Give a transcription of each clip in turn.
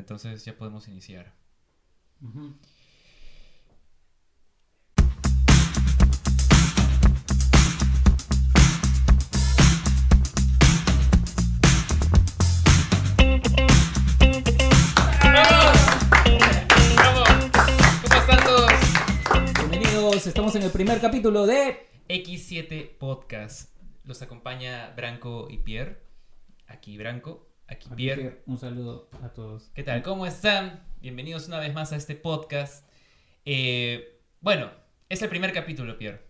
Entonces ya podemos iniciar. estamos en el primer capítulo de X7 Podcast. Los acompaña Branco y Pierre. Aquí Branco, aquí, Pierre. Un saludo a todos. ¿Qué tal? ¿Cómo están? Bienvenidos una vez más a este podcast. Eh, bueno, es el primer capítulo, Pierre.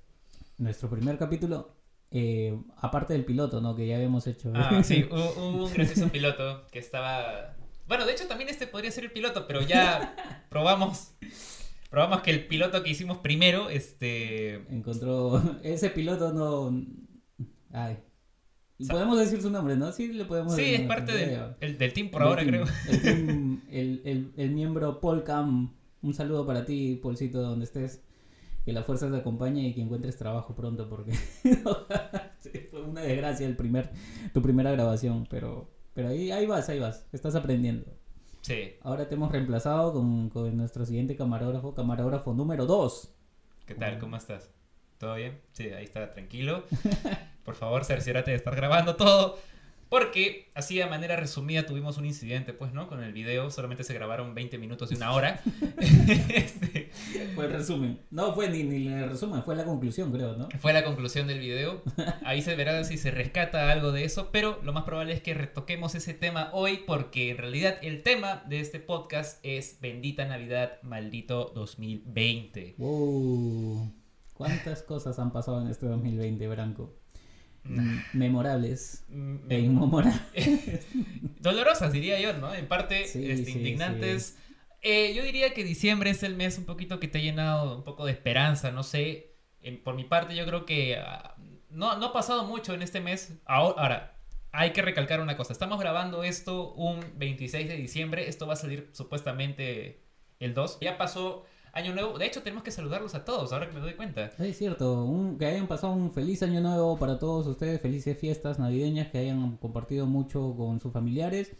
Nuestro primer capítulo, eh, aparte del piloto, ¿no? Que ya habíamos hecho. Ah, sí, hubo un gracioso piloto que estaba... Bueno, de hecho también este podría ser el piloto, pero ya probamos probamos que el piloto que hicimos primero, este... Encontró... Ese piloto no... Ay. Podemos decir su nombre, ¿no? Sí, le podemos Sí, es parte del, del, team por ahora, creo. El, el, el, miembro Paul Cam. Un saludo para ti, Paulcito, donde estés. Que la fuerza te acompañe y que encuentres trabajo pronto, porque fue una desgracia el primer, tu primera grabación, pero, pero ahí, ahí vas, ahí vas, estás aprendiendo. Sí. Ahora te hemos reemplazado con, nuestro siguiente camarógrafo, camarógrafo número 2. ¿Qué tal? ¿Cómo estás? ¿Todo bien? Sí, ahí está, tranquilo. Por favor, cerciórate de estar grabando todo. Porque así de manera resumida tuvimos un incidente, pues, ¿no? Con el video, solamente se grabaron 20 minutos de una hora. este... Fue el resumen. No fue ni, ni el resumen, fue la conclusión, creo, ¿no? Fue la conclusión del video. Ahí se verá si se rescata algo de eso, pero lo más probable es que retoquemos ese tema hoy porque en realidad el tema de este podcast es Bendita Navidad, maldito 2020. ¡Wow! ¿Cuántas cosas han pasado en este 2020, Branco? Mm, memorables mm, e inmemorables. Dolorosas, diría yo, ¿no? En parte, este, indignantes. Eh, yo diría que diciembre es el mes un poquito que te ha llenado un poco de esperanza, no sé. por mi parte, yo creo que ah, no, no ha pasado mucho en este mes. Ahora, hay que recalcar una cosa. Estamos grabando esto un 26 de diciembre. Esto va a salir supuestamente el 2. Ya pasó Año Nuevo. De hecho, tenemos que saludarlos a todos, ahora que me doy cuenta. Es cierto. que hayan pasado un feliz Año Nuevo para todos ustedes. Felices fiestas navideñas. Que hayan compartido mucho con sus familiares.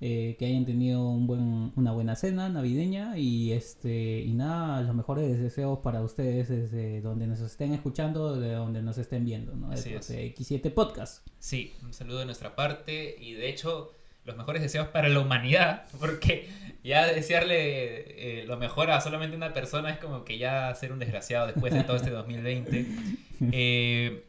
Eh, que hayan tenido un buen, una buena cena navideña. Y este y nada, los mejores deseos para ustedes desde donde nos estén escuchando, de donde nos estén viendo. ¿no? Así es. X7 Podcast. Sí, un saludo de nuestra parte. Y de hecho los mejores deseos para la humanidad, porque ya desearle eh, lo mejor a solamente una persona es como que ya ser un desgraciado después de todo este 2020. Eh,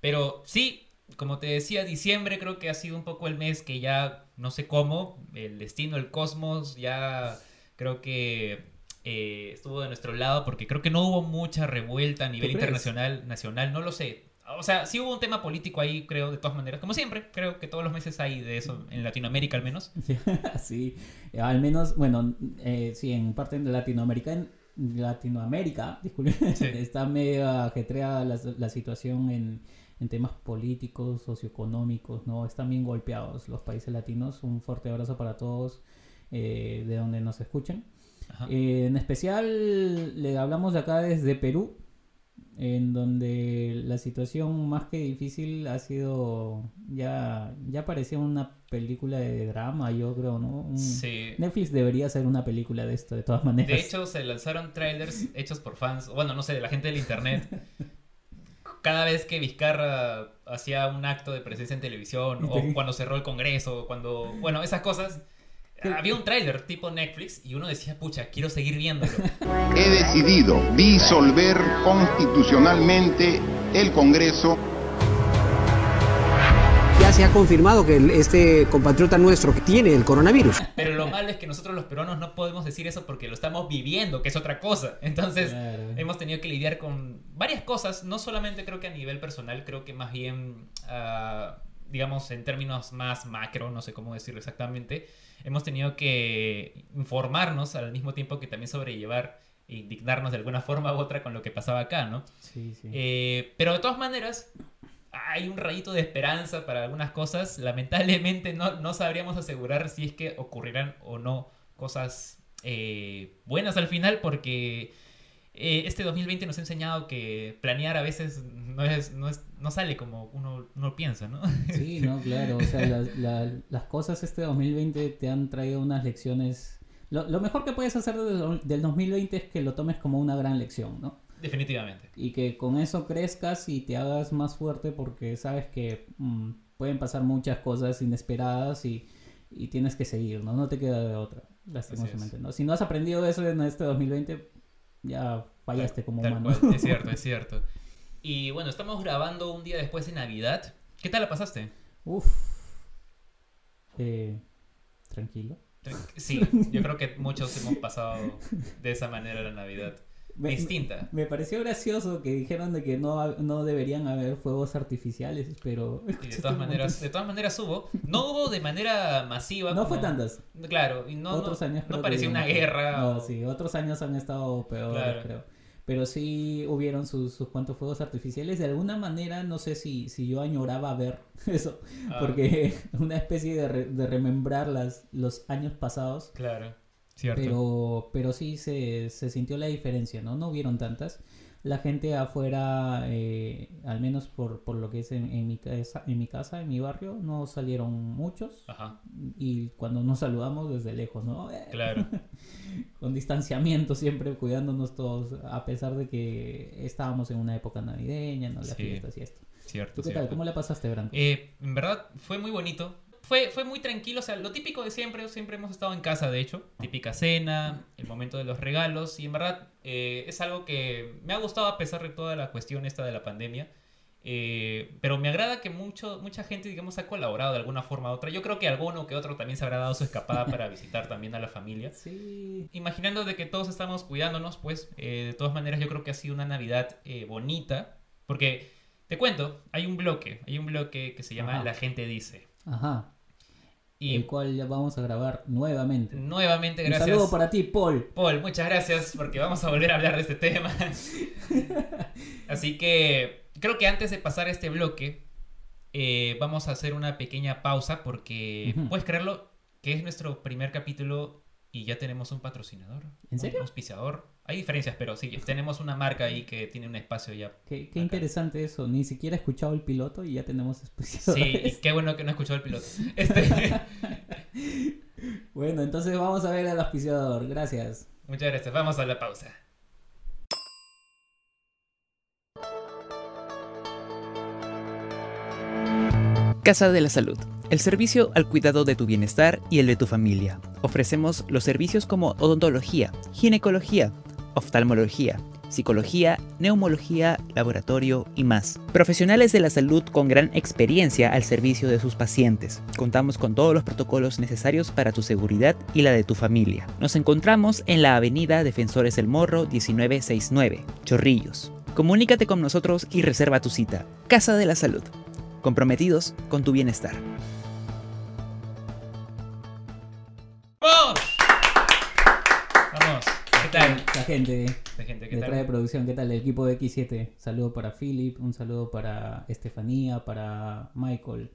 pero sí, como te decía, diciembre creo que ha sido un poco el mes que ya, no sé cómo, el destino, el cosmos, ya creo que eh, estuvo de nuestro lado, porque creo que no hubo mucha revuelta a nivel internacional, nacional, no lo sé. O sea, sí hubo un tema político ahí, creo, de todas maneras. Como siempre, creo que todos los meses hay de eso, en Latinoamérica al menos. Sí, al menos, bueno, eh, sí, en parte de Latinoamérica, en Latinoamérica, disculpen, está medio ajetreada la, situación en, temas políticos, socioeconómicos, ¿no? Están bien golpeados los países latinos. Un fuerte abrazo para todos eh, de donde nos escuchen. Eh, en especial, le hablamos de acá desde Perú en donde la situación más que difícil ha sido ya ya parecía una película de drama yo creo no sí. Netflix debería hacer una película de esto de todas maneras. de hecho se lanzaron trailers hechos por fans bueno no sé de la gente del internet. Cada vez que Vizcarra hacía un acto de presencia en televisión o cuando cerró el Congreso cuando bueno esas cosas había un tráiler tipo Netflix y uno decía, pucha, quiero seguir viéndolo. He decidido disolver constitucionalmente el Congreso. Ya se ha confirmado que este compatriota nuestro tiene el coronavirus. Pero lo malo es que nosotros los peruanos no podemos decir eso porque lo estamos viviendo, que es otra cosa. Entonces hemos tenido que lidiar con varias cosas, no solamente creo que a nivel personal, creo que más bien, ah, digamos, en términos más macro, no sé cómo decirlo exactamente hemos tenido que informarnos al mismo tiempo que también sobrellevar e indignarnos de alguna forma u otra con lo que pasaba acá, ¿no? Sí, sí. Eh, pero de todas maneras, hay un rayito de esperanza para algunas cosas. Lamentablemente no, no sabríamos asegurar si es que ocurrirán o no cosas eh, buenas al final porque eh, este 2020 nos ha enseñado que planear a veces no, es, no, es, no sale como uno, uno piensa, ¿no? Sí, no, claro. O sea, las, la- las cosas este 2020 te han traído unas lecciones. Lo, lo mejor que puedes hacer del, del 2020 es que lo tomes como una gran lección, ¿no? Definitivamente. Y que con eso crezcas y te hagas más fuerte porque sabes que mm, pueden pasar muchas cosas inesperadas y, y tienes que seguir, ¿no? No te queda de otra, lastimosamente, ¿no? Si no has aprendido eso en este 2020, ya fallaste como Tal humano. cual, Es cierto, es cierto. Y bueno, estamos grabando un día después de Navidad. ¿Qué tal la pasaste? Uf. Eh, tranquilo. Sí, yo creo que muchos hemos pasado de esa manera la Navidad. Me- Distinta. Me pareció gracioso que dijeron de que no, no deberían haber fuegos artificiales, pero... Y de todas maneras, de todas maneras hubo. No hubo de manera masiva. No como- fue tantas. Claro, y no, no- otros años no parecía una guerra. No, o- sí, otros años han estado peores, Claro. creo. Pero sí hubieron sus, sus cuantos fuegos artificiales. De alguna manera, no sé si, si yo añoraba ver eso. Ah. Porque una especie de, re- de remembrar las, los años pasados. Claro, cierto. Pero, pero sí se, se sintió la diferencia, ¿no? No hubieron tantas. La gente afuera, eh, al menos por, por lo que es en, en mi casa, en mi casa, en mi barrio, no salieron muchos. Ajá, Y cuando nos saludamos desde lejos, ¿no? Eh, claro. Con distanciamiento siempre, cuidándonos todos, a pesar de que estábamos en una época navideña, ¿no? Las Sí. fiestas y esto. Cierto, ¿Tú qué cierto. tal? ¿Cómo la pasaste, Branco? Eh, en verdad fue muy bonito. Fue, fue muy tranquilo, o sea, lo típico de siempre, siempre hemos estado en casa, de hecho. Típica cena, el momento de los regalos, y en verdad eh, es algo que me ha gustado a pesar de toda la cuestión esta de la pandemia. Eh, pero me agrada que mucho, mucha gente, digamos, ha colaborado de alguna forma u otra. Yo creo que alguno que otro también se habrá dado su escapada para visitar también a la familia. Sí. Imaginando de que todos estamos cuidándonos, pues eh, de todas maneras yo creo que ha sido una Navidad eh, bonita. Porque, te cuento, hay un bloque, hay un bloque que se llama Ajá. La gente dice. Ajá. Y El cual ya vamos a grabar nuevamente. nuevamente, Un gracias. saludo para ti, Paul. Paul, muchas gracias porque vamos a volver a hablar de este tema. Así que creo que antes de pasar a este bloque, eh, vamos a hacer una pequeña pausa porque, puedes creerlo, que es nuestro primer capítulo y ya tenemos un patrocinador. ¿En serio? Un auspiciador. Hay diferencias, pero sí, tenemos una marca ahí que tiene un espacio ya. Qué, interesante eso. Ni siquiera he escuchado el piloto y ya tenemos Sí, especiales. y qué bueno que no escuchó el piloto. Este, Bueno, entonces vamos a ver al auspiciador. Gracias. muchas gracias. Vamos a la pausa. Casa de la Salud, el servicio al cuidado de tu bienestar y el de tu familia. Ofrecemos los servicios como odontología, ginecología, oftalmología, psicología, neumología, laboratorio y más. Profesionales de la salud con gran experiencia al servicio de sus pacientes. Contamos con todos los protocolos necesarios para tu seguridad y la de tu familia. Nos encontramos en la Avenida Defensores del Morro 1969, Chorrillos. Comunícate con nosotros y reserva tu cita. Casa de la Salud comprometidos con tu bienestar. ¡Vamos! Vamos. ¿Qué tal? La gente De gente, ¿qué detrás de producción, ¿qué tal? El equipo de X7. Saludo para Philip, un saludo para Estefanía, para Michael,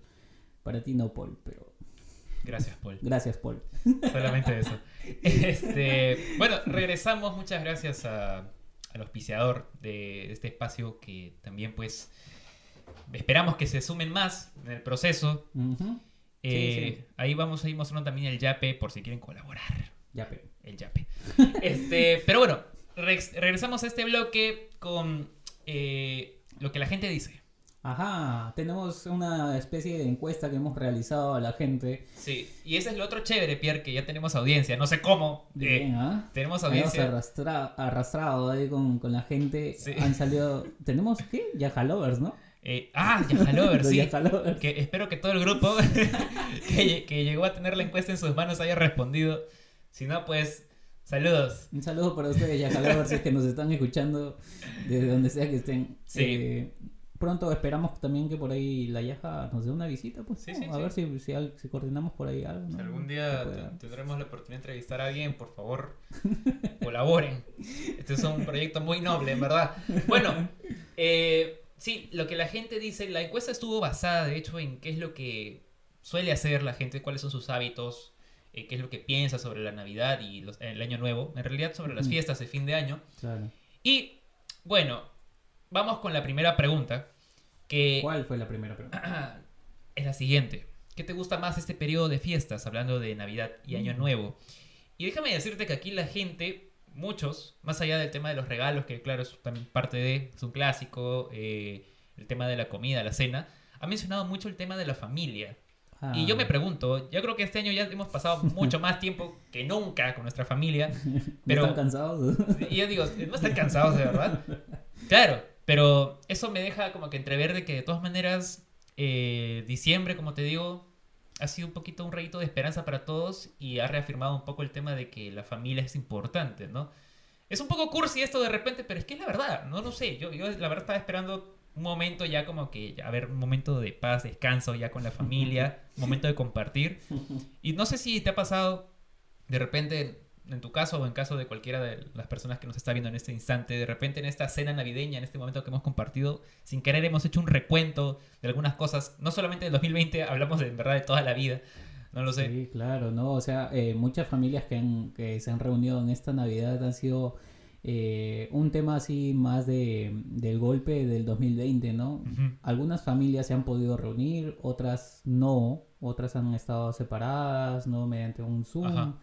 para ti no, Paul, pero Gracias, Paul. gracias, Paul. Solamente eso. Este, bueno, regresamos. Muchas gracias a, al auspiciador de este espacio que también pues esperamos que se sumen más en el proceso. Ujú. Eh, sí. Ahí vamos a ir mostrando también el Yape por si quieren colaborar. Ya, pero. El Yape. Este, pero bueno, regresamos a este bloque con eh, lo que la gente dice. Ajá, tenemos una especie de encuesta que hemos realizado a la gente. Sí, y ese es lo otro chévere, Pierre, que ya tenemos audiencia. No sé cómo. eh, Bien, ¿ah? tenemos Hemos audiencia. arrastra- arrastrado ahí con, con la gente. Sí. Han salido. ¿Tenemos qué? Yaja Lovers, ¿no? Eh, ah, Yajalover, sí. Que espero que todo el grupo que, que llegó a tener la encuesta en sus manos haya respondido. Si no, pues, saludos. Un saludo para ustedes, Yaja Lovers, si es que nos están escuchando desde donde sea que estén. Sí. Eh, pronto esperamos también que por ahí la Yaja nos dé una visita, pues. Sí, ¿no? sí, a ver si, si, al- si coordinamos por ahí algo. Si algún día tendremos la oportunidad de entrevistar a alguien, por favor, colaboren. Este es un proyecto muy noble, en verdad. Bueno, eh, sí, lo que la gente dice, la encuesta estuvo basada, de hecho, en qué es lo que suele hacer la gente, cuáles son sus hábitos, eh, qué es lo que piensa sobre la Navidad y los- el Año Nuevo, en realidad sobre las fiestas de fin de año. Claro. Y bueno, vamos con la primera pregunta. Que ¿Cuál fue la primera pregunta? es la siguiente. ¿Qué te gusta más este periodo de fiestas, hablando de Navidad y Año Nuevo? Y déjame decirte que aquí la gente, muchos, más allá del tema de los regalos, que claro es también parte de, es un clásico, eh, el tema de la comida, la cena, ha mencionado mucho el tema de la familia. Y yo me Ah, pregunto, yo creo que este año ya hemos pasado mucho más tiempo que nunca con nuestra familia, ¿no pero ¿Están cansados? y yo digo, no están cansados de verdad. Claro, pero eso me deja como que entrever de que de todas maneras eh, diciembre, como te digo, ha sido un poquito un rayito de esperanza para todos y ha reafirmado un poco el tema de que la familia es importante, ¿no? Es un poco cursi esto de repente, pero es que es la verdad, no lo sé. Yo, yo la verdad estaba esperando un momento ya como que, a ver, un momento de paz, descanso ya con la familia, un momento de compartir. Y no sé si te ha pasado de repente, en tu caso o en caso de cualquiera de las personas que nos está viendo en este instante, de repente en esta cena navideña, en este momento que hemos compartido, sin querer hemos hecho un recuento de algunas cosas, no solamente del 2020, hablamos de en verdad de toda la vida. No lo sé. Sí, claro, ¿no? O sea, eh, muchas familias que, han- que se han reunido en esta Navidad han sido eh, un tema así más de, del golpe del 2020, ¿no? Algunas familias se han podido reunir, otras no, otras han estado separadas, ¿no? Mediante un Zoom. Ajá.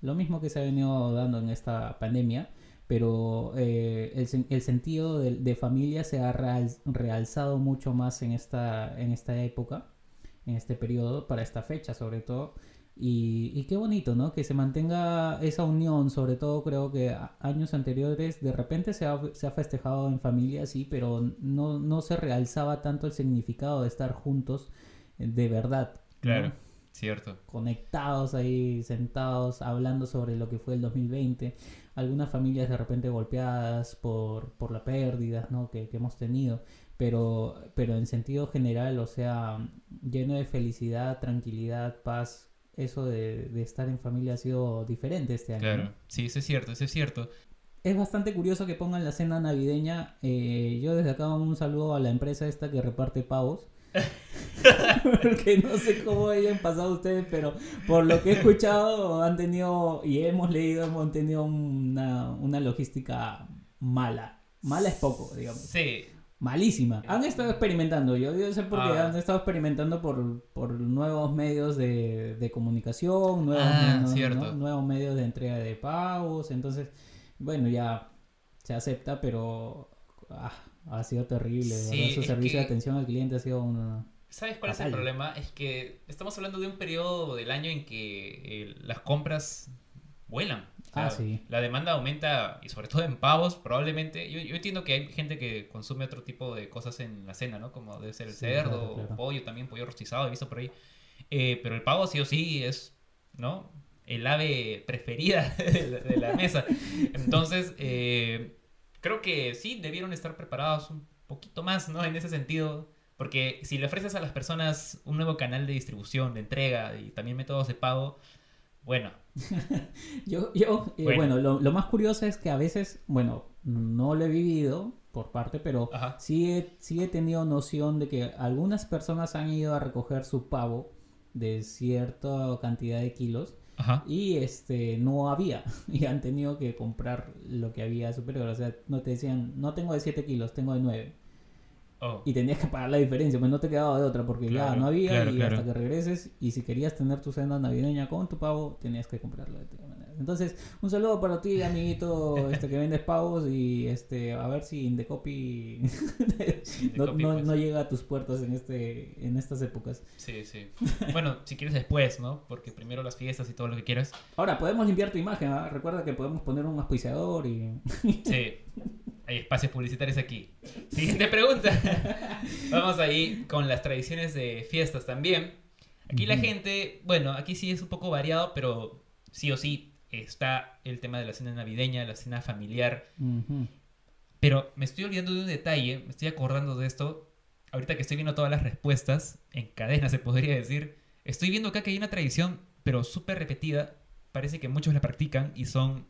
Lo mismo que se ha venido dando en esta pandemia, pero eh, el, el sentido de, de familia se ha real- realzado mucho más en esta, en esta época, en este periodo, para esta fecha sobre todo. Y, y qué bonito, ¿no? Que se mantenga esa unión, sobre todo creo que años anteriores de repente se ha, se ha festejado en familia, sí, pero no, no se realzaba tanto el significado de estar juntos eh, de verdad. ¿no? Cierto. conectados ahí, sentados, hablando sobre lo que fue el 2020. Algunas familias de repente golpeadas por, por la pérdida ¿no? que, que hemos tenido, pero, pero en sentido general, o sea, lleno de felicidad, tranquilidad, paz. Eso de, de estar en familia ha sido diferente este año. Claro, sí, eso es cierto, eso es cierto. Es bastante curioso que pongan la cena navideña. Eh, yo desde acá un saludo a la empresa esta que reparte pavos. Porque no sé cómo hayan pasado ustedes, pero por lo que he escuchado han tenido y hemos leído, hemos tenido una, una logística mala. Mala es poco, digamos. Sí, Malísima. Han estado experimentando, yo, yo sé porque Ah. han estado experimentando por, por nuevos medios de, de comunicación, nuevos, Ah. ¿no? nuevos medios de entrega de pagos. Entonces, bueno, ya se acepta, pero ah, ha sido terrible. Sí. Su servicio que- de atención al cliente ha sido una... ¿Sabes cuál es el problema? Es que estamos hablando de un periodo del año en que eh, las compras vuelan. O sea, Ah, sí. La demanda aumenta y sobre todo en pavos, probablemente. Yo, yo entiendo que hay gente que consume otro tipo de cosas en la cena, ¿no? Como debe ser el Sí, cerdo, claro, claro. pollo también, pollo rostizado, he visto por ahí. Eh, pero el pavo sí o sí es, ¿no? El ave preferida de la, de la mesa. Entonces, eh, creo que sí debieron estar preparados un poquito más, ¿no? En ese sentido. Porque si le ofreces a las personas un nuevo canal de distribución, de entrega y también métodos de pago, bueno, Yo, yo eh, Bueno. bueno, lo, lo más curioso es que a veces, bueno, no lo he vivido por parte, pero Ajá. sí he, sí he tenido noción de que algunas personas han ido a recoger su pavo de cierta cantidad de kilos Ajá. y este no había y han tenido que comprar lo que había superior. O sea, no te decían, no tengo de 7 kilos, tengo de 9. Oh. Y tenías que pagar la diferencia, pues no te quedaba de otra porque Claro, ya no había claro, y claro. hasta que regreses y si querías tener tu cena navideña con tu pavo, tenías que comprarlo de maneras. Entonces, un saludo para ti, amiguito, este que vendes pavos y este a ver si Indecopy no, pues. no llega a tus puertas en este en estas épocas. Sí, sí. Bueno, si quieres después, ¿no? Porque primero las fiestas y todo lo que quieras. Ahora, podemos limpiar tu imagen, ¿ah? recuerda que podemos poner un auspiciador y Sí. Hay espacios publicitarios aquí. Siguiente pregunta. Vamos ahí con las tradiciones de fiestas también. Aquí la gente, bueno, aquí sí es un poco variado, pero sí o sí está el tema de la cena navideña, la cena familiar. Pero me estoy olvidando de un detalle, me estoy acordando de esto. Ahorita que estoy viendo todas las respuestas, en cadena se podría decir, estoy viendo acá que hay una tradición, pero súper repetida. Parece que muchos la practican y son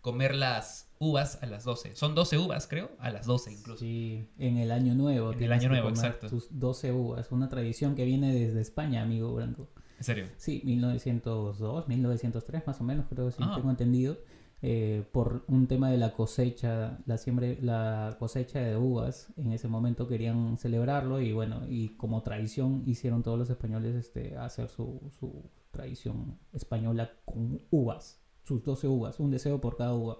comer las uvas a las 12. Son 12 uvas, creo, a las 12 incluso. Sí, en el año nuevo. En el año nuevo, exacto. Tus 12 uvas, una tradición que viene desde España, amigo Branco. En serio. Sí, 1902, 1903 más o menos, creo que sí Ah. tengo entendido. eh, por un tema de la cosecha, la siempre la cosecha de uvas. En ese momento querían celebrarlo y bueno, y como tradición hicieron todos los españoles este, hacer su, su tradición española con uvas, sus 12 uvas, un deseo por cada uva.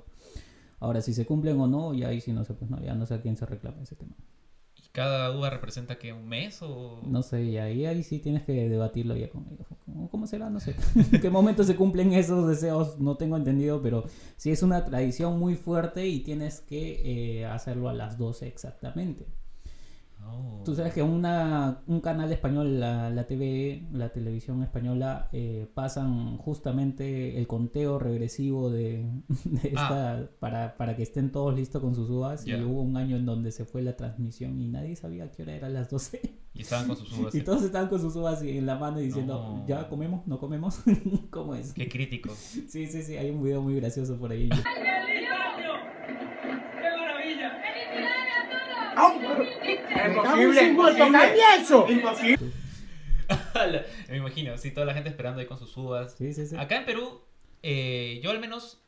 Ahora, si se cumplen o no, ya ahí sí no sé, pues no, ya no sé a quién se reclama ese tema. ¿Y cada uva representa que un mes o...? No sé, y ahí, ahí sí tienes que debatirlo ya con ellos. ¿Cómo, será? No sé. ¿En qué momento se cumplen esos deseos? No tengo entendido, pero sí es una tradición muy fuerte y tienes que eh, hacerlo a las 12 exactamente. Oh. Tú sabes que una, un canal español, la, la TV, la televisión española, eh, pasan justamente el conteo regresivo de, de esta, para, para que estén todos listos con sus uvas. Y hubo un año en donde se fue la transmisión y nadie sabía a qué hora eran las 12. Y estaban con sus uvas. y todos estaban con sus uvas en la mano y diciendo, No. ¿ya comemos? ¿No comemos? ¿Cómo es? Qué crítico. Sí, sí, sí, hay un video muy gracioso por ahí. Imposible, imposible. Imposible. Me imagino, sí, toda la gente esperando ahí con sus uvas. Sí, sí, sí. Acá en Perú, eh, yo al menos,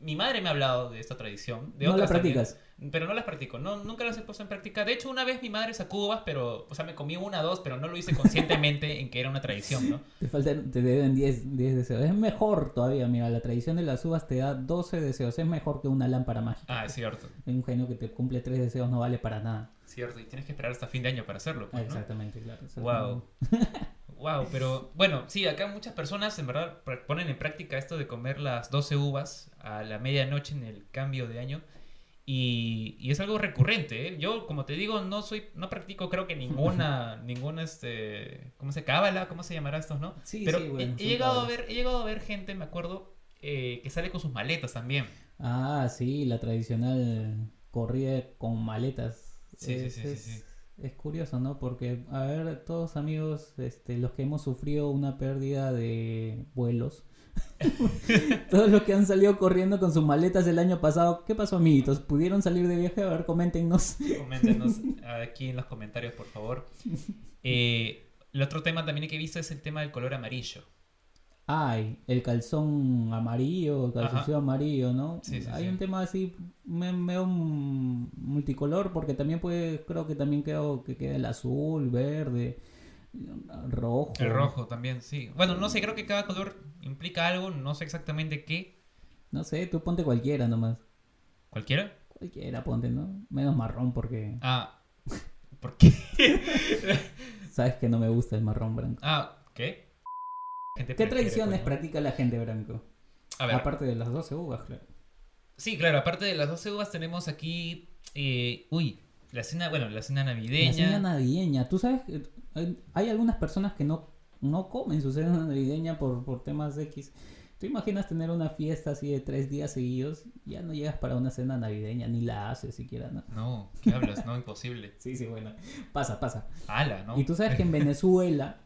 mi madre me ha hablado de esta tradición. De ¿No la otras también, practicas? Pero no las practico, no, nunca las he puesto en práctica. De hecho, una vez mi madre sacó uvas, pero, o sea, me comí una o dos, pero no lo hice conscientemente en que era una tradición, ¿no? Te faltan, te deben 10, 10 deseos. Es mejor todavía, mira, la tradición de las uvas te da 12 deseos. Es mejor que una lámpara mágica. Ah, es cierto, Un genio que te cumple 3 deseos no vale para nada. cierto. Y tienes que esperar hasta fin de año para hacerlo. pues, ¿no? Exactamente, claro. Wow. Wow, pero bueno, sí, acá muchas personas en verdad ponen en práctica esto de comer las 12 uvas a la medianoche en el cambio de año. Y, y es algo recurrente, ¿eh? Yo, como te digo, no soy, no practico creo que ninguna, ninguna, este, ¿cómo se cábala? ¿Cómo se llamará estos, no? Sí, Pero sí, he- bueno, he, son llegado a ver, he llegado a ver gente, me acuerdo, eh, que sale con sus maletas también. Ah, sí, la tradicional corrida con maletas. Sí, sí, es, sí, sí, es- sí. es curioso, ¿no? Porque, a ver, todos amigos, este, los que hemos sufrido una pérdida de vuelos, todos los que han salido corriendo con sus maletas el año pasado, ¿qué pasó, amiguitos? ¿Pudieron salir de viaje? A ver, coméntenos. Coméntenos aquí en los comentarios, por favor. Eh, el otro tema también que he visto es el tema del color amarillo. Ay, el calzón amarillo, el calzoncillo amarillo, ¿no? Sí, sí, Hay sí. un tema así me- medio multicolor porque también puede, creo que también queda, que queda el azul, verde, rojo. El rojo también, sí. Bueno, no sé, creo que cada color implica algo, no sé exactamente qué. No sé, tú ponte cualquiera nomás. ¿Cualquiera? Cualquiera ponte, ¿no? Menos marrón porque Ah, ¿por qué? sabes que no me gusta el marrón blanco. Ah, ¿qué? Gente ¿Qué tradiciones practica la gente blanco? A ver, Aparte de las 12 uvas, claro. sí, claro, aparte de las 12 uvas tenemos aquí, eh, uy, la cena, bueno, la cena navideña. La cena navideña. Tú sabes, que hay, algunas personas que no, no comen su cena navideña por, por temas X. ¿Tú imaginas tener una fiesta así de tres días seguidos? Ya no llegas para una cena navideña, ni la haces siquiera, ¿no? No, ¿qué hablas? No, imposible. Sí, sí, bueno. Pasa, pasa. Ala, ¿no? Y tú sabes que en Venezuela,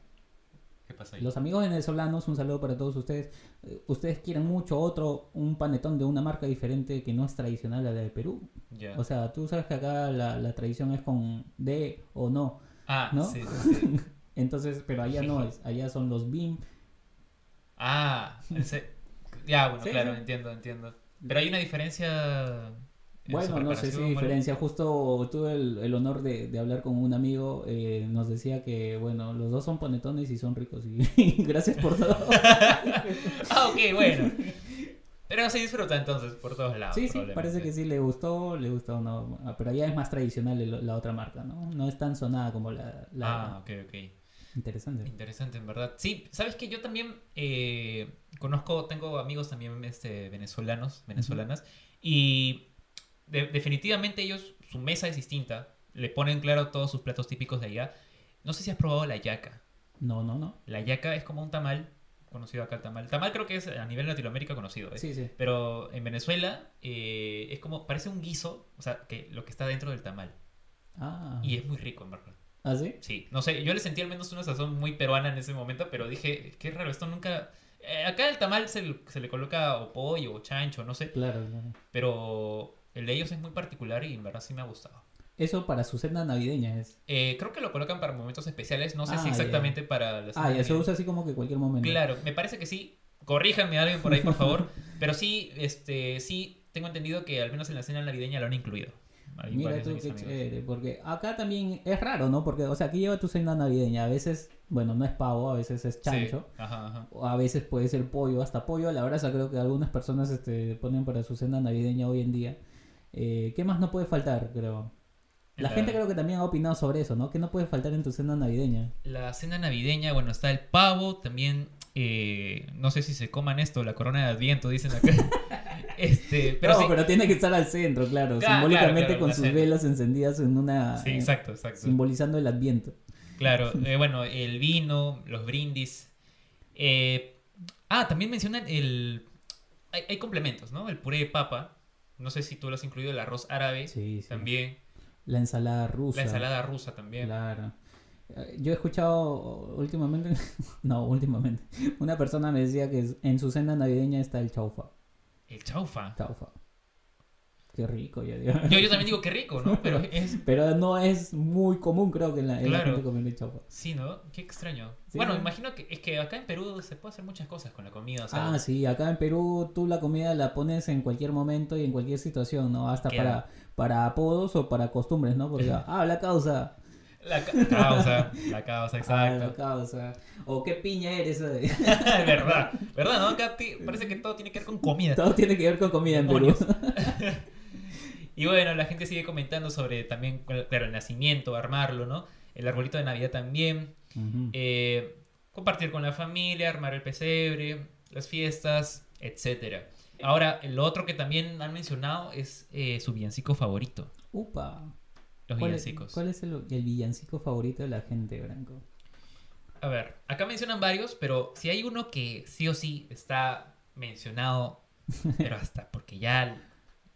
¿Qué pasa ahí? los amigos venezolanos, un saludo para todos ustedes, eh, ustedes quieren mucho otro, un panetón de una marca diferente que no es tradicional a la de Perú. Ya. O sea, tú sabes que acá la, la tradición es con D o no. ah, ¿no? sí, sí, sí. Entonces, pero allá no es, allá son los BIM. Ah, ese- ya, bueno, Sí, claro, sí. entiendo, entiendo. Pero hay una diferencia. Bueno, no sé si diferencia. Justo tuve el, el honor de, de hablar con un amigo. eh, nos decía que, bueno, los dos son panetones y son ricos. Y gracias por todo. Ah, ok, bueno. Pero se disfruta entonces por todos lados. sí, sí, parece que sí le gustó, le gustó no. Ah, Pero allá es más tradicional el- la otra marca, ¿no? No es tan sonada como la. la- Ah, ok, ok. Interesante. Interesante, en verdad. Sí, sabes que yo también eh, conozco, tengo amigos también este, venezolanos, venezolanas, y de- definitivamente ellos, su mesa es distinta. Le ponen claro todos sus platos típicos de allá. No sé si has probado la yaca. No, no, no. La yaca es como un tamal, conocido acá el tamal. Tamal creo que es a nivel Latinoamérica conocido. ¿eh? Sí, sí. Pero en Venezuela eh, es como, parece un guiso, o sea, que lo que está dentro del tamal. Ah. Y es muy rico, en verdad. ¿Ah, sí? Sí, no sé, yo le sentí al menos una sazón muy peruana en ese momento, pero dije, qué raro, esto nunca... eh, acá el tamal se, le- se le coloca o pollo o chancho, no sé, Claro, claro. pero el de ellos es muy particular y en verdad sí me ha gustado. Eso para su cena navideña es. Eh, creo que lo colocan para momentos especiales, no sé Ah, si ya. exactamente para la Ah, ya se cena usa así como que cualquier momento. Claro, me parece que sí. Corríjanme alguien por ahí, por favor. Pero sí, este, sí, tengo entendido que al menos en la cena navideña lo han incluido. Hay Mira tú qué chévere, porque acá también es raro, ¿no? Porque, o sea, aquí lleva tu cena navideña, a veces, bueno, no es pavo, a veces es chancho, Sí, Ajá, ajá. o a veces puede ser pollo, hasta pollo a la brasa creo que algunas personas este, ponen para su cena navideña hoy en día. Eh, ¿Qué más no puede faltar, creo? La La- gente creo que también ha opinado sobre eso, ¿no? ¿Qué no puede faltar en tu cena navideña? La cena navideña, bueno, está el pavo, también, eh, no sé si se coman esto, la corona de Adviento, dicen acá. este, pero no, sí, pero tiene que estar al centro, claro, Claro, simbólicamente claro, claro, con sus velas encendidas en una... sí, exacto, exacto. simbolizando el adviento. Claro, eh, bueno, el vino, los brindis. Eh, ah, también mencionan el... Hay, hay complementos, ¿no? El puré de papa. No sé si tú lo has incluido, el arroz árabe Sí, sí. también. La ensalada rusa. La ensalada rusa también. Claro. Eh, Yo he escuchado últimamente, no, últimamente, una persona me decía que en su cena navideña está el chaufa. El chaufa. Chaufa. Qué rico, ya digo. Yo, yo también digo que rico, ¿no? Pero es... Pero no es muy común, creo que en la, en la Claro. gente comer el chaufa. Sí, ¿no? Qué extraño. Sí, bueno, ¿no? imagino que es que acá en Perú se puede hacer muchas cosas con la comida. O sea, Ah, sí, acá en Perú tú la comida la pones en cualquier momento y en cualquier situación, ¿no? Hasta para, para apodos o para costumbres, ¿no? Porque, ah, la causa. La ca- causa, la causa, Ah, la exacto. causa. O qué piña eres. eh. verdad, verdad, ¿no? Acá parece que todo tiene que ver con comida. Todo tiene que ver con comida en Perú. Y bueno, la gente sigue comentando sobre también, claro, el nacimiento, armarlo, ¿no? El arbolito de Navidad también. Eh, compartir con la familia, armar el pesebre, las fiestas, etcétera. Ahora, lo otro que también han mencionado es eh, su villancico favorito, Upa. los ¿Cuál es, villancicos. cuál es el, el villancico favorito de la gente, Branco? A ver, acá mencionan varios, pero si hay uno que sí o sí está mencionado, pero hasta porque ya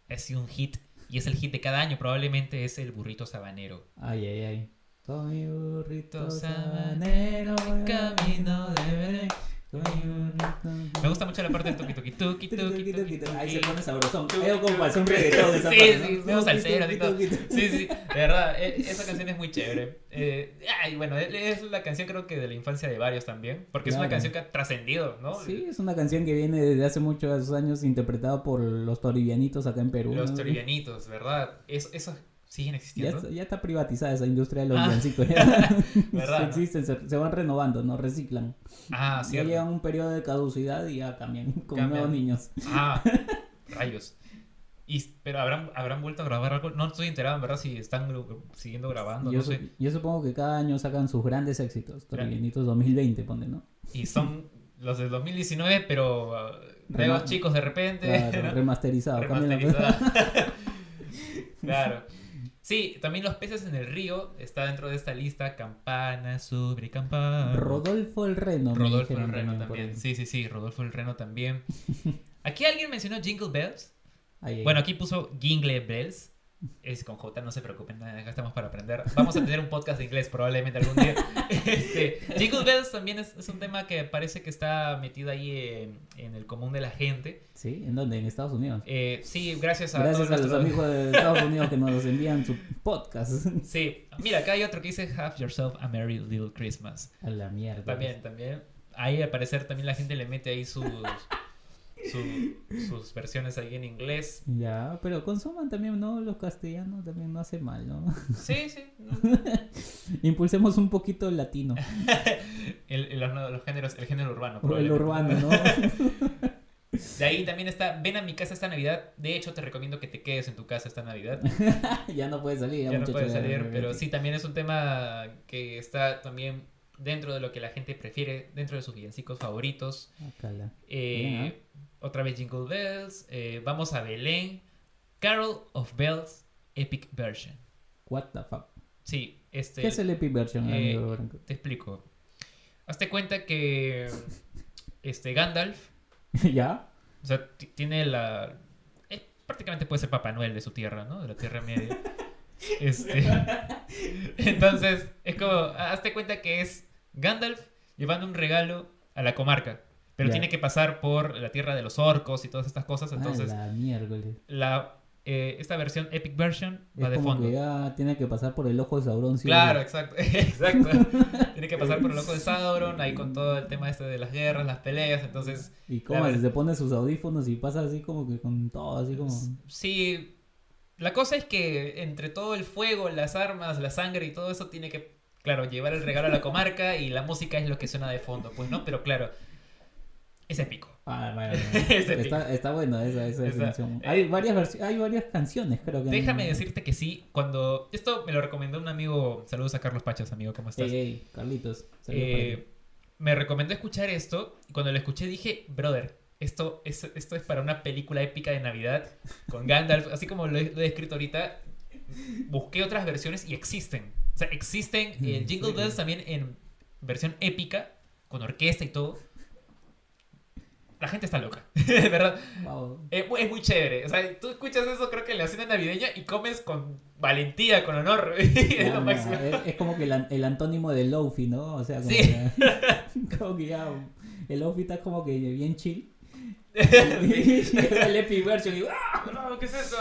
ha sido un hit y es el hit de cada año, probablemente es el burrito sabanero. Ay, ay, ay. Con mi burrito sabanero, sabanero, camino de Belén. Me gusta mucho la parte tuki tuki Tuki, tuki, tuki tuki. Ahí se pone sabrosón. Es como hacer un reggaetón esa Sí, parte, sí, medio Tuki, salsero así tuki, todo. Sí, sí, de verdad, e- esa canción es muy chévere. Eh, ay, bueno, es la canción creo que de la infancia de varios también, porque es una canción que ha trascendido, ¿no? Sí, es una canción que viene desde hace muchos años interpretada por los toribianitos acá en Perú. Los toribianitos, ¿verdad? Es, esos siguen Ya existiendo. ya está privatizada esa industria de los Ah. villancicos. ya. ¿Verdad? Existen, se, se van renovando, no reciclan. Ah, Ya cierto. llegan un periodo de caducidad y ya cambian con Cambian. nuevos niños. Ah, rayos. Y, pero habrán, habrán vuelto a grabar algo. No estoy enterado, en verdad, si están siguiendo grabando, yo, no sé. yo supongo que cada año sacan sus grandes éxitos. Toribianitos 2020, pone, ¿no? Y son los del 2019, pero nuevos chicos de repente. Claro, ¿no? remasterizado. claro. Sí, también Los peces en el río está dentro de esta lista. Campana sobre campana. Rodolfo el Reno. Rodolfo el Reno también. Sí, sí, sí, Rodolfo el Reno también. Aquí alguien mencionó Jingle Bells. Bueno, aquí puso Jingle Bells. Es con J, no se preocupen, acá estamos para aprender. Vamos a tener un podcast de inglés probablemente algún día. Este, Jingle Bells también es, es un tema que parece que está metido ahí en, en el común de la gente. ¿Sí? ¿En dónde? En Estados Unidos. Eh, sí, gracias a Gracias todos a los nuestros- amigos de Estados Unidos que nos envían su podcast. Sí, mira, acá hay otro que dice Have yourself a Merry Little Christmas. A la mierda. También, también. Ahí al parecer también la gente le mete ahí sus, su- sus versiones ahí en inglés. Ya, pero consuman también, ¿no? Los castellanos también no hace mal, ¿no? Sí, sí. Impulsemos un poquito el latino. El, el- los, los géneros, el género urbano. O el urbano, ¿no? De ahí también está Ven a mi casa esta Navidad. De hecho, te recomiendo que te quedes en tu casa esta Navidad. ya no puede salir. Ya no muchacho, puedes ya, salir, ya, pero ya. sí, también es un tema que está también dentro de lo que la gente prefiere, dentro de sus villancicos favoritos. Acala. Eh, Bien, ¿ah? Otra vez Jingle Bells. eh, vamos a Belén. Carol of Bells Epic Version. What the fuck. Sí, este. ¿Qué es el Epic Version, eh, amigo Branco? Te explico. Hazte cuenta que este Gandalf, ¿Ya? o sea, tiene la. eh, prácticamente puede ser Papá Noel de su tierra, ¿no? De la Tierra Media. Este, entonces, es como, hazte cuenta que es Gandalf llevando un regalo a la comarca, pero tiene que pasar por la tierra de los orcos y todas estas cosas, entonces la miércoles. la, eh, esta versión Epic Version Es va de como fondo. que ya tiene que pasar por el ojo de Sauron. sí Claro, exacto, exacto. Tiene que pasar por el ojo de Sauron, ahí con todo el tema este de las guerras, las peleas, entonces Y como se pone sus audífonos y pasa así como que con todo, así como... sí, la cosa es que entre todo el fuego, las armas, la sangre y todo eso tiene que, claro, llevar el regalo a la comarca y la música es lo que suena de fondo, pues, ¿no? Pero claro, es épico. Ah, Es épico. está, está bueno esa, esa Esa- definición. eh, Hay varias hay varias canciones, creo que. Déjame decirte que sí, cuando... Esto me lo recomendó un amigo, saludos a Carlos Pachas, amigo, ¿cómo estás? Ey, ey, Carlitos. Eh, me recomendó escuchar esto y cuando lo escuché dije, brother, esto es, esto es para una película épica de Navidad con Gandalf, así como lo he, lo he ahorita, busqué otras versiones y existen. O sea, existen ¿En Jingle? Bells también en versión épica, con orquesta y todo. La gente está loca, de verdad. Wow. Es, mu- es muy chévere. O sea, tú escuchas eso creo que en la cena navideña y comes con valentía, con honor. es Ya, lo ya, máximo. es, es como que el, el antónimo de Lofi, ¿no? O sea, como, Sí. que, como que ya el Lofi está como que bien chill. el Epic Version y ¡ah! No, ¿qué es eso?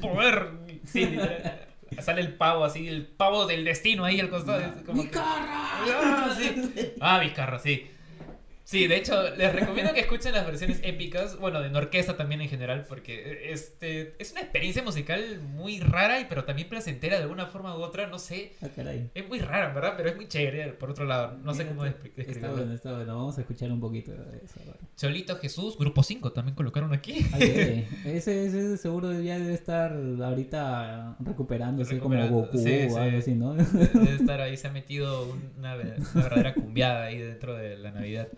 Poder. Sí, literal. sale el pavo así, el pavo del destino ahí al costado. como que- Ah, sí. Ah, Vizcarra, sí. Sí, de hecho, les recomiendo que escuchen las versiones épicas, bueno, de orquesta también en general, porque este es una experiencia musical muy rara y pero también placentera de alguna forma u otra, no sé. Ah, caray. Es muy rara, ¿verdad? Pero es muy chévere, por otro lado. No sé cómo está- descri- Está describirlo. bueno, está bueno. Vamos a escuchar un poquito de eso. ahora. Cholito Jesús, Grupo 5, también colocaron aquí. Ay, ay, ese, ese seguro ya debe estar ahorita recuperándose como Recuperando, Goku sí, o algo sí. así, ¿no? Debe estar ahí, se ha metido una, una verdadera cumbiada ahí dentro de la Navidad.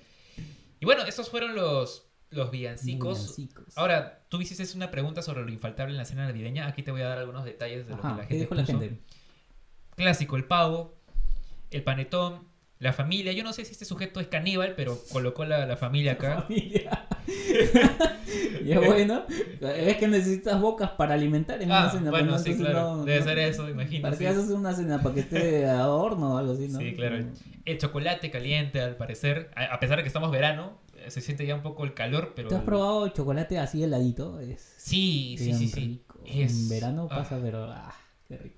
Y bueno, estos fueron los, los villancicos. Villancicos. Ahora, tú hiciste una pregunta sobre lo infaltable en la cena navideña. Aquí te voy a dar algunos detalles de lo que la ¿qué gente dijo la puso. gente? Clásico, el pavo, el panetón, la familia. Yo no sé si este sujeto es caníbal, pero colocó la, la familia acá. Familia. y es bueno. Es que necesitas bocas para alimentar en una Ah, cena. bueno, pues, sí, entonces claro. no- Debe no- ser eso, imagino. ¿Para sí. qué haces una cena? ¿Para que esté de adorno o algo así, no? Sí, claro. El chocolate caliente, al parecer. A a pesar de que estamos verano, eh, se siente ya un poco el calor, pero... ¿Tú has probado el chocolate así heladito? Es Sí, sí, sí, sí. rico. Es- En verano ah. pasa, pero ah.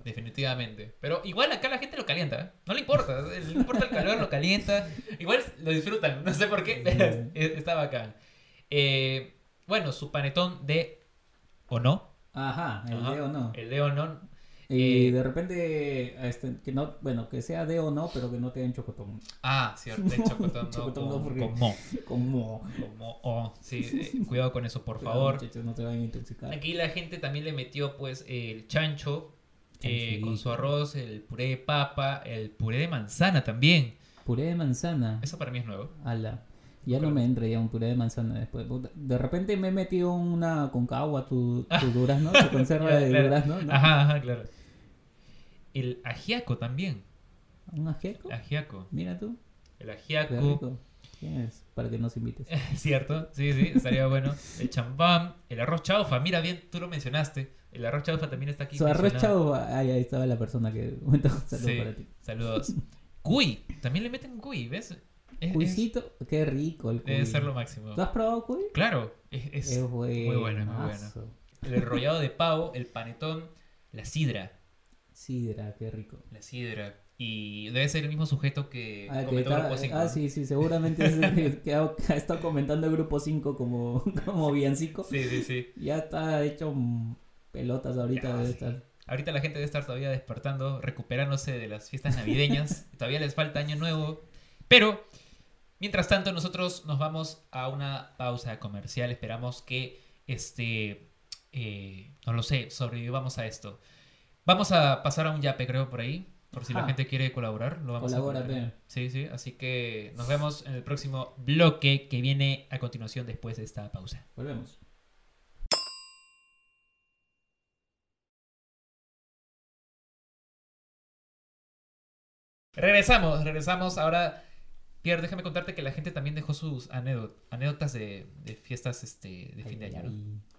Definitivamente. Pero igual acá la gente lo calienta. ¿eh? No le importa. Le importa el calor, lo calienta. Igual lo disfrutan. No sé por qué. pero es- es- está bacán. Eh, bueno, su panetón de o no. Ajá, el Ajá, de o no. El de o no. Y eh, de repente, este, que no, bueno, que sea de o no, pero que no te den chocotón. Ah, cierto. El chocotón no. Chocotón no, con, mo. Como. Como o. Sí, eh, cuidado con eso, por favor. Muchachos, no te vayan a intoxicar. Aquí la gente también le metió pues el chancho. Eh, con su arroz, el puré de papa, el puré de manzana también. Puré de manzana. Eso para mí es nuevo. Ala. Ya no me entra ya un puré de manzana después. De repente me he metido una concagua, tu, tu durazno, tu conserva de claro. durazno, ¿no? Ajá, ajá, claro. El ajiaco también. ¿Un ajiaco? Ajiaco. Mira tú, El ajiaco. ¿Quién es? Para que nos invites. Cierto, sí, sí, estaría bueno. El champán, el arroz chaufa, mira bien, tú lo mencionaste. El arroz chaufa también está aquí. Su arroz mencionado. chau, ahí, ahí estaba la persona que. Saludos Sí, para ti. saludos. Cuy, también le meten cuy, ¿ves? Es- es- Cuisito, qué rico el cuy. debe ser lo máximo. ¿Tú has probado cuy? Claro, es, es muy bueno, muy bueno. El enrollado de pavo, el panetón, la sidra. Sidra, qué rico. La sidra. Y debe ser el mismo sujeto que Ah, que comentó está- Grupo 5. ah, sí, sí, seguramente es el que, que ha, que estado comentando el grupo 5 como, como villancico. Sí, sí, sí. Ya está hecho pelotas ahorita Ya, de sí. estar. Ahorita la gente debe estar todavía despertando, recuperándose de las fiestas navideñas. todavía les falta año nuevo. Pero, mientras tanto, nosotros nos vamos a una pausa comercial. Esperamos que, este, eh, no lo sé, sobrevivamos a esto. Vamos a pasar a un yape, creo, por ahí. Por si la Ajá. gente quiere colaborar, lo vamos Colabórate. a colocar. Sí, sí. Así que nos vemos en el próximo bloque que viene a continuación después de esta pausa. Volvemos. Regresamos, regresamos. Ahora, Pierre, déjame contarte que la gente también dejó sus anécdot- anécdotas de, de fiestas este, de fin de año.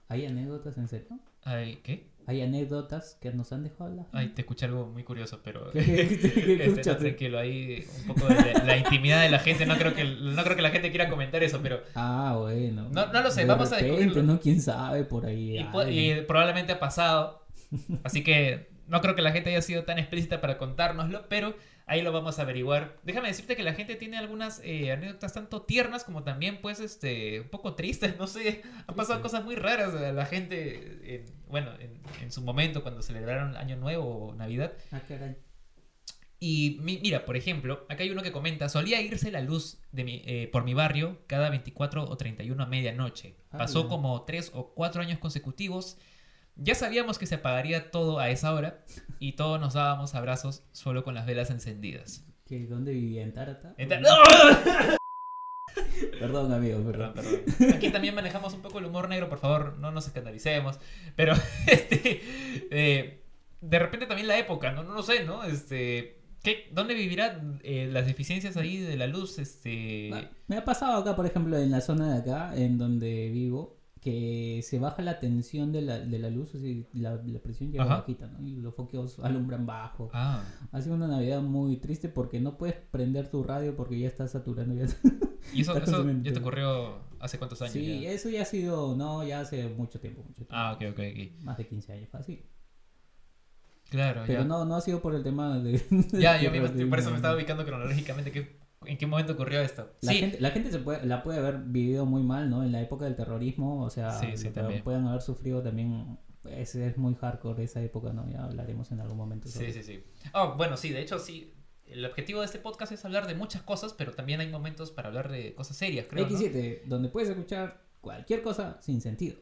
¿Hay anécdotas en serio? Ay, ¿Qué? ¿Hay anécdotas que nos han dejado la Ay, te escuché algo muy curioso, pero ¿Qué- qué- qué- qué este, no, tranquilo, ahí un poco de la, la intimidad de la gente, no creo que no creo que la gente quiera comentar eso, pero Ah, bueno. No- no lo sé, De vamos a repente, descubrirlo. ¿no? ¿Quién sabe por ahí? y, hay. y probablemente ha pasado, así que no creo que la gente haya sido tan explícita para contárnoslo, pero ahí lo vamos a averiguar. Déjame decirte que la gente tiene algunas eh, anécdotas tanto tiernas como también, pues, este, un poco tristes, no sé, han pasado cosas muy raras a la gente, en- bueno, en, en su momento cuando celebraron Año Nuevo o Navidad. Ah, caray. Y mi- mira, por ejemplo, acá hay uno que comenta, solía irse la luz de mi, eh, por mi barrio cada 24 o 31 a medianoche. Pasó Ala. como 3 o 4 años consecutivos. Ya sabíamos que se apagaría todo a esa hora y todos nos dábamos abrazos solo con las velas encendidas. ¿Qué, ¿Dónde vivía? ¿En Tarata? Enta- Perdón, amigo, Perdón, perdón. perdón. Aquí también manejamos un poco el humor negro, por favor, no nos escandalicemos. Pero, este, eh, de repente también la época, no, no lo sé, ¿no? Este, ¿qué, ¿dónde vivirán eh, las deficiencias ahí de la luz? Este, Ah, Me ha pasado acá, por ejemplo, en la zona de acá, en donde vivo, que se baja la tensión de la, de la luz, así, la, la presión llega Ajá. bajita, ¿no? Y los focos alumbran bajo. ah, Ha sido una Navidad muy triste porque no puedes prender tu radio porque ya está saturando. Ya... y eso, ya te ocurrió hace cuántos años. Sí, ya? eso ya ha sido, no, ya hace mucho tiempo, mucho tiempo. Ah, ok, ok, ok. Más de 15 años, fácil. Claro, Pero ya. no, no ha sido por el tema de... Ya, yo de- por eso me estaba ubicando cronológicamente que, en qué momento ocurrió esto. La, sí, gente, la gente se puede, la puede haber vivido muy mal, ¿no? En la época del terrorismo, o sea, Sí, sí, puedan haber sufrido también. Es, es muy hardcore esa época, ¿no? Ya hablaremos en algún momento. sobre Sí, sí, sí. Oh, bueno, sí, de hecho, sí. El objetivo de este podcast es hablar de muchas cosas, pero también hay momentos para hablar de cosas serias, creo. ¿no? X7, donde puedes escuchar cualquier cosa sin sentido.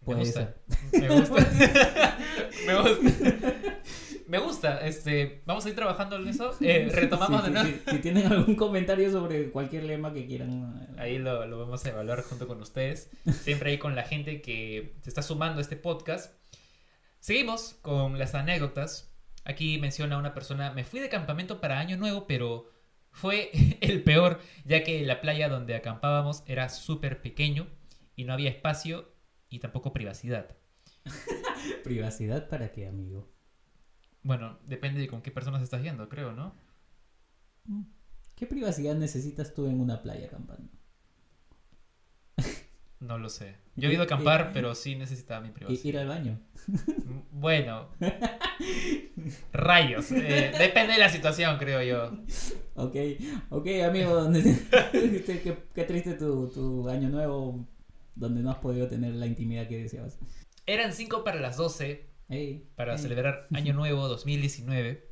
Me Puede gusta. ser. Me gusta. Me gusta. Me gusta. Este, vamos a ir trabajando en eso. Eh, retomamos Sí, de nuevo. Si tienen algún comentario sobre cualquier lema que quieran. eh, Ahí lo, lo vamos a evaluar junto con ustedes. Siempre ahí con la gente que se está sumando a este podcast. Seguimos con las anécdotas. Aquí menciona una persona, me fui de campamento para Año Nuevo, pero fue el peor, ya que la playa donde acampábamos era súper pequeño y no había espacio y tampoco privacidad. Privacidad para qué, amigo. Bueno, depende de con qué personas estás yendo, creo, ¿no? ¿Qué privacidad necesitas tú en una playa acampando? No lo sé. Yo he ido a acampar, pero sí necesitaba mi privacidad. Ir al baño. Mm, Bueno, rayos. eh, depende de la situación, creo yo. Ok, ok, amigo. qué, qué triste tu, tu año nuevo donde no has podido tener la intimidad que deseabas. Eran 5 para las 12 Ey, para ey. celebrar Año Nuevo 2019.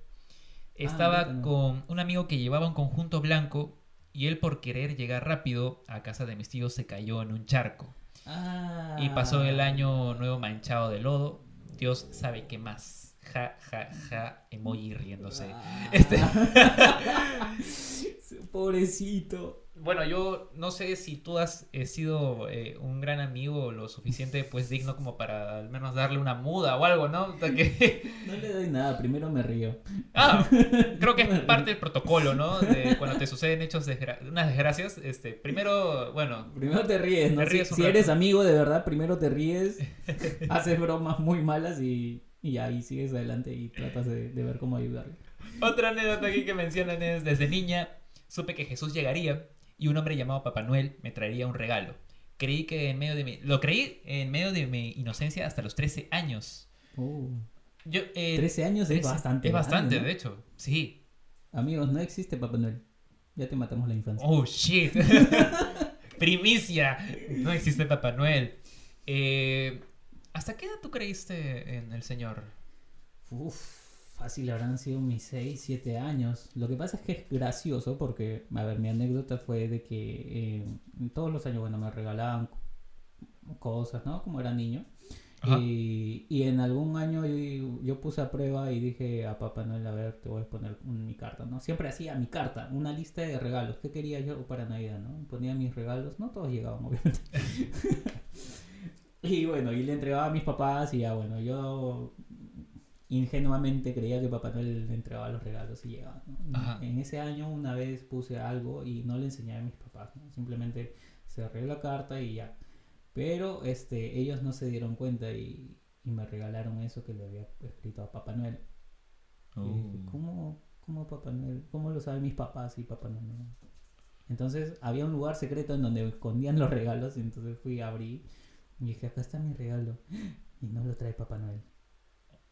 Estaba bueno. con un amigo que llevaba un conjunto blanco y él por querer llegar rápido a casa de mis tíos se cayó en un charco. Ah. Y pasó el año nuevo manchado de lodo. Dios sabe qué más. Ja, ja, ja, emoji riéndose. Ah. Este- Pobrecito. Bueno, yo no sé si tú has eh, sido eh, un gran amigo lo suficiente pues digno como para al menos darle una muda o algo, ¿no? O sea que- No le doy nada, primero me río. Ah, creo que es parte del protocolo, ¿no? De cuando te suceden hechos, desgra- unas desgracias, este, primero, bueno, Primero te ríes, ¿no? Te Si- ríes si, rato. eres amigo de verdad, primero te ríes, haces bromas muy malas y, y ahí sigues adelante y tratas de, de ver cómo ayudarle. otra anécdota aquí que mencionan es, desde niña supe que Jesús llegaría y un hombre llamado Papá Noel me traería un regalo. Creí que en medio de mi, lo creí en medio de mi inocencia hasta los 13 años. Uh, Yo, eh, 13 años es 13 bastante. Es bastante, grande, ¿no? de hecho, sí. Amigos, no existe Papá Noel. Ya te matamos la infancia. Oh, shit. Primicia. No existe Papá Noel. Eh, ¿Hasta qué edad tú creíste en el Señor? Uf, fácil habrán sido mis 6, 7 años. Lo que pasa es que es gracioso porque, a ver, mi anécdota fue de que eh, todos los años, bueno, me regalaban cosas, ¿no? Como era niño. Y, y en algún año yo, yo puse a prueba y dije a Papá Noel, a ver, te voy a poner un- mi carta, ¿no? Siempre hacía mi carta, una lista de regalos. ¿Qué quería yo para Navidad, no? Ponía mis regalos, no todos llegaban, obviamente. y bueno, y le entregaba a mis papás y ya, bueno, yo ingenuamente creía que Papá Noel le entregaba los regalos y llegaba, ¿no? En ese año una vez puse algo y no le enseñé a mis papás, ¿no? Simplemente cerré la carta y ya. Pero este, ellos no se dieron cuenta y, y me regalaron eso que le había escrito a Papá Noel. Y dije, Oh. ¿cómo, ¿cómo Papá Noel? ¿Cómo lo saben mis papás y Papá Noel? no? Entonces había un lugar secreto en donde escondían los regalos. Y entonces fui, abrí y dije, acá está mi regalo. Y no lo trae Papá Noel.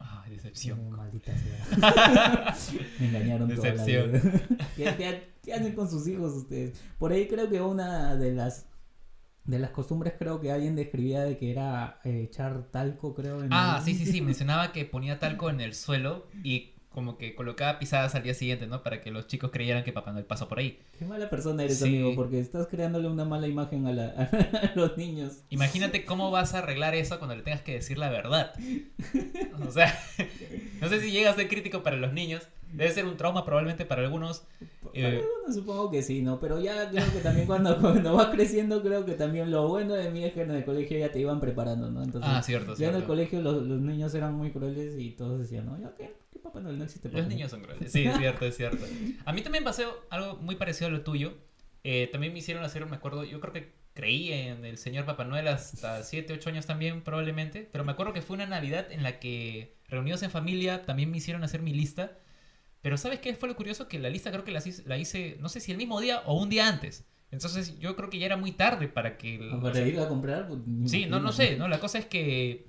Ay, decepción. maldita sea. me engañaron toda la Decepción. ¿Qué, qué- qué hacen con sus hijos ustedes? Por ahí creo que una de las de las costumbres creo que alguien describía de que era eh, echar talco, creo. en Ah, el- sí, sí, sí, mencionaba que ponía talco en el suelo y como que colocaba pisadas al día siguiente, ¿no? Para que los chicos creyeran que Papá Noel pasó por ahí. Qué mala persona eres, Sí. amigo, porque estás creándole una mala imagen a, la- a los niños. Imagínate cómo vas a arreglar eso cuando le tengas que decir la verdad. O sea, no sé si llega a ser crítico para los niños. Debe ser un trauma probablemente para algunos. Para Eh, algunos supongo que sí, ¿no? Pero ya creo que también cuando, cuando vas creciendo, creo que también lo bueno de mí es que en el colegio ya te iban preparando, ¿no? Entonces, Ah, cierto, ya en el colegio los, los niños eran muy crueles y todos decían, no, ya que, que Papá Noel no existe. Papá Los Noel". niños son crueles. Sí, es cierto, es cierto. A mí también pasó algo muy parecido a lo tuyo. Eh, también me hicieron hacer, me acuerdo, yo creo que creí en el señor Papá Noel hasta 7, 8 años también probablemente, pero me acuerdo que fue una Navidad en la que reunidos en familia también me hicieron hacer mi lista. Pero ¿sabes qué fue lo curioso? Que la lista creo que la hice, la hice no sé si el mismo día o un día antes. Entonces yo creo que ya era muy tarde para que... Ah, o Para sea, ir a comprar. pues, Sí, no, no sé, ¿no? La cosa es que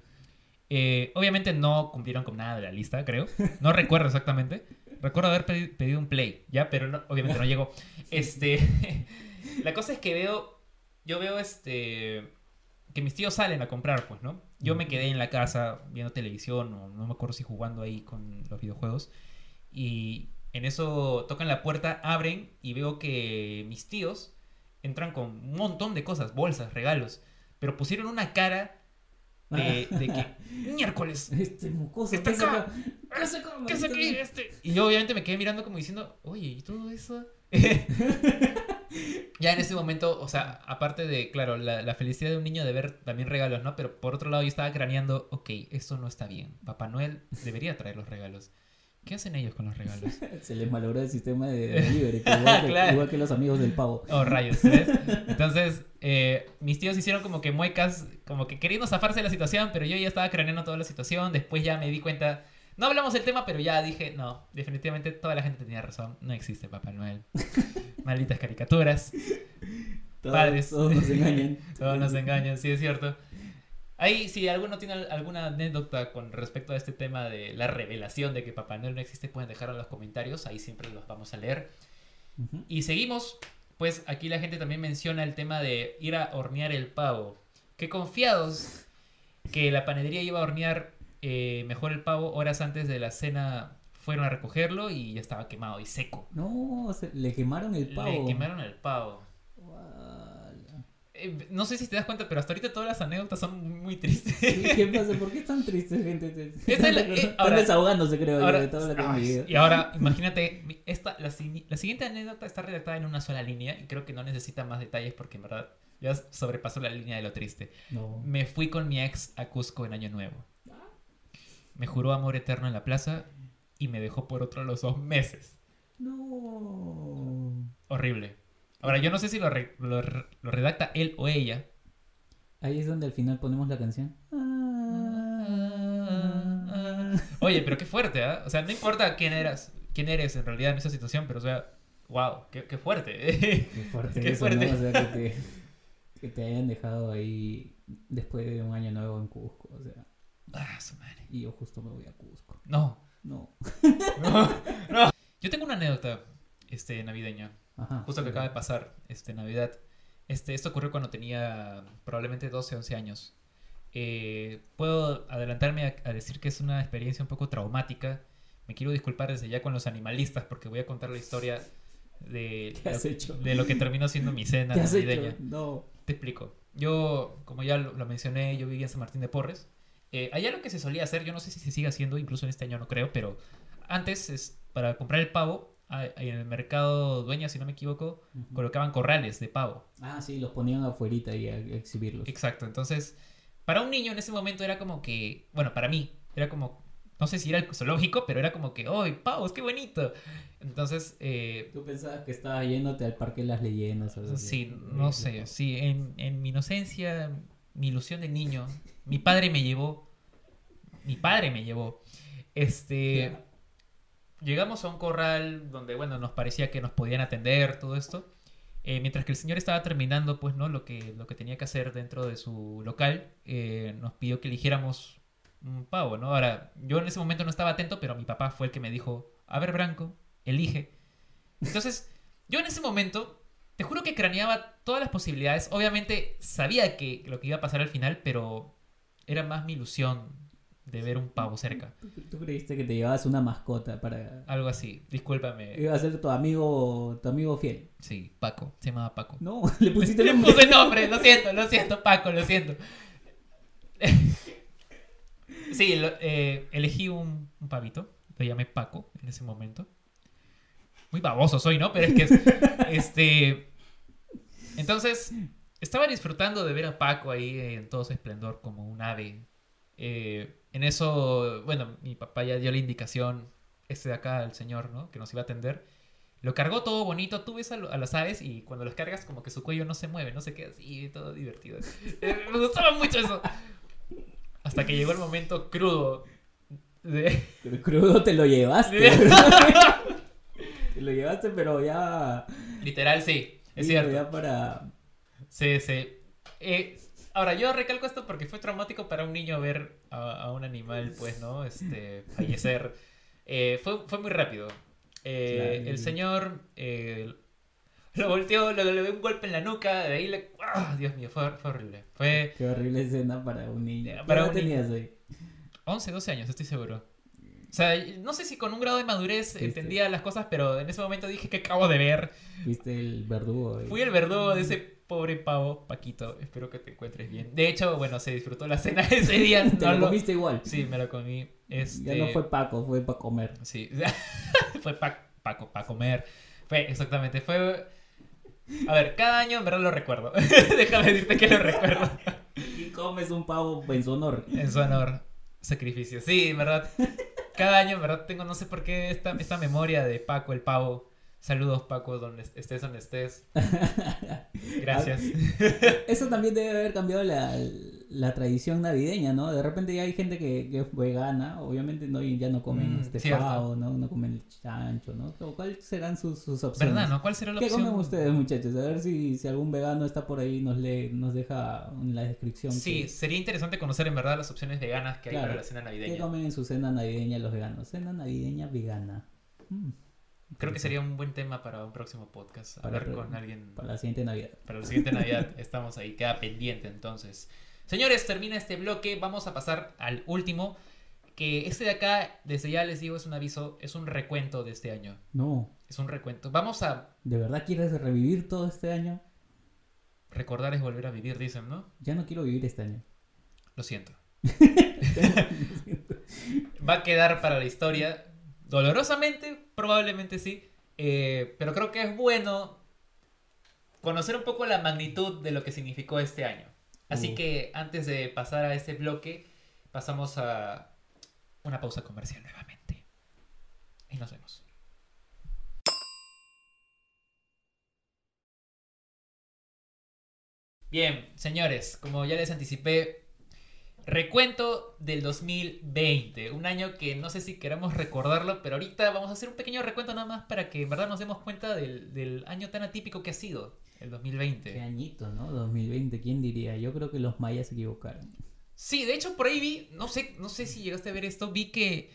eh, obviamente no cumplieron con nada de la lista, creo. No recuerdo exactamente. Recuerdo haber pedi- pedido un play, ¿ya? Pero no- obviamente no llegó. Este, la cosa es que veo, yo veo este, que mis tíos salen a comprar, pues, ¿no? Yo me quedé en la casa viendo televisión o no me acuerdo si jugando ahí con los videojuegos. Y en eso tocan la puerta, abren y veo que mis tíos entran con un montón de cosas, bolsas, regalos. Pero pusieron una cara de, de que miércoles. Este mocoso, Está ¿qué se acá. ¿Qué come? ¿Qué es aquí? Este? Y yo obviamente me quedé mirando como diciendo, oye, ¿y todo eso? ya en ese momento, o sea, aparte de, claro, la, la felicidad de un niño de ver también regalos, ¿no? Pero por otro lado yo estaba craneando, ok, esto no está bien. Papá Noel debería traer los regalos. ¿Qué hacen ellos con los regalos? Se les malogró el sistema de delivery, igual, que, Claro. igual que los amigos del pavo. Oh, rayos, ¿ves? Entonces, eh, mis tíos hicieron como que muecas, como que queriendo zafarse de la situación, pero yo ya estaba craneando toda la situación. Después ya me di cuenta. No hablamos del tema, pero ya dije, no, definitivamente toda la gente tenía razón. No existe Papá Noel. Malditas caricaturas. Todos, Padres. todos nos engañan. Todos nos engañan, sí es cierto. Ahí, si alguno tiene al- alguna anécdota con respecto a este tema de la revelación de que Papá Noel no existe, pueden dejarlo en los comentarios. Ahí siempre los vamos a leer. Y seguimos, pues aquí la gente también menciona el tema de ir a hornear el pavo. Qué confiados que la panadería iba a hornear eh, mejor el pavo horas antes de la cena. Fueron a recogerlo y ya estaba quemado y seco. No, se- le quemaron el pavo. Le quemaron el pavo. Eh, no sé si te das cuenta, pero hasta ahorita todas las anécdotas son muy tristes. Sí, ¿Qué pasa? ¿Por qué están tristes, gente? Esta es la- eh, Están ahora- desahogándose, creo, yo, de todo lo que ay, y ahora, imagínate, esta, la, si- la siguiente anécdota está redactada en una sola línea y creo que no necesita más detalles porque en verdad ya sobrepasó la línea de lo triste. No. Me fui con mi ex a Cusco en Año Nuevo. Me juró amor eterno en la plaza y me dejó por otro los dos meses. No. Horrible. Ahora, yo no sé si lo, re- lo re- lo redacta él o ella. Ahí es donde al final ponemos la canción. Oye, pero qué fuerte, ¿ah? O sea, no importa quién eras, quién eres en realidad en esa situación, pero o sea, wow, qué, qué fuerte. Qué fuerte Qué eso, fuerte. ¿no? O sea, que te, que te hayan dejado ahí después de un año nuevo en Cusco. O sea, ah, su madre. y yo justo me voy a Cusco. No, No. Yo tengo una anécdota este, navideña, Ajá. justo que acaba de pasar, este, Navidad. Este, esto ocurrió cuando tenía probablemente 12, 11 años. Eh, puedo adelantarme a, a decir que es una experiencia un poco traumática. Me quiero disculpar desde ya con los animalistas porque voy a contar la historia de, ¿Qué has lo, hecho? de lo que terminó siendo mi cena ¿Qué has navideña. No. Te explico. Yo, como ya lo, lo mencioné, yo vivía en San Martín de Porres. Eh, allá lo que se solía hacer, yo no sé si se sigue haciendo, incluso en este año no creo, pero antes, es, para comprar el pavo, en el mercado dueña, si no me equivoco, colocaban corrales de pavo. Ah, sí, los ponían afuerita y a, exhibirlos. Exacto. Entonces, para un niño en ese momento era como que, bueno, para mí, era como, no sé si era el zoológico, pero era como que, ¡ay, pavos, qué bonito! Entonces, eh, Tú pensabas que estabas yéndote al Parque de las Leyendas. o. Sí, no sé, sí, en, en mi inocencia mi ilusión de niño. Mi padre me llevó. Mi padre me llevó. Este. Llegamos a un corral donde, bueno, nos parecía que nos podían atender, todo esto. Eh, mientras que el señor estaba terminando, pues, ¿no? Lo que, lo que tenía que hacer dentro de su local, eh, nos pidió que eligiéramos un pavo, ¿no? Ahora, yo en ese momento no estaba atento, pero mi papá fue el que me dijo, a ver, Branco, elige. Entonces, yo en ese momento, te juro que craneaba todas las posibilidades. Obviamente sabía que lo que iba a pasar al final, pero era más mi ilusión de ver un pavo cerca. ¿Tú, creíste que te llevabas una mascota para... Algo así, discúlpame. Iba a ser tu amigo, tu amigo fiel. Sí, Paco, se llamaba Paco. No, le pusiste Le nombre. puse nombre, lo siento, lo siento, Paco, lo siento. Sí, lo- eh, elegí un, un pavito, lo llamé Paco en ese momento. Muy baboso soy, ¿no? Pero es que, este... Entonces, estaba disfrutando de ver a Paco ahí en todo su esplendor como un ave. Eh, en eso, bueno, mi papá ya dio la indicación, este de acá, el señor, ¿no? Que nos iba a atender. Lo cargó todo bonito, tú ves a, lo- a las aves y cuando los cargas como que su cuello no se mueve, no se queda así, todo divertido. Eh, me gustaba mucho eso. Hasta que llegó el momento crudo de... Pero crudo te lo llevaste. de- te lo llevaste, pero ya... Literal, sí, es digo, cierto. Ya para... Sí, sí. Eh, ahora, yo recalco esto porque fue traumático para un niño ver a, a un animal, pues, ¿no? Este, fallecer. Eh, fue, fue muy rápido. Eh, Claro. El señor eh, lo volteó, le, dio un golpe en la nuca, de ahí le... ¡Ah! Dios mío, fue, fue horrible. Fue Qué horrible escena para un niño. ¿Qué para edad un tenías ahí? 11, 12 años, estoy seguro. O sea, no sé si con un grado de madurez Viste. entendía las cosas, pero en ese momento dije que acabo de ver. Viste el verdugo. ahí. Fui el verdugo de ese pobre pavo, Paquito. Espero que te encuentres bien. De hecho, bueno, se disfrutó la cena ese día. Te no lo comiste igual. Sí, me lo comí. Este... Ya no fue Paco, fue para comer. Sí, fue para comer. Fue, exactamente, fue... A ver, cada año en verdad lo recuerdo. Déjame decirte que lo recuerdo. Y comes un pavo en su honor. En su honor, sacrificio. Sí, en verdad. Cada año, en verdad, tengo no sé por qué esta, esta memoria de Paco el pavo. Saludos, Paco, donde estés donde estés. Gracias. Eso también debe haber cambiado la, la tradición navideña, ¿no? De repente ya hay gente que, que es vegana, obviamente no ya no comen Mm, este pavo, ¿no? No comen el chancho, ¿no? ¿Cuáles serán sus, sus opciones? ¿Verdad, no? ¿Cuál será la ¿Qué opción? comen ustedes, muchachos? A ver si, si algún vegano está por ahí, nos lee, nos deja en la descripción. Sí, qué- sería interesante conocer en verdad las opciones veganas que hay Claro. para la cena ¿Qué navideña. comen en su cena navideña los veganos? Cena navideña vegana. Mm, Creo que sería un buen tema para un próximo podcast. Para Hablar con alguien Para la siguiente Navidad. para la siguiente Navidad. Estamos ahí, queda pendiente entonces. Señores, termina este bloque. Vamos a pasar al último. Que este de acá, desde ya les digo, es un aviso, es un recuento de este año. No, Es un recuento. Vamos a ¿de verdad quieres revivir todo este año? recordar es volver a vivir, dicen, ¿no? Ya no quiero vivir este año. Lo siento. Va a quedar para la historia. Dolorosamente, probablemente sí. Eh, pero creo que es bueno conocer un poco la magnitud de lo que significó este año. Así Uh. que antes de pasar a este bloque, pasamos a una pausa comercial nuevamente. Y nos vemos. Bien, señores, como ya les anticipé, recuento del 2020, un año que no sé si queramos recordarlo, pero ahorita vamos a hacer un pequeño recuento nada más para que en verdad nos demos cuenta del, del año tan atípico que ha sido el Qué 2020. añito, ¿no? 2020, ¿quién diría? Yo creo que los mayas se equivocaron. Sí, de hecho por ahí vi, no sé, no sé si llegaste a ver esto, vi que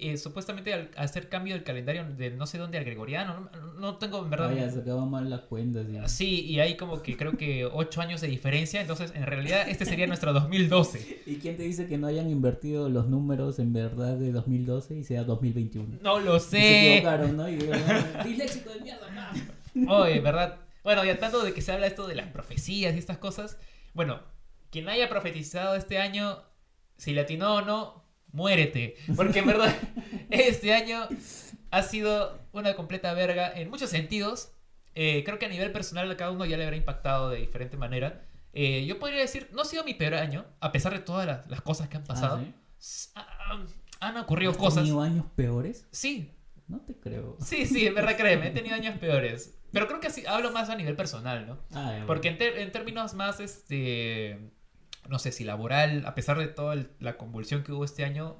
eh, supuestamente al hacer cambio del calendario de no sé dónde al gregoriano, no, no tengo en verdad... Vaya, sacaban mal las cuentas. y- Sí, y hay como que creo que 8 años de diferencia, entonces en realidad este sería nuestro 2012. ¿Y quién te dice que no hayan invertido los números en verdad de 2012 y sea 2021? No lo Y Se sé. equivocaron, ¿no? Y dijeron, "Ah, disléxico de mierda, pa". Oye, ¿verdad? Bueno, y tanto de que se habla esto de las profecías y estas cosas, bueno, quien haya profetizado este año, si le atinó o no, muérete. Porque en verdad, este año ha sido una completa verga en muchos sentidos. Eh, creo que a nivel personal a cada uno ya le habrá impactado de diferente manera. Eh, yo podría decir, no ha sido mi peor año, a pesar de todas las, las cosas que han pasado. Ah, ¿sí? S- ah, Han ocurrido ¿Has cosas. tenido años peores? Sí, No te creo. sí, sí, en verdad créeme, he tenido años peores. Pero creo que así hablo más a nivel personal, ¿no? Ah, Porque en, en términos más este no sé si laboral, a pesar de toda el- la convulsión que hubo este año,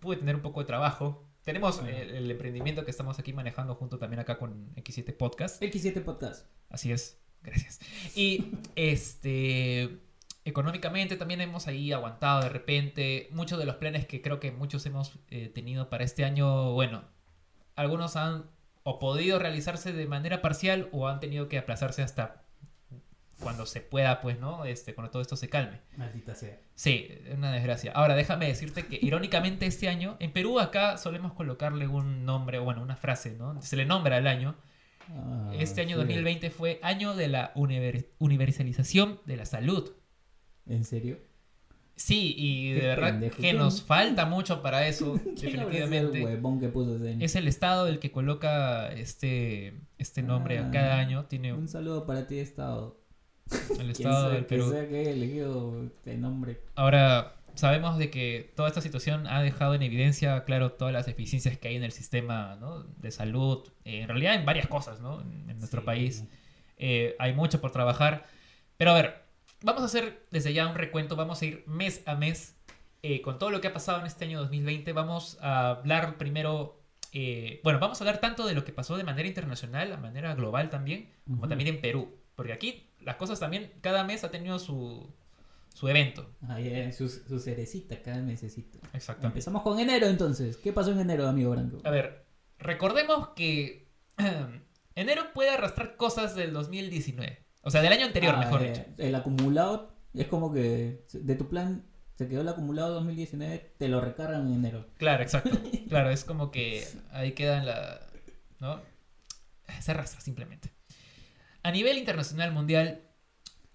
pude tener un poco de trabajo. Tenemos Bueno. el, el emprendimiento que estamos aquí manejando junto también acá con X7 Podcast. X7 Podcast. Así es, gracias. Y este económicamente también hemos ahí aguantado de repente muchos de los planes que creo que muchos hemos eh, tenido para este año, bueno, algunos han o podido realizarse de manera parcial o han tenido que aplazarse hasta cuando se pueda, pues, ¿no? Este, cuando todo esto se calme. Maldita sea. Sí, una desgracia. Ahora, déjame decirte que irónicamente este año, en Perú acá solemos colocarle un nombre, bueno, una frase, ¿no? Se le nombra al año. Ah, Este año sí. 2020 fue año de la univer- universalización de la salud. ¿En serio? Sí, y de verdad pendejo. que ¿Quién- nos falta mucho para eso, ¿Quién habrá sido el definitivamente. huevón que puso ese año? Es el Estado el que coloca este, este nombre Ah, cada año. Tiene Un saludo para ti, Estado. el Estado del que Perú. sea que elegido este nombre. Ahora, sabemos de que toda esta situación ha dejado en evidencia, claro, todas las deficiencias que hay en el sistema ¿no? de salud, eh, en realidad en varias cosas, ¿no? En, en nuestro Sí. país. Eh, hay mucho por trabajar. Pero a ver, vamos a hacer desde ya un recuento, vamos a ir mes a mes eh, con todo lo que ha pasado en este año 2020. Vamos a hablar primero, eh, bueno, vamos a hablar tanto de lo que pasó de manera internacional, a manera global también, como Ujú. también en Perú. Porque aquí las cosas también, cada mes ha tenido su, su evento. Ahí es su, su cerecita cada mesecito. Exactamente. Empezamos con enero entonces. ¿Qué pasó en enero, amigo Branco? A ver, recordemos que enero puede arrastrar cosas del 2019. O sea, del año anterior, Ah, mejor dicho. El acumulado es como que de tu plan se quedó el acumulado 2019, te lo recargan en enero. Claro, exacto. Claro, es como que ahí queda en la... ¿No? Se arrastra simplemente. A nivel internacional mundial,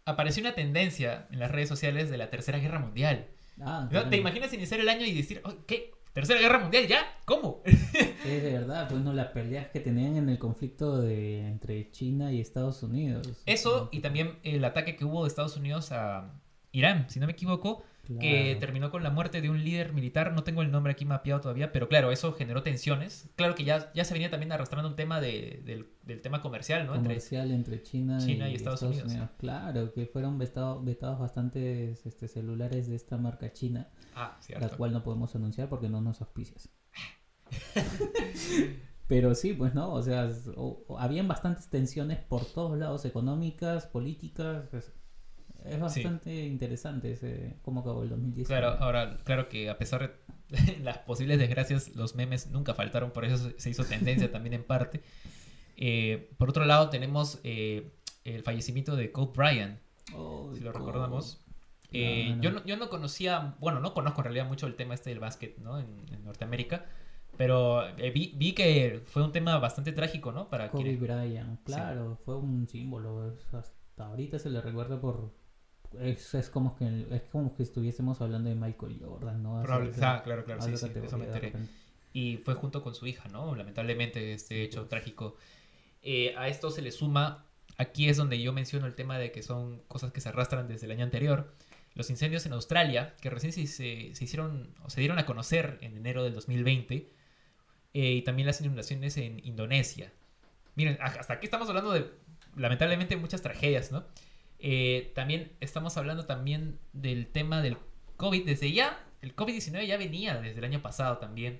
apareció una tendencia en las redes sociales de la Tercera Guerra Mundial. Ah, ¿No? ¿Te imaginas iniciar el año y decir, "Ay, ¿qué? ¿Tercera Guerra Mundial ya? ¿Cómo? Es de verdad, pues no las peleas que tenían en el conflicto de entre China y Estados Unidos. Eso y también el ataque que hubo de Estados Unidos a Irán, si no me equivoco, que terminó con la muerte de un líder militar, no tengo el nombre aquí mapeado todavía, pero claro, eso generó tensiones. Claro que ya, ya se venía también arrastrando un tema de- del, del tema comercial, ¿no? Comercial entre China, China y Estados Unidos. Claro, que fueron vetado- vetados bastantes este, celulares de esta marca china, ah, la cual no podemos anunciar porque no nos auspicias. Pero sí, pues no, o sea, s- o- o habían bastantes tensiones por todos lados, económicas, políticas. Es bastante interesante ese cómo acabó el 2019. Claro, ahora, claro que a pesar de las posibles desgracias, los memes nunca faltaron, por eso se- hizo tendencia también en parte. Eh, por otro lado, tenemos eh, el fallecimiento de Kobe Bryant, Oh, si lo co- recordamos. Eh, yo, no, yo no conocía, bueno, no conozco en realidad mucho el tema este del básquet, ¿no? En, en Norteamérica, pero eh, vi, vi que fue un tema bastante trágico, ¿no? Para Kobe quienes- Bryant, claro, fue un símbolo. hasta ahorita se le recuerda por. Es, es como que es como que estuviésemos hablando de Michael Jordan, ¿no? Probable- que- ah, claro, claro, sí, sí, eso me enteré. Y fue junto con su hija, ¿no? Lamentablemente este hecho trágico. Eh, a esto se le suma, aquí es donde yo menciono el tema de que son cosas que se arrastran desde el año anterior. Los incendios en Australia, que recién se, se- se hicieron o se dieron a conocer en enero del 2020. eh, y también las inundaciones en Indonesia. Miren, hasta aquí estamos hablando de, lamentablemente, muchas tragedias, ¿no? Eh, también estamos hablando también del tema del COVID. Desde ya, el COVID-19 ya venía desde el año pasado también.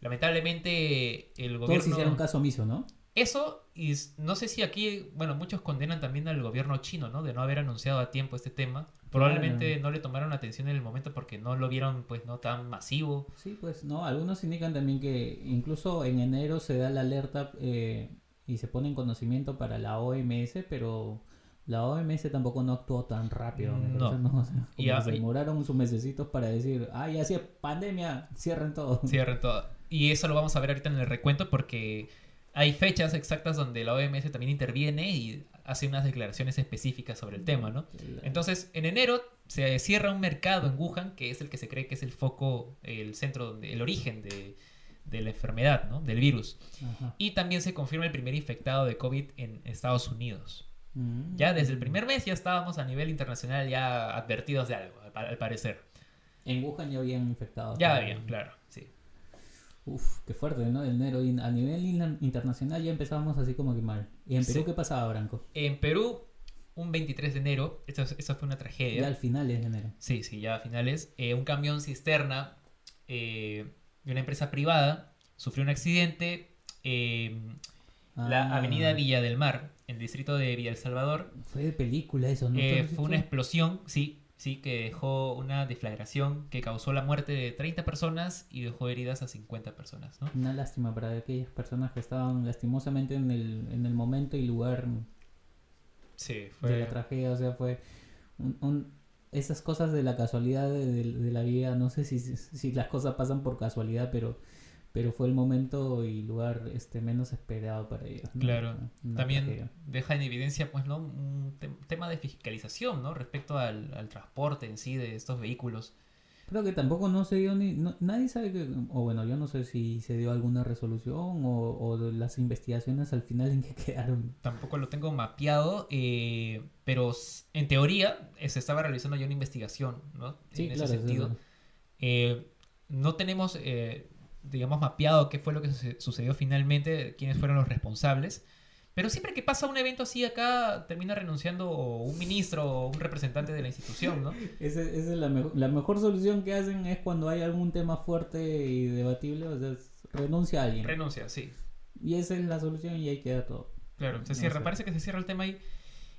Lamentablemente, el Todos gobierno... hicieron caso omiso, ¿no? Eso, y no sé si aquí, bueno, muchos condenan también al gobierno chino, ¿no? De no haber anunciado a tiempo este tema. Probablemente no le tomaron atención en el momento porque no lo vieron, pues, no tan masivo. Sí, pues no. Algunos indican también que incluso en enero se da la alerta eh, y se pone en conocimiento para la OMS, pero la OMS tampoco no actuó tan rápido. me No. ¿no? O sea, Y a- se demoraron sus mesecitos para decir, ah, ya sí, pandemia, cierren todo. Cierren todo. Y eso lo vamos a ver ahorita en el recuento porque hay fechas exactas donde la OMS también interviene y hace unas declaraciones específicas sobre el tema, ¿no? Entonces, en enero se cierra un mercado en Wuhan, que es el que se cree que es el foco, el centro, donde, el origen de, de la enfermedad, ¿no? Del virus. Ajá. Y también se confirma el primer infectado de COVID en Estados Unidos. Mm. Ya desde el primer mes ya estábamos a nivel internacional ya advertidos de algo, al, pa- al parecer. En Wuhan ya habían infectado. Ya habían, claro, sí. Uf, qué fuerte, ¿no? Enero y a nivel in- internacional ya empezábamos así como que mal. ¿Y en Perú Sí. qué pasaba, Branco? En Perú, un 23 de enero, esto fue una tragedia. Ya al final es de enero. Sí, sí, ya a finales. eh, un camión cisterna eh, de una empresa privada sufrió un accidente. eh, la Ah, avenida Villa del Mar, el distrito de Villa El Salvador. Fue de película eso, ¿no? eh, ¿Te has fue una explosión, sí, sí, que dejó una deflagración que causó la muerte de 30 personas y dejó heridas a 50 personas, ¿no? Una lástima para aquellas personas que estaban lastimosamente en el, en el momento y lugar Sí, de la tragedia. O sea, fue un, un- esas cosas de la casualidad de, de- de la vida. No sé si, si las cosas pasan por casualidad, pero pero fue el momento y lugar este menos esperado para ellos. ¿no? Claro. También tragedia. deja en evidencia, pues, ¿no? Un te- tema de fiscalización, ¿no? Respecto al, al transporte en sí de estos vehículos. Creo que tampoco no se dio ni. no- nadie sabe que. O bueno, yo no sé si se dio alguna resolución o, las investigaciones al final en que quedaron. Tampoco lo tengo mapeado, eh, pero en teoría eh, se estaba realizando ya una investigación, ¿no? Sí, en claro. ese sentido. Eh, no tenemos, eh, digamos, mapeado qué fue lo que suce- sucedió finalmente, quiénes fueron los responsables. Pero siempre que pasa un evento así acá, termina renunciando un ministro o un representante de la institución, ¿no? Ese- esa es la, mejo- la mejor solución que hacen es cuando hay algún tema fuerte y debatible, o sea, renuncia a alguien. Renuncia, sí. y esa es la solución y ahí queda todo. Claro, se No cierra, sé. parece que se cierra el tema ahí.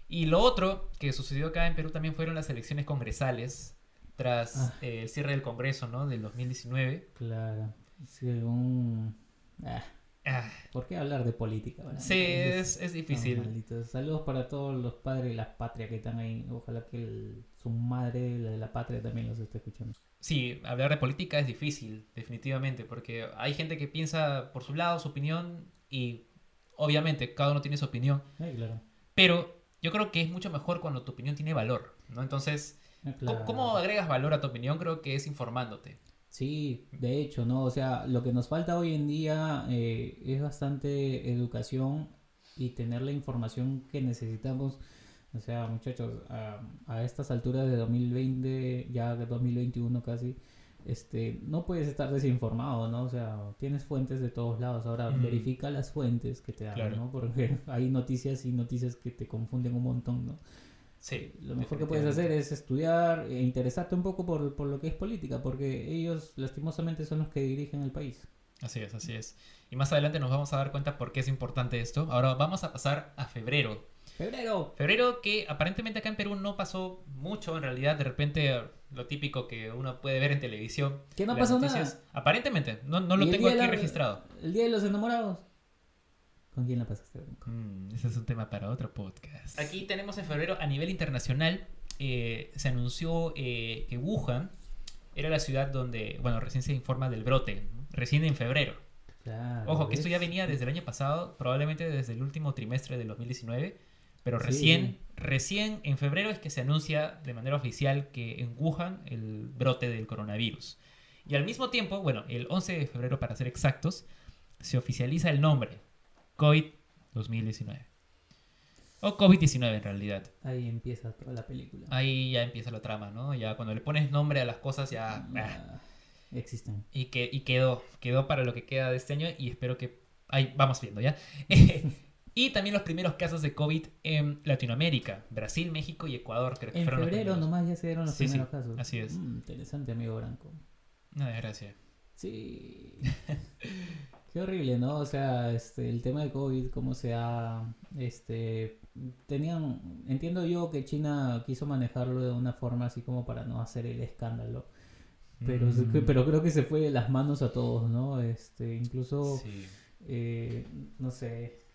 Y lo otro que sucedió acá en Perú también fueron las elecciones congresales tras Ah. eh, el cierre del Congreso, ¿no? Del 2019. Claro. Según... Ah, Ah, ¿Por qué hablar de política? sí, es, es difícil. Saludos para todos los padres de la patria que están ahí. Ojalá que el- su madre, la de la patria, también los esté escuchando. Sí, hablar de política es difícil, definitivamente, porque hay gente que piensa por su lado, su opinión, y obviamente cada uno tiene su opinión, Ay, claro. pero yo creo que es mucho mejor cuando tu opinión tiene valor, ¿no? Entonces, Ah, ¿cómo- claro. ¿cómo agregas valor a tu opinión? Creo que es informándote. Sí, de hecho, ¿no? O sea, lo que nos falta hoy en día eh, es bastante educación y tener la información que necesitamos. O sea, muchachos, a, a estas alturas de 2020, ya de 2021 casi, este, no puedes estar desinformado, ¿no? O sea, tienes fuentes de todos lados. Ahora, Mm. verifica las fuentes que te dan, Claro. ¿no? Porque hay noticias y noticias que te confunden un montón, ¿no? Sí. Lo mejor que puedes hacer es estudiar e interesarte un poco por, por lo que es política, porque ellos lastimosamente son los que dirigen el país. Así es, así es. Y más adelante nos vamos a dar cuenta por qué es importante esto. Ahora vamos a pasar a febrero. ¡Febrero! Febrero que aparentemente acá en Perú no pasó mucho, en realidad, de repente lo típico que uno puede ver en televisión. ¿Que no pasó nada? Aparentemente, no, no lo ¿Y el tengo aquí la- registrado. El Día de los Enamorados. ¿Con quién la pasaste? Mm, ese es un tema para otro podcast. Aquí tenemos en febrero a nivel internacional, eh, se anunció eh, que Wuhan era la ciudad donde, bueno, recién se informa del brote, recién en febrero. Claro, Ojo, que esto ya venía desde el año pasado, probablemente desde el último trimestre del 2019, pero Sí. recién, recién en febrero es que se anuncia de manera oficial que en Wuhan el brote del coronavirus. Y al mismo tiempo, bueno, el 11 de febrero para ser exactos, se oficializa el nombre, COVID-2019. O COVID-19 en realidad. Ahí empieza toda la película. Ahí ya empieza la trama, ¿no? Ya cuando le pones nombre a las cosas ya... ah, Ah, existen. y, que, y quedó, quedó para lo que queda de este año y espero que... Ahí vamos viendo ya. y también los primeros casos de COVID en Latinoamérica, Brasil, México y Ecuador, creo que En fueron febrero nomás ya se dieron los Sí, sí, primeros casos. así es. Mm, interesante, amigo Branco. Una desgracia. Sí. Qué horrible, ¿no? O sea, este, el tema de COVID, cómo se ha, este, tenían, entiendo yo que China quiso manejarlo de una forma así como para no hacer el escándalo, pero, Mm, pero creo que se fue de las manos a todos, ¿no? Este, incluso, Sí, eh, no sé,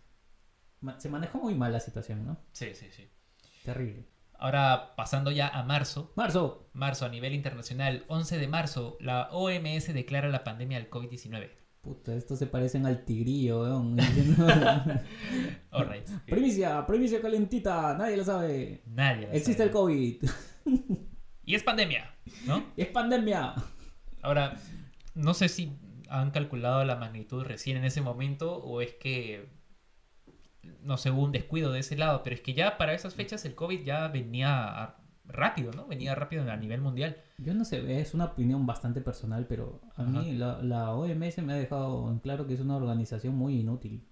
se manejó muy mal la situación, ¿no? sí, sí, sí. Terrible. Ahora pasando ya a marzo. Marzo. Marzo a nivel internacional, 11 de marzo, la OMS declara la pandemia del COVID-19. Puta, estos se parecen al tigrillo, weón. Primicia, primicia calentita, nadie lo sabe. Nadie. lo Existe sabe. el COVID. Y es pandemia, ¿no? Es pandemia. Ahora, no sé si han calculado la magnitud recién en ese momento o es que, no sé, hubo un descuido de ese lado, pero es que ya para esas fechas el COVID ya venía rápido, ¿no? Venía rápido a nivel mundial. Yo no sé, es una opinión bastante personal, pero a Ajá. mí la, la OMS me ha dejado en claro que es una organización muy inútil.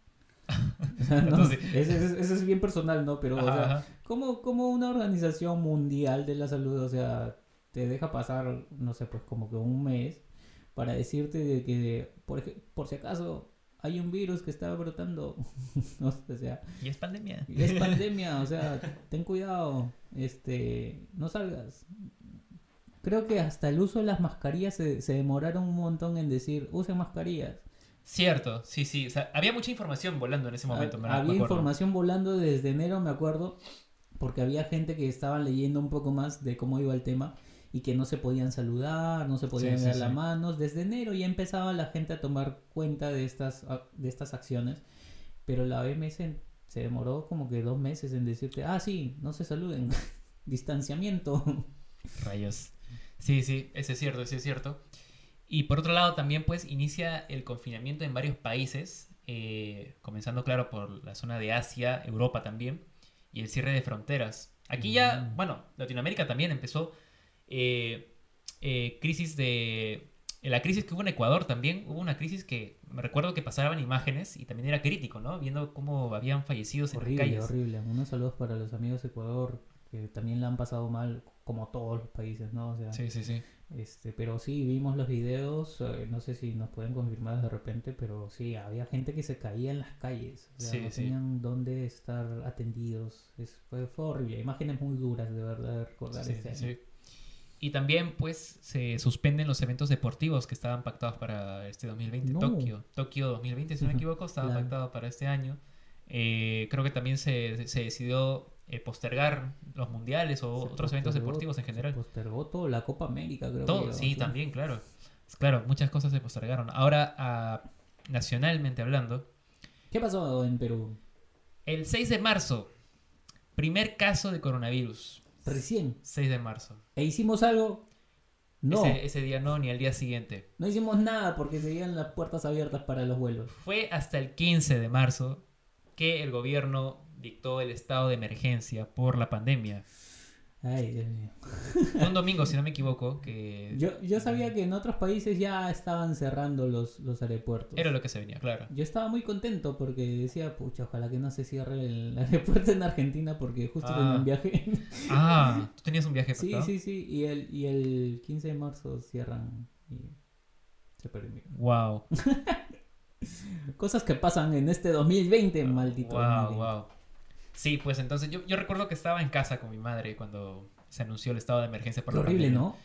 O sea, no, Entonces- ese- ese es bien personal, ¿no? Pero, o Ajá, sea, ajá. ¿cómo, cómo una organización mundial de la salud, o sea, te deja pasar, no sé, pues como que un mes para decirte de que, por, por si acaso, hay un virus que está brotando, ¿no? o sea, Y es pandemia. y es pandemia, o sea, ten cuidado, este, no salgas. Creo que hasta el uso de las mascarillas se, se demoraron un montón en decir, usen mascarillas. Cierto, sí, sí. O sea, había mucha información volando en ese momento. me- me Había información volando desde enero, me acuerdo, porque había gente que estaba leyendo un poco más de cómo iba el tema y que no se podían saludar, no se podían Sí, dar sí. las manos. Desde enero ya empezaba la gente a tomar cuenta de estas, de estas acciones, pero la OMS se demoró como que dos meses en decirte, ah, sí, no se saluden, distanciamiento. Rayos. Sí, sí, ese es cierto, ese es cierto. Y por otro lado también pues inicia el confinamiento en varios países, eh, comenzando claro por la zona de Asia, Europa también, y el cierre de fronteras. Aquí ya, Mm. bueno, Latinoamérica también empezó eh, eh, crisis de... la crisis que hubo en Ecuador también, hubo una crisis que me recuerdo que pasaban imágenes y también era crítico, ¿no? Viendo cómo habían fallecidos en las horrible, horrible. Unos saludos para los amigos de Ecuador que también la han pasado mal, como todos los países, ¿no? O sea, Sí, sí, sí. Este, pero sí, vimos los videos, eh, no sé si nos pueden confirmar de repente, pero sí, había gente que se caía en las calles, o sea, Sí, no sí. tenían dónde estar atendidos, es, fue, fue horrible, imágenes muy duras de verdad de recordar Sí, este año. sí. Y también, pues, se suspenden los eventos deportivos que estaban pactados para este 2020. No. Tokio, Tokio 2020, si no me equivoco, estaba Claro. pactado para este año. Eh, creo que también se, se decidió eh, postergar los mundiales o Se otros eventos deportivos en se general. postergó todo, la Copa América creo que Todo, llegó sí, también, claro. Claro, muchas cosas se postergaron. Ahora, ah, nacionalmente hablando, ¿Qué pasó en Perú? el 6 de marzo, primer caso de coronavirus. Recién. 6 de marzo. ¿E hicimos algo? No, Ese, ese día no, ni al día siguiente. no hicimos nada porque seguían las puertas abiertas para los vuelos. Fue hasta el 15 de marzo que el gobierno dictó el estado de emergencia por la pandemia. Ay, Dios mío. Un domingo, si no me equivoco, que Yo, yo sabía que en otros países ya estaban cerrando los, los aeropuertos. era lo que se venía, claro. Yo estaba muy contento porque decía, pucha, ojalá que no se cierre el aeropuerto en Argentina porque justo Ah. tenía un viaje. Ah, tú tenías un viaje sí, sí, sí. Y el, y el 15 de marzo cierran y se perdió. Wow, Cosas que pasan en este 2020, maldito. wow, 2020. wow. Sí, pues entonces yo, yo recuerdo que estaba en casa con mi madre cuando se anunció el estado de emergencia por la horrible, pandemia. ¿no?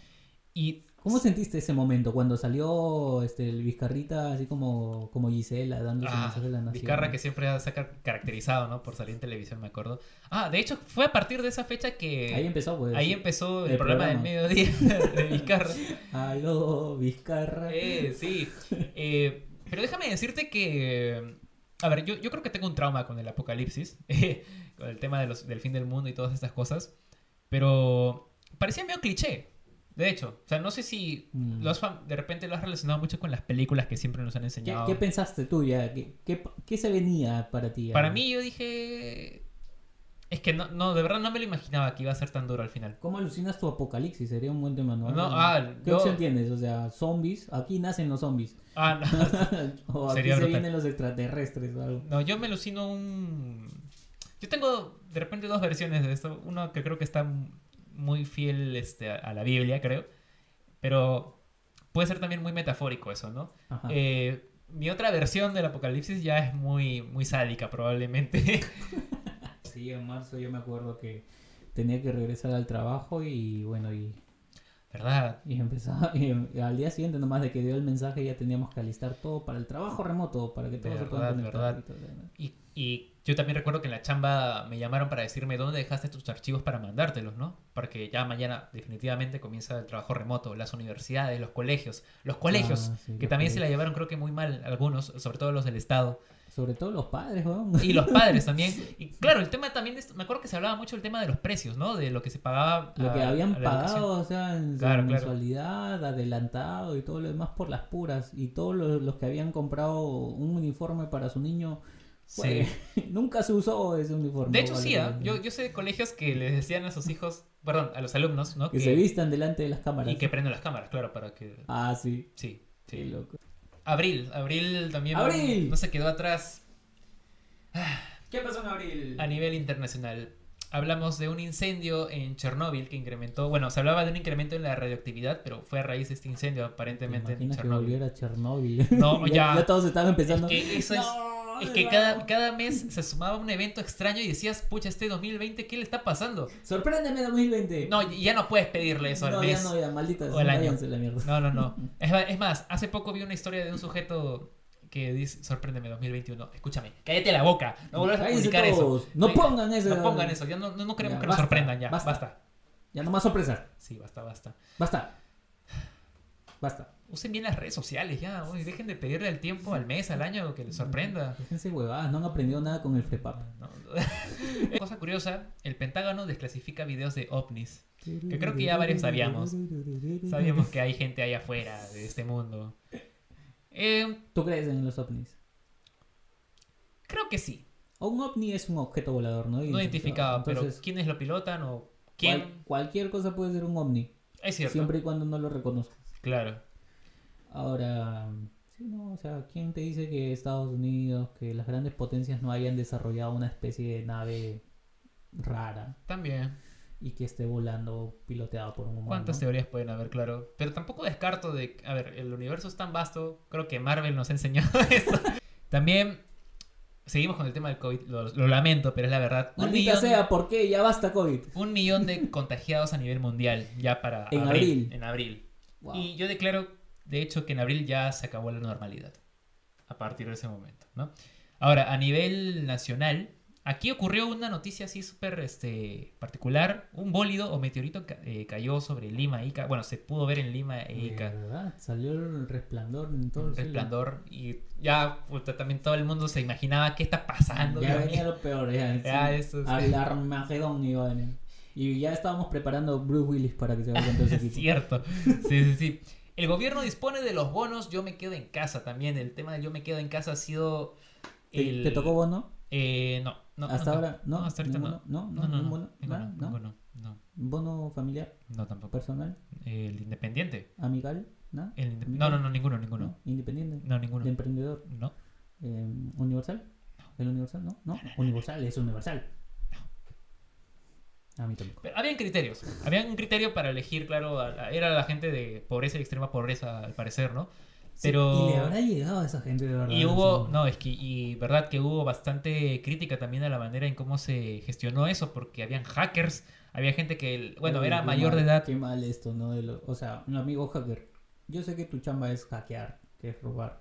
Y ¿Cómo sentiste ese momento cuando salió este, el Vizcarrita así como, como Gisela dando su Ah, mensaje a la nación? Vizcarra que siempre se ha car- caracterizado, ¿no? Por salir en televisión, me acuerdo. Ah, de hecho, fue a partir de esa fecha que... Ahí empezó, pues. ahí empezó el, el programa del mediodía de Vizcarra. Aló, Vizcarra. Eh, sí. Eh, pero déjame decirte que. A ver, yo, yo creo que tengo un trauma con el apocalipsis. con el tema de los- del fin del mundo y todas estas cosas. Pero parecía medio cliché. De hecho, o sea, no sé si Mm. lo has fam- de repente lo has relacionado mucho con las películas que siempre nos han ¿Qué, enseñado. qué pensaste tú ya? ¿Qué, qué, qué se venía para ti? Para ya? mí, yo dije. Es que no, no, de verdad no me lo imaginaba que iba a ser tan duro al final. ¿Cómo alucinas tu apocalipsis? Sería un buen tema, ¿no? No, ah, ¿Qué yo- opción tienes? O sea, zombies. Aquí nacen los zombies. Ah, no. o aquí Sería se brutal. vienen los extraterrestres o algo. No, yo me alucino un... Yo tengo de repente dos versiones de esto. Uno que creo que está muy fiel este, a, a la Biblia, creo. Pero puede ser también muy metafórico eso, ¿no? Ajá. Eh, mi otra versión del apocalipsis ya es muy, muy sádica, probablemente. Sí, en marzo yo me acuerdo que tenía que regresar al trabajo y bueno, y, ¿Verdad? y empezaba. Y al día siguiente, nomás de que dio el mensaje, ya teníamos que alistar todo para el trabajo remoto, para que todos se puedan conectar. y todo. Y, y yo también recuerdo que en la chamba me llamaron para decirme dónde dejaste tus archivos para mandártelos, ¿no? Porque ya mañana definitivamente comienza el trabajo remoto, las universidades, los colegios, los colegios, Ah, sí, que también se la colegios. llevaron creo que muy mal algunos, sobre todo los del Estado. Sobre todo los padres, weón. Y los padres también. Y claro, el tema también, de- me acuerdo que se hablaba mucho del tema de los precios, ¿no? De lo que se pagaba. Lo a- que habían pagado, o sea, en su Claro, mensualidad, adelantado y todo lo demás por las puras. Y todos los, los que habían comprado un uniforme para su niño, Sí. pues, nunca se usó ese uniforme. De hecho, vale, sí, ¿ah? yo, yo sé de colegios que les decían a sus hijos, perdón, a los alumnos, ¿no? Que se vistan delante de las cámaras. Y que prenden las cámaras, claro, para que... Ah, sí. Sí, Qué sí. loco. Abril, Abril también no- ¡Abril! No, se quedó atrás. ¿Qué pasó en abril? A nivel internacional, hablamos de un incendio en Chernóbil que incrementó, bueno, se hablaba de un incremento en la radioactividad, pero fue a raíz de este incendio aparentemente en Imagina que Chernóbil. volviera a Chernóbil. No, ya. ya. todos estaban empezando. Es que eso es- No, Es que cada, cada mes se sumaba un evento extraño y decías, pucha, este 2020, ¿qué le está pasando? Sorpréndeme 2020. No, ya no puedes pedirle eso al mes. ya no, ya, maldita. o al año. la mierda. No, no, no. Es, más, hace poco vi una historia de un sujeto que dice, sorpréndeme 2021. Escúchame, cállate la boca. No vuelvas a publicar todos. eso. No pongan eso. No pongan eso. Ya no, no, queremos Ya, que nos sorprendan ya. basta. Basta. Ya no más sorpresas. Sí, basta, basta. Basta. Basta. Usen bien las redes sociales ya. uy, dejen de pedirle el tiempo al mes, al año, que les sorprenda. Déjense huevadas, no han aprendido nada con el FREPAP. No. Cosa curiosa, el Pentágono desclasifica videos de ovnis. Que creo que ya varios sabíamos. Sabíamos que hay gente allá afuera de este mundo. Eh, ¿Tú crees en los ovnis? creo que sí. O un ovni es un objeto volador, ¿no? No identificado, pero ¿quiénes lo pilotan o quién? cual- cualquier cosa puede ser un ovni. Es cierto. Siempre y cuando no lo reconozcas. Claro. Ahora, sí, no, o sea, ¿quién te dice que Estados Unidos, que las grandes potencias no hayan desarrollado una especie de nave rara También. y que esté volando piloteado por un humano? ¿Cuántas teorías pueden haber? Claro. Pero tampoco descarto de... A ver, el universo es tan vasto. Creo que Marvel nos ha enseñado eso. También... Seguimos con el tema del COVID. Lo, lo lamento, pero es la verdad. Un millón, sea, ¿por qué? Ya basta COVID. un millón de contagiados a nivel mundial. Ya para En abril. En abril. Wow. Y yo declaro, de hecho, que en abril ya se acabó la normalidad. A partir de ese momento, ¿no? Ahora, a nivel nacional, aquí ocurrió una noticia así súper este, particular. Un bólido o meteorito ca- eh, cayó sobre Lima Ica. Bueno, se pudo ver en Lima e Ica. ¿Verdad? Salió el resplandor en todo el cielo. resplandor. Y ya puta, también todo el mundo se imaginaba qué está pasando. Ya venía lo peor, ya. Ya, eso sí. Armagedón iba a venir. Y ya estábamos preparando Bruce Willis para que se vaya con todo ese Es equipo. cierto. Sí, sí, sí. El gobierno dispone de los bonos Yo me quedo en casa también. El tema del Yo me quedo en casa ha sido... ¿Te, el- te tocó bono? Eh, no, no. Hasta no, ahora, no, hasta ahorita ninguno, no. no, no, ninguno, ninguno, no. ninguno, no, ¿Bono familiar, no tampoco. personal, El independiente. amigal? ¿No? El inde- no, no, no, ninguno, ninguno. ¿No? ¿Independiente? No, ninguno. ¿De emprendedor? No. Eh, ¿Universal? ¿El universal? No, no. Universal es universal. A mí tampoco. Pero habían criterios. Había un criterio para elegir, claro, a la- era la gente de pobreza y extrema pobreza, al parecer, ¿no? Pero... ¿Y le habrá llegado a esa gente de verdad? Y hubo, Sí. no, es que, y verdad que hubo bastante crítica también a la manera en cómo se gestionó eso, porque habían hackers, había gente que, bueno, Uy, era mayor de mal, edad. Qué mal esto, ¿no? De lo- o sea, un amigo hacker. Yo sé que tu chamba es hackear, que es robar.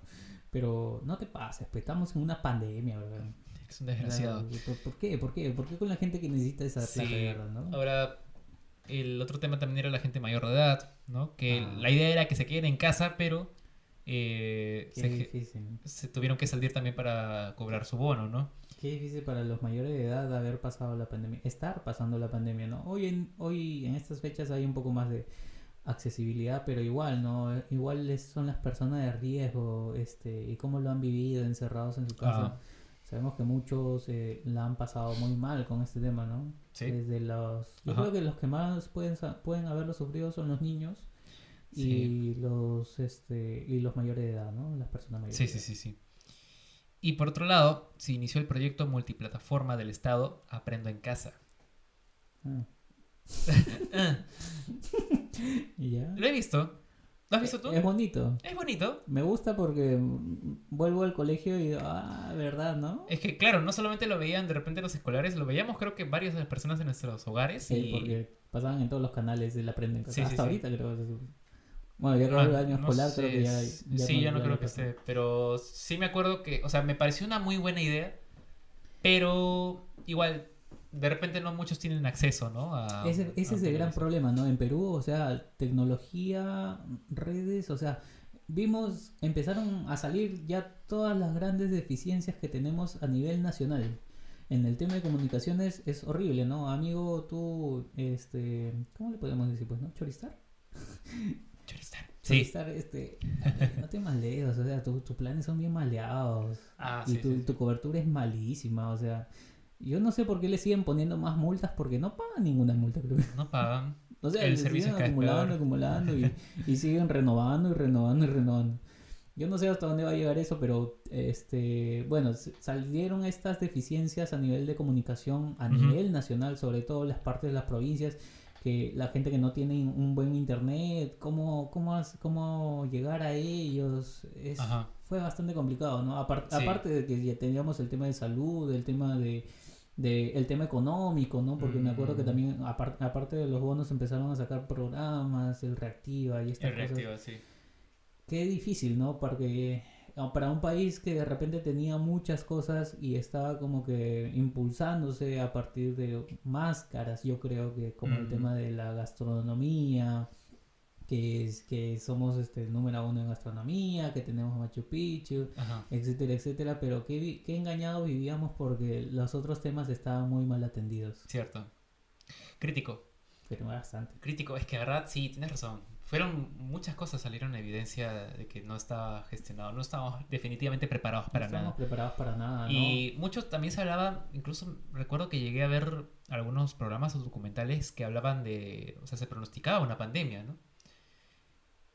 Pero no te pases, pues, estamos en una pandemia, ¿verdad? Es un desgraciado. ¿Por, por qué? ¿Por qué? ¿Por qué con la gente que necesita esa plata Sí. de verdad, no? Ahora, el otro tema también era la gente mayor de edad, ¿no? Que Ah. la idea era que se queden en casa, pero eh, se, difícil. se tuvieron que salir también para cobrar su bono, ¿no? Qué difícil para los mayores de edad haber pasado la pandemia, estar pasando la pandemia, ¿no? Hoy en, hoy en estas fechas hay un poco más de accesibilidad, pero igual, ¿no? Igual son las personas de riesgo, este, y cómo lo han vivido encerrados en su casa. Ah. Sabemos que muchos eh, la han pasado muy mal con este tema, ¿no? Sí. Desde los, yo Ajá. creo que los que más pueden pueden haberlo sufrido son los niños y Sí. los este y los mayores de edad, ¿no? Las personas mayores. Sí, sí, sí, sí. Y por otro lado, se inició el proyecto multiplataforma del Estado Aprendo en Casa. Ah. Ya. Lo he visto. ¿Lo has visto tú? Es bonito. Es bonito. Me gusta porque vuelvo al colegio y digo, ah, verdad, ¿no? Es que, claro, no solamente lo veían de repente los escolares, lo veíamos creo que varias de las personas en nuestros hogares. Sí, y... porque pasaban en todos los canales del Aprende en. Sí, sí, Hasta sí. ahorita creo. Bueno, ya acabó Ah, el año no escolar, creo que ya... ya sí, ya no ya creo que esté. Pero sí me acuerdo que, o sea, me pareció una muy buena idea. Pero igual, de repente no muchos tienen acceso, ¿no? A- Ese, ese a es el gran problema, ¿no? En Perú, o sea, tecnología, redes, o sea, vimos, empezaron a salir ya todas las grandes deficiencias que tenemos a nivel nacional. En el tema de comunicaciones es horrible, ¿no? Amigo, tú, este, ¿cómo le podemos decir? Pues, ¿no? Choristar. Choristar. Sí. Choristar, este, no te maleas, o sea, tu- tus planes son bien maleados. Ah, y sí, tu, sí. tu cobertura es malísima, o sea, yo no sé por qué le siguen poniendo más multas porque no pagan ninguna multa, creo. No pagan. O sea, El servicio siguen acumulando, peor. acumulando y, y siguen renovando y renovando y renovando. Yo no sé hasta dónde va a llegar eso, pero este, bueno, salieron estas deficiencias a nivel de comunicación, a nivel nacional, sobre todo en las partes de las provincias, que la gente que no tiene un buen internet, cómo, cómo, cómo llegar a ellos, es, fue bastante complicado, ¿no? Apar- Sí. Aparte de que ya teníamos el tema de salud, el tema de, de- el tema económico, ¿no? Porque me acuerdo que Mm. también, apar- aparte de los bonos, empezaron a sacar programas, el Reactiva y estas Es cosas. reactiva, sí. Qué difícil, ¿no? Porque para un país que de repente tenía muchas cosas y estaba como que impulsándose a partir de máscaras, yo creo que como el tema de la gastronomía, que es que somos este número uno en gastronomía, que tenemos Machu Picchu, Ajá. etcétera, etcétera, pero qué, qué engañados vivíamos porque los otros temas estaban muy mal atendidos, Cierto. Crítico. pero bastante. Crítico, es que la verdad sí, tienes razón. Fueron muchas cosas salieron en evidencia de que no estaba gestionado, no estábamos definitivamente preparados para no estábamos nada. preparados para nada, ¿no? Y muchos también se hablaba, incluso recuerdo que llegué a ver algunos programas o documentales que hablaban de, o sea, se pronosticaba una pandemia, ¿no?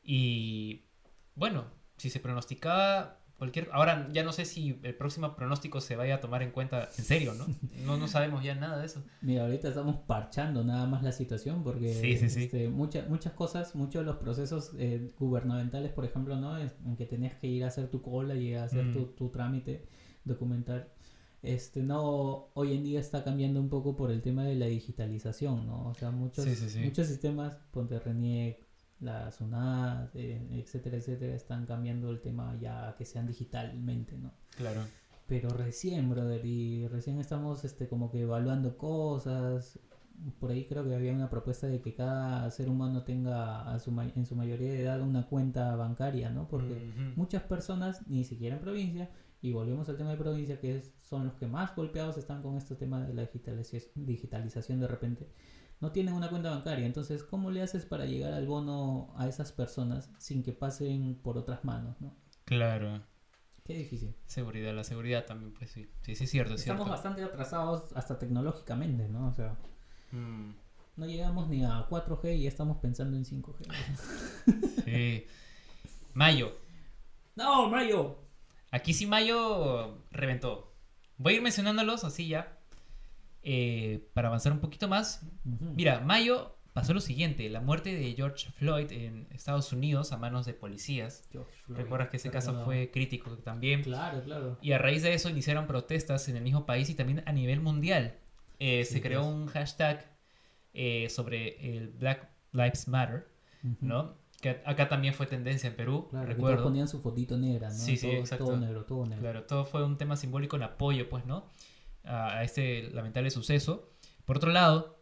Y bueno, si se pronosticaba cualquier, ahora ya no sé si el próximo pronóstico se vaya a tomar en cuenta en serio, ¿no? No, no sabemos ya nada de eso. Mira, ahorita estamos parchando nada más la situación porque Sí, sí, sí. este, muchas muchas cosas, muchos de los procesos eh, gubernamentales, por ejemplo, ¿no? En que tenías que ir a hacer tu cola y a hacer Mm. tu, tu trámite documental. Este, no, hoy en día está cambiando un poco por el tema de la digitalización, ¿no? O sea, muchos, Sí, sí, sí. muchos sistemas, ponte RENIEC, la SUNAT, eh, etcétera, etcétera, están cambiando el tema ya que sean digitalmente, ¿no? Claro. Pero recién, brother, y recién estamos este, como que evaluando cosas. Por ahí creo que había una propuesta de que cada ser humano tenga a su ma- en su mayoría de edad una cuenta bancaria, ¿no? Porque muchas personas, ni siquiera en provincia, y volvemos al tema de provincia, que es- son los que más golpeados están con este tema de la digitalización, digitalización de repente, no tienen una cuenta bancaria. Entonces, ¿cómo le haces para llegar al bono a esas personas sin que pasen por otras manos, ¿no? Claro. Qué difícil. Seguridad, la seguridad también, pues sí. Sí, sí, es cierto, es Estamos cierto. bastante atrasados hasta tecnológicamente, ¿no? O sea, Mm, no llegamos ni a 4G y ya estamos pensando en 5G. sí. Mayo. ¡No, Mayo! Aquí sí Mayo reventó. Voy a ir mencionándolos así ya. Eh, para avanzar un poquito más. Mira, Mayo pasó lo siguiente. La muerte de George Floyd en Estados Unidos a manos de policías. Recuerdas que ese caso fue crítico también. Claro, claro. Y a raíz de eso iniciaron protestas en el mismo país y también a nivel mundial. Eh, Sí, se creó pues. un hashtag eh, sobre el Black Lives Matter, Ujú. ¿no? Que acá también fue tendencia en Perú, Claro, que todos recuerdo. ponían su fotito negra, ¿no? Sí, sí, todo, exacto. Todo negro, todo negro. Claro, todo fue un tema simbólico en apoyo, pues, ¿no? A, a este lamentable suceso. Por otro lado,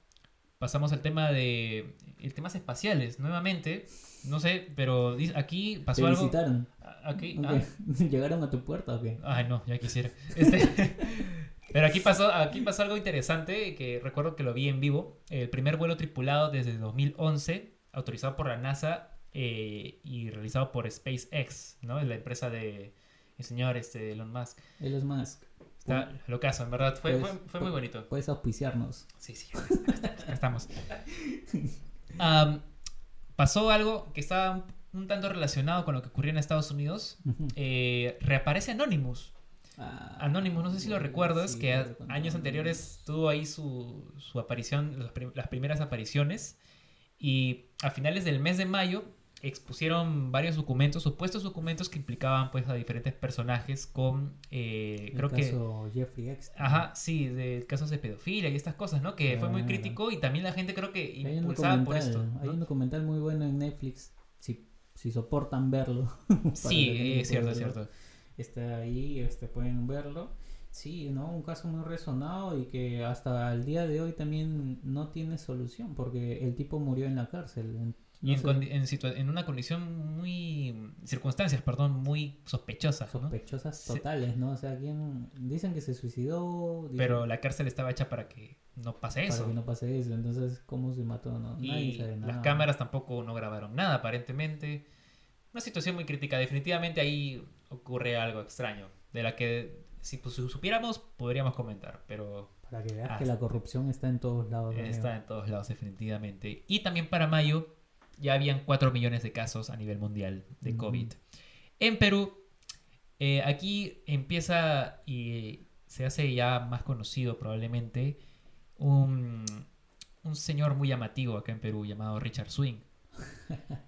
pasamos al tema de el temas espaciales, nuevamente. No sé, pero aquí pasó ¿Te algo. visitaron? Aquí, ¿O ah? ¿Llegaron a tu puerta o qué? Ay, no, ya quisiera. Este, pero aquí pasó, aquí pasó algo interesante que recuerdo que lo vi en vivo. El primer vuelo tripulado desde 2011, autorizado por la NASA eh, y realizado por SpaceX, ¿no? La empresa de el señor este, Elon Musk. Elon Musk. Está lo caso, en verdad. Fue, fue, fue muy bonito. Puedes auspiciarnos. Sí, sí, acá estamos. Am, pasó algo que estaba un, tanto relacionado con lo que ocurrió en Estados Unidos. Eh, reaparece Anonymous. Ah, Anonymous, no sé si lo recuerdas, sí, que a- años anteriores tuvo ahí su, su aparición, las, prim- las primeras apariciones, y a finales del mes de mayo expusieron varios documentos, supuestos documentos que implicaban pues a diferentes personajes con, eh, el creo que... caso Jeffrey Epstein. Ajá, sí, de casos de pedofilia y estas cosas, ¿no? Que fue muy Claro. crítico y también la gente creo que impulsada por esto. hay un documental muy bueno en Netflix, si, si soportan verlo. Sí, es cierto, es cierto. Está ahí, este, pueden verlo. Sí, ¿no? Un caso muy resonado y que hasta el día de hoy también no tiene solución porque el tipo murió en la cárcel. Y en, en en una condición muy... circunstancias, perdón, muy sospechosas, ¿no? sospechosas Sí. totales, ¿no? O sea, ¿quién? dicen que se suicidó, dicen Pero la cárcel estaba hecha para que no pase para eso. que no pase eso. Entonces, ¿cómo se mató? No, nadie y sabe nada. las cámaras tampoco no grabaron nada, aparentemente. Una situación muy crítica. Definitivamente ahí ocurre algo extraño. De la que si pues, supiéramos podríamos comentar. Pero Para que veas Ah, que la corrupción está en todos lados. amigo. está en todos lados definitivamente. Y también para mayo ya habían 4 millones de casos a nivel mundial de. COVID. En Perú, eh, aquí empieza y se hace ya más conocido probablemente un, un señor muy llamativo acá en Perú llamado Richard Swing.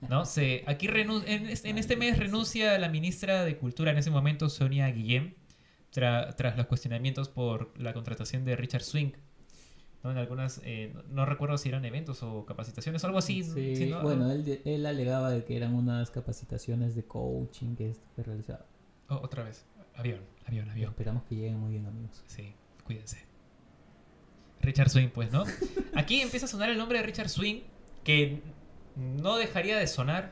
¿No? Se, aquí en, este, en este mes renuncia la ministra de Cultura en ese momento, Sonia Guillem, tra- tras los cuestionamientos por la contratación de Richard Swing. ¿No? En algunas, eh, no, recuerdo si eran eventos o capacitaciones o algo así. Sí, sí, ¿no? bueno, él alegaba de que eran unas capacitaciones de coaching que, este- que realizaba. Oh, otra vez. Avión, avión, avión. Esperamos que lleguen muy bien, amigos. Sí, cuídense. Richard Swing, pues, ¿no? Aquí empieza a sonar el nombre de Richard Swing, que no dejaría de sonar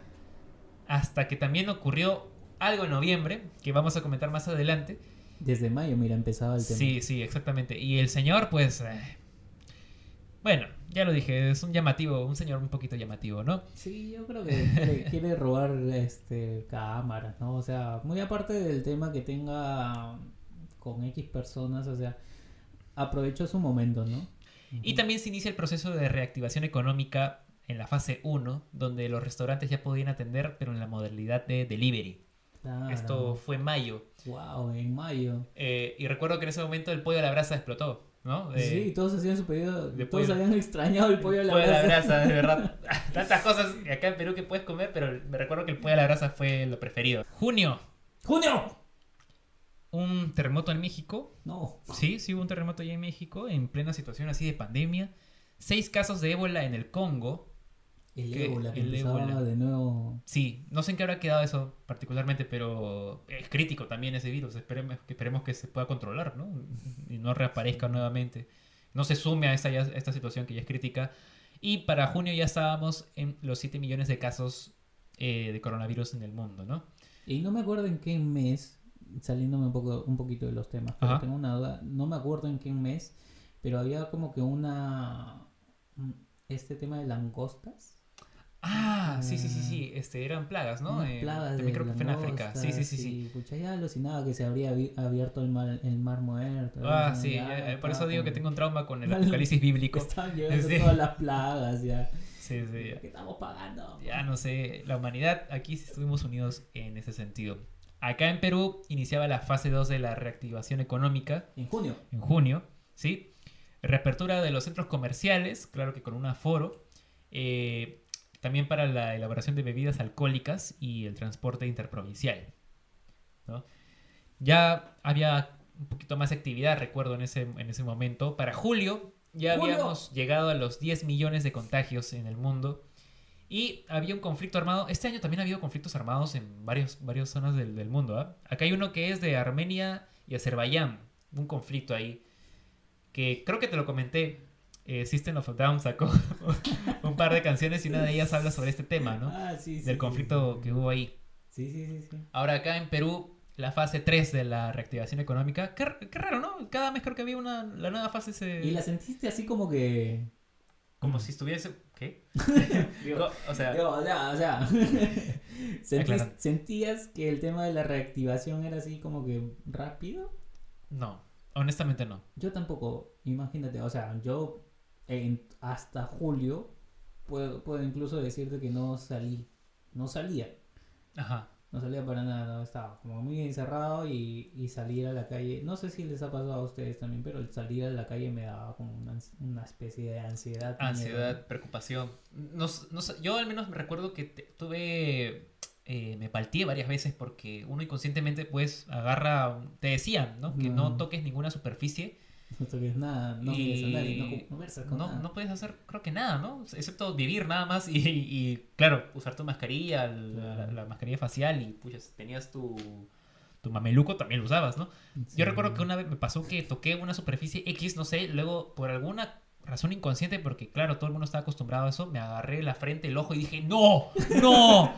hasta que también ocurrió algo en noviembre, que vamos a comentar más adelante. Desde mayo, mira, empezaba el tema. Sí, sí, exactamente. Y el señor, pues... eh, bueno, ya lo dije, es un llamativo, un señor un poquito llamativo, ¿no? Sí, yo creo que quiere, quiere robar este cámaras, ¿no? O sea, muy aparte del tema que tenga con X personas, o sea, aprovechó su momento, ¿no? Y también se inicia el proceso de reactivación económica en la fase 1, donde los restaurantes ya podían atender, pero en la modalidad de delivery. Claro. Esto fue en mayo. Wow, en mayo. Eh, y recuerdo que en ese momento el pollo a la brasa explotó, ¿no? Eh, sí, todos hacían su pedido, de todos pollo. habían extrañado el pollo a la pollo a la brasa. brasa, de verdad. Tantas cosas acá en Perú que puedes comer, pero me recuerdo que el pollo a la brasa fue lo preferido. Junio, ¡Junio! un terremoto en México. No. Sí, sí hubo un terremoto allá en México, en plena situación así de pandemia. Seis casos de ébola en el Congo. El ¿Qué? ébola que El ébola. de nuevo. Sí, no sé en qué habrá quedado eso particularmente, pero es crítico también ese virus. Esperemos que, esperemos que se pueda controlar, ¿no? Y no reaparezca nuevamente. No se sume a esta, ya- esta situación que ya es crítica. Y para junio ya estábamos en los 7 millones de casos eh, de coronavirus en el mundo, ¿no? Y no me acuerdo en qué mes, saliéndome un poco un poquito de los temas, pero Ajá. tengo una duda, no me acuerdo en qué mes, pero había como que una mm, este tema de langostas. Ah, sí, sí, sí, sí. Este, eran plagas, ¿no? Eh, plagas de fue en África. Sí, sí, sí, sí. pucha, ya alucinaba que se habría abi- abierto el mar, el mar muerto. Ah, sí, ya eh, por eso digo que tengo un trauma con el apocalipsis bíblico. Estaban llegando Sí. todas las plagas ya. Sí, sí. ¿Qué estamos pagando? Ya no sé, la humanidad aquí sí estuvimos unidos en ese sentido. Acá en Perú iniciaba la fase 2 de la reactivación económica En junio. en junio, ¿sí? Reapertura de los centros comerciales, claro que con un aforo. eh, también para la elaboración de bebidas alcohólicas y el transporte interprovincial. ¿no? Ya había un poquito más de actividad, recuerdo, en ese, en ese momento. Para julio ya ¡Julio! habíamos llegado a los 10 millones de contagios en el mundo. Y había un conflicto armado. Este año también ha habido conflictos armados en varios, varias zonas del, del mundo. ¿ah? Acá hay uno que es de Armenia y Azerbaiyán. Un conflicto ahí. Que creo que te lo comenté. Eh, System of a Down sacó un par de canciones y una de ellas habla sobre este tema, ¿no? Ah, sí, sí, Del conflicto sí, que hubo ahí. Sí, sí, sí, sí. Ahora acá en Perú, la fase 3 de la reactivación económica. Qué, qué raro, ¿no? Cada mes creo que había una, la nueva fase se... Y la sentiste así como que... Como si estuviese... ¿Qué? Digo, o sea... Digo, o sea, o sea, sentís-. ¿sentías que el tema de la reactivación era así como que rápido? No, honestamente no. Yo tampoco, imagínate, o sea, yo en- hasta julio puedo, puedo incluso decirte que no salí, no salía, Ajá. no salía para nada, no, estaba como muy encerrado y, y salir a la calle, no sé si les ha pasado a ustedes también, pero el salir a la calle me daba como una, una especie de ansiedad. miedo. Ansiedad, preocupación. No, no yo al menos me recuerdo que te- tuve... eh, me palteé varias veces porque uno inconscientemente pues agarra... Te decían, ¿no? Que no toques ninguna superficie. No toques nada, no mires a nadie, no conversas con No, nada. no puedes hacer creo que nada, ¿no? Excepto vivir nada más y, y, claro, usar tu mascarilla, la, mascarilla facial y pucha, tenías tu, tu mameluco también lo usabas, ¿no? Yo recuerdo que una vez me pasó que toqué una superficie X, no sé, luego por alguna razón inconsciente, porque claro, todo el mundo estaba acostumbrado a eso, me agarré la frente, el ojo y dije, ¡No! ¡No!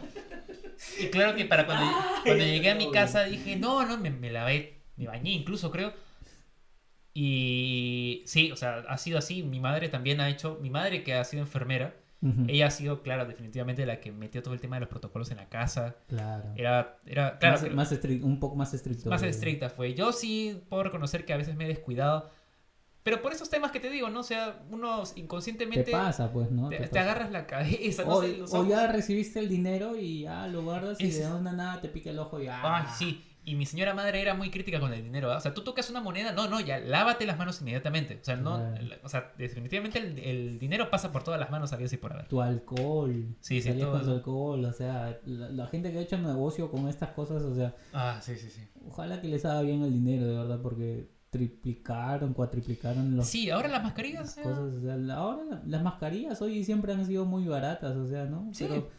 Y claro que para cuando, cuando llegué a mi casa dije, no, no, me, me lavé, me bañé incluso creo. Y sí, o sea, ha sido así. Mi madre también ha hecho, mi madre que ha sido enfermera, ella ha sido, claro, definitivamente la que metió todo el tema de los protocolos en la casa. Claro. Era, era claro, más, que- más un poco más estricto. más estricta fue. Yo sí puedo reconocer que a veces me he descuidado, Pero por esos temas que te digo, ¿no? O sea, uno inconscientemente... Te pasa, pues, ¿no? Te, Te te pasa. agarras la cabeza, no O, sé, o ya recibiste el dinero y ya lo guardas y de onda nada te pica el ojo y ya. Ay, sí. Y mi señora madre era muy crítica con el dinero, ¿ah? O sea, tú tocas una moneda, no, no, ya lávate las manos inmediatamente. O sea, no, o sea, definitivamente el, el dinero pasa por todas las manos, había y por haber. Tu alcohol. Sí, sí, todo con tu alcohol. O sea, la, la gente que ha hecho negocio con estas cosas, o sea, Ah, sí, sí, sí. ojalá que les haga bien el dinero, de verdad, porque triplicaron, cuatriplicaron los. Sí, ahora las mascarillas. eh, cosas, o sea, ahora la- las mascarillas hoy siempre han sido muy baratas, o sea, ¿no? Sí. Pero,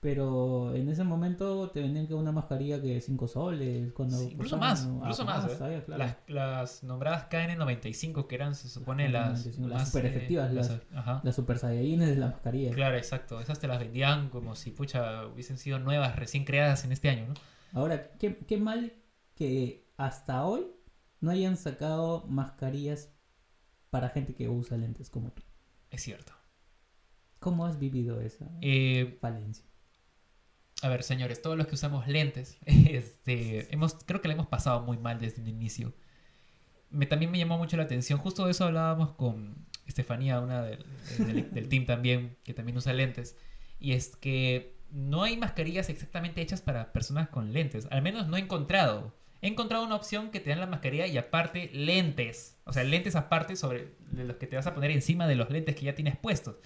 pero en ese momento te vendían que una mascarilla que 5 soles, cuando sí, incluso más, ¿no? incluso Ah, más. ¿eh? claro. las, las nombradas KN95, que eran, se supone, las, KN95, las más, super eh, efectivas, las- Ajá. Las super saiyajines de la mascarilla. Claro, exacto. Esas te las vendían como si, pucha, hubiesen sido nuevas, recién creadas en este año, ¿no? Ahora, ¿qué, qué mal que hasta hoy no hayan sacado mascarillas para gente que usa lentes como tú. Es cierto. ¿Cómo has vivido esa Eh, falencia? A ver, señores, todos los que usamos lentes, este, hemos, creo que la hemos pasado muy mal desde el inicio. Me, también me llamó mucho la atención, justo de eso hablábamos con Estefanía, una del, del- del team también, que también usa lentes, y es que no hay mascarillas exactamente hechas para personas con lentes, al menos no he encontrado. He encontrado una opción que te dan la mascarilla y aparte lentes, o sea, lentes aparte sobre los que te vas a poner encima de los lentes que ya tienes puestos.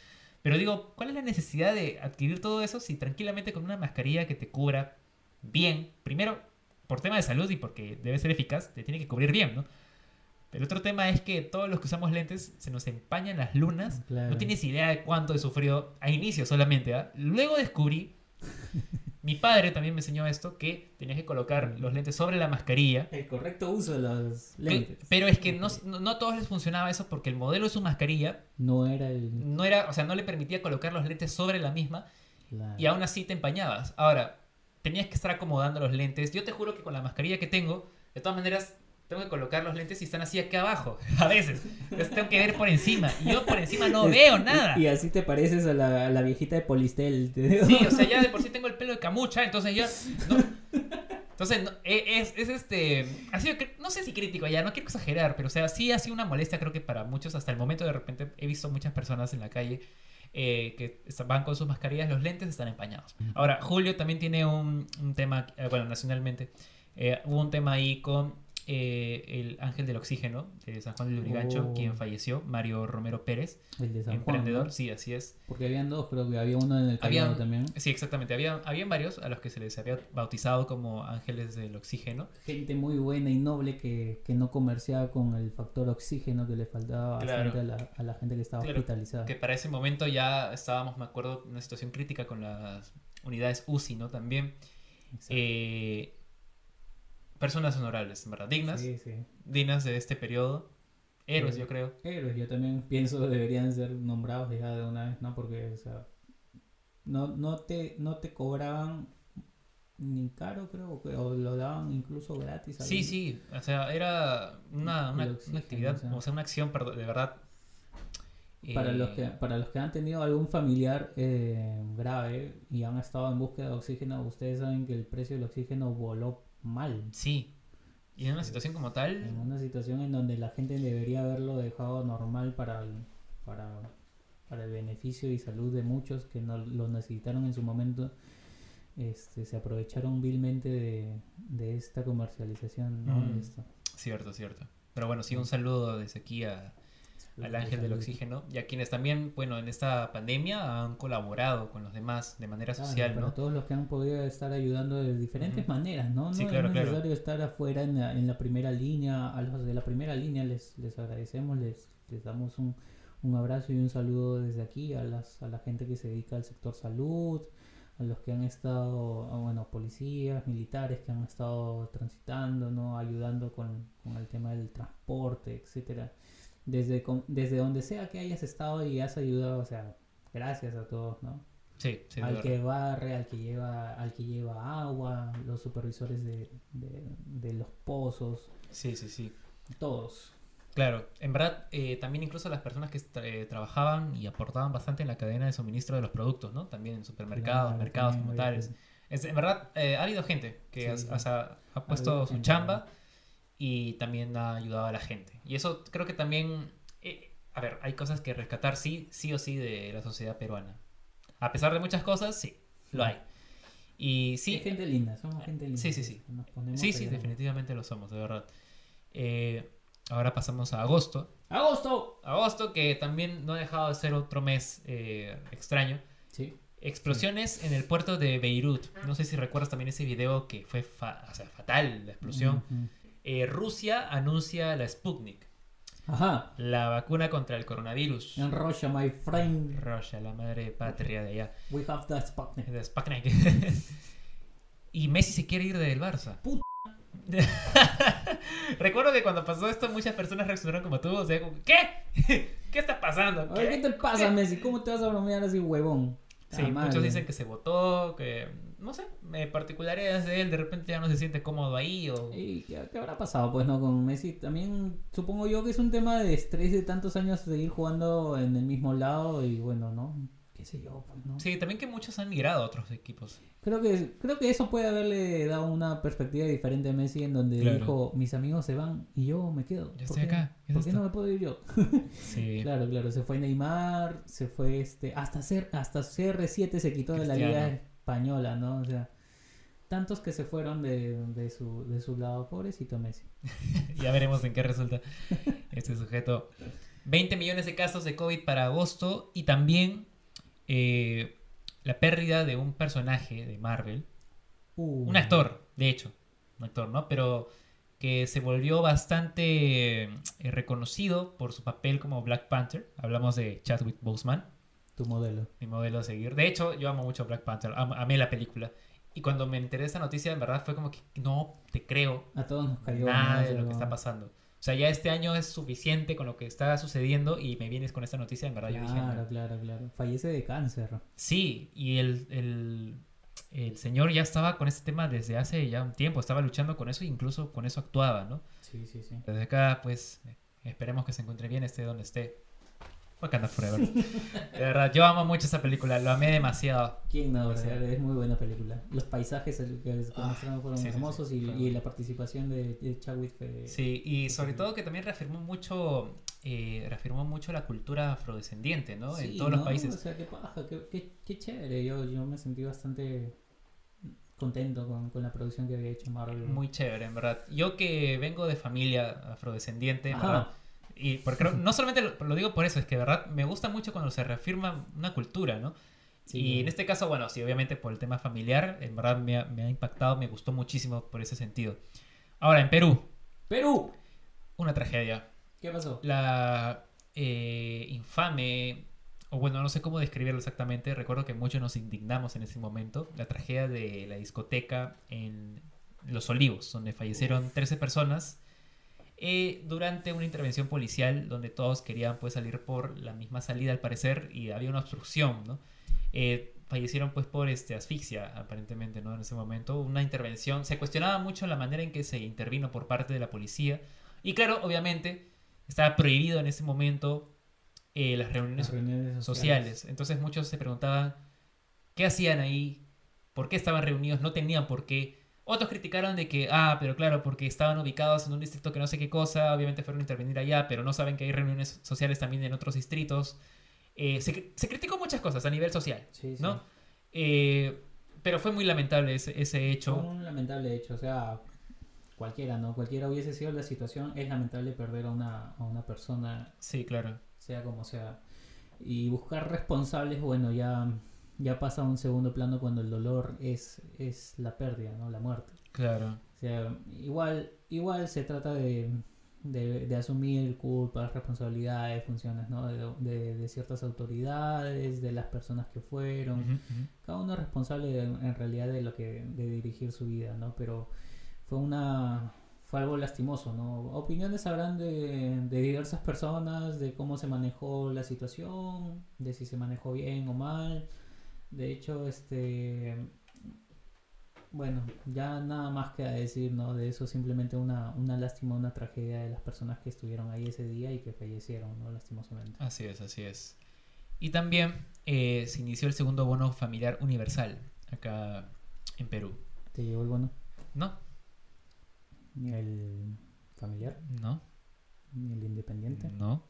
Pero digo, ¿cuál es la necesidad de adquirir todo eso si tranquilamente con una mascarilla que te cubra bien, primero por tema de salud y porque debe ser eficaz, te tiene que cubrir bien, ¿no? El otro tema es que todos los que usamos lentes se nos empañan las lunas. Claro. No tienes idea de cuánto he sufrido a inicio solamente. ¿ah? Luego descubrí, mi padre también me enseñó esto, que tenías que colocar los lentes sobre la mascarilla. El correcto uso de los Que- lentes. pero es que no, no, a todos les funcionaba eso porque el modelo de su mascarilla No era el... no era, o sea, no le permitía colocar los lentes sobre la misma y aún así te empañabas. Ahora, tenías que estar acomodando los lentes. Yo te juro que con la mascarilla que tengo, de todas maneras, tengo que colocar los lentes y están así aquí abajo. A veces. Entonces tengo que ver por encima. Y yo por encima no veo nada. Y así te pareces a la, a la viejita de Polistel. Sí, o sea, ya de por sí tengo el pelo de camucha, entonces yo... no- entonces, no, e- es, es este... Ha sido, no sé si crítico ya, no quiero exagerar, pero o sea, sí ha sido una molestia creo que para muchos. Hasta el momento de repente he visto muchas personas en la calle eh, que van con sus mascarillas, los lentes están empañados. Ahora, Julio también tiene un, un tema, eh, bueno, nacionalmente, eh, hubo un tema ahí con eh, el ángel del oxígeno de San Juan del Lurigancho, Oh. quien falleció, Mario Romero Pérez, El de San Juan. emprendedor, ¿no? sí, así es. Porque habían dos, que había uno en el Habían- también. Sí, exactamente. Había, habían varios a los que se les había bautizado como ángeles del oxígeno. Gente muy buena y noble que, que no comerciaba con el factor oxígeno que le faltaba Claro. a la, a la gente que estaba Claro, hospitalizada. Que para ese momento ya estábamos, me acuerdo, en una situación crítica con las unidades UCI, ¿no? También. Eh, personas honorables, en verdad. Dignas. Sí, sí. Dignas de este periodo. Héroes, Sí. yo creo. Héroes, yo también pienso deberían ser nombrados ya de una vez, ¿no? Porque, o sea, no, no, te, no te cobraban ni caro, creo, que- o lo daban incluso gratis. Sí, sí. O sea, era una, una, una actividad, o sea. o sea, una acción, de verdad. Para, eh, los que, para los que han tenido algún familiar eh, grave y han estado en búsqueda de oxígeno, ustedes saben que el precio del oxígeno voló mal. Sí. Y en una situación como En tal, una situación en donde la gente debería haberlo dejado normal para el, para, para el beneficio y salud de muchos que no lo necesitaron en su momento, este, se aprovecharon vilmente de, de esta comercialización. ¿no? Mm. Esto. cierto, cierto. Pero bueno, sí, un saludo desde aquí a, al ángel del oxígeno y a quienes también, bueno, en esta pandemia han colaborado con los demás de manera Claro, social, para ¿no? todos los que han podido estar ayudando de diferentes maneras, ¿no? No Sí, claro, es claro. necesario estar afuera en la, en la primera línea. A los de la primera línea les, les agradecemos, les, les damos un, un abrazo y un saludo desde aquí a, las, a la gente que se dedica al sector salud, a los que han estado, ah, bueno, policías, militares que han estado transitando, ¿no? Ayudando con, con el tema del transporte, etcétera. Desde, desde donde sea que hayas estado y has ayudado, o sea, gracias a todos, ¿no? Sí, sí, al verdad. que barre, al que lleva, al que lleva agua, los supervisores de, de- de los pozos, Sí, sí, sí. todos. Claro, en verdad, eh, también incluso las personas que tra- eh, trabajaban y aportaban bastante en la cadena de suministro de los productos, ¿no? También en supermercados, Claro, mercados como tales. en verdad, eh, ha habido gente que Sí, ha- sí. o sea, ha puesto su gente, chamba y también ha ayudado a la gente. Y eso creo que también a ver, hay cosas que rescatar sí, sí o sí de la sociedad peruana. A pesar de muchas cosas, sí, lo hay. Y sí, Es gente linda, somos gente linda. Sí, sí, sí. Nos sí, sí, definitivamente lo somos, de verdad. Eh, ahora pasamos a agosto. ¡Agosto! Agosto, que también no ha dejado de ser otro mes eh, extraño. Sí. Explosiones en el puerto de Beirut. No sé si recuerdas también ese video que fue fa- o sea, fatal, la explosión. Ujú. Eh, Rusia anuncia la Sputnik, Ajá. la vacuna contra el coronavirus. En Russia, my friend. Rusia, la madre patria de allá. We have the Sputnik. De Sputnik. y Messi se quiere ir del Barça. Puta. Recuerdo que cuando pasó esto muchas personas reaccionaron como tú, o sea, como, ¿qué? ¿Qué está pasando? ¿qué te pasa, Messi? ¿Cómo te vas a bromear así, huevón? Sí, muchos dicen que se votó, que no sé, me particularidades de él, de repente ya no se siente cómodo ahí o ¿Y qué, qué habrá pasado, pues, no? Con Messi también supongo yo que es un tema de estrés de tantos años seguir jugando en el mismo lado y bueno, ¿no? Qué sé yo, pues, ¿no? Sí, también que muchos han migrado a otros equipos. Creo que, creo que eso puede haberle dado una perspectiva diferente a Messi en donde Claro. dijo, mis amigos se van y yo me quedo. Yo ¿Por estoy qué- acá, ¿qué es ¿Por qué esto?" no me puedo ir yo? Sí. Claro, claro, se fue Neymar, se fue este, hasta C- hasta CR7 se quitó de la liga española, ¿no? O sea, tantos que se fueron de, de su, de su lado, pobrecito Messi. ya veremos en qué resulta este sujeto. 20 millones de casos de COVID para agosto y también eh, la pérdida de un personaje de Marvel, Uh, un actor, de hecho, un actor, ¿no? Pero que se volvió bastante eh, reconocido por su papel como Black Panther. Hablamos de Chadwick Boseman. Tu modelo. mi modelo a seguir. De hecho, yo amo mucho Black Panther, am- amé la película. Y cuando me enteré de esta noticia, en verdad fue como que no te creo A todos nos cayó. nada de lo que está pasando. O sea, ya este año es suficiente con lo que está sucediendo y me vienes con esta noticia, en verdad yo dije, Claro, claro, claro. Fallece de cáncer. sí, y el, el, el señor ya estaba con este tema desde hace ya un tiempo, estaba luchando con eso e incluso con eso actuaba, ¿no? Sí, sí, sí. Desde acá, pues, esperemos que se encuentre bien, esté donde esté. Wakanda Forever. De verdad, yo amo mucho esa película, lo amé demasiado. ¿Quién no? O sea, es muy buena película. Los paisajes que Ah, mostraron fueron sí, sí, sí. hermosos y, Fue y la participación de, de Chadwick. Sí, y sobre todo que también reafirmó mucho, eh, reafirmó mucho la cultura afrodescendiente, ¿no? en Sí, todos los ¿no? países. O sea, qué paja, qué, qué, qué chévere. Yo, yo me sentí bastante contento con, con la producción que había hecho Marvel. Muy chévere, en verdad. Yo que vengo de familia afrodescendiente, en verdad, y porque no solamente lo, lo digo por eso, es que de verdad me gusta mucho cuando se reafirma una cultura, ¿no? Sí, y en este caso, bueno, sí, obviamente por el tema familiar, en verdad me ha, me ha impactado, me gustó muchísimo por ese sentido. Ahora, en Perú, Perú. una tragedia. ¿Qué pasó? la eh, infame, o bueno, no sé cómo describirlo exactamente, recuerdo que muchos nos indignamos en ese momento, la tragedia de la discoteca en Los Olivos, donde fallecieron 13 personas eh, durante una intervención policial donde todos querían pues salir por la misma salida al parecer y había una obstrucción, ¿no? Eh, fallecieron pues por este, asfixia aparentemente, ¿no? En ese momento, una intervención, se cuestionaba mucho la manera en que se intervino por parte de la policía y claro, obviamente estaba prohibido en ese momento eh, las reuniones Las reuniones sociales. Entonces muchos se preguntaban qué hacían ahí, por qué estaban reunidos, no tenían por qué. Otros criticaron de que, ah, pero claro, porque estaban ubicados en un distrito que no sé qué cosa, obviamente fueron a intervenir allá, pero no saben que hay reuniones sociales también en otros distritos. Eh, se, se criticó muchas cosas a nivel social, Sí, sí. ¿no? Eh, pero fue muy lamentable ese, ese Fue hecho. un lamentable hecho, o sea, cualquiera, ¿no? Cualquiera hubiese sido la situación, es lamentable perder a una, a una persona, Sí, claro. sea como sea. Y buscar responsables, bueno, ya, ya pasa a un segundo plano cuando el dolor es, es la pérdida, ¿no? La muerte. Claro. O sea, igual, igual se trata de, de, de asumir culpas, responsabilidades, funciones, ¿no? De, de- ciertas autoridades, de las personas que fueron. Cada uno es responsable de- en realidad de lo que de dirigir su vida, ¿no? Pero fue una fue algo lastimoso, ¿no? Opiniones habrán de, de diversas personas de cómo se manejó la situación, de si se manejó bien o mal. De hecho, este bueno, ya nada más queda decir, ¿no? De eso simplemente una, una lástima, una tragedia de las personas que estuvieron ahí ese día y que fallecieron, ¿no? Lastimosamente. Así es, así es. Y también eh, se inició el segundo bono familiar universal acá en Perú. ¿Te llegó el bono? ¿No? Ni el familiar, ¿No? ni el independiente, ¿No?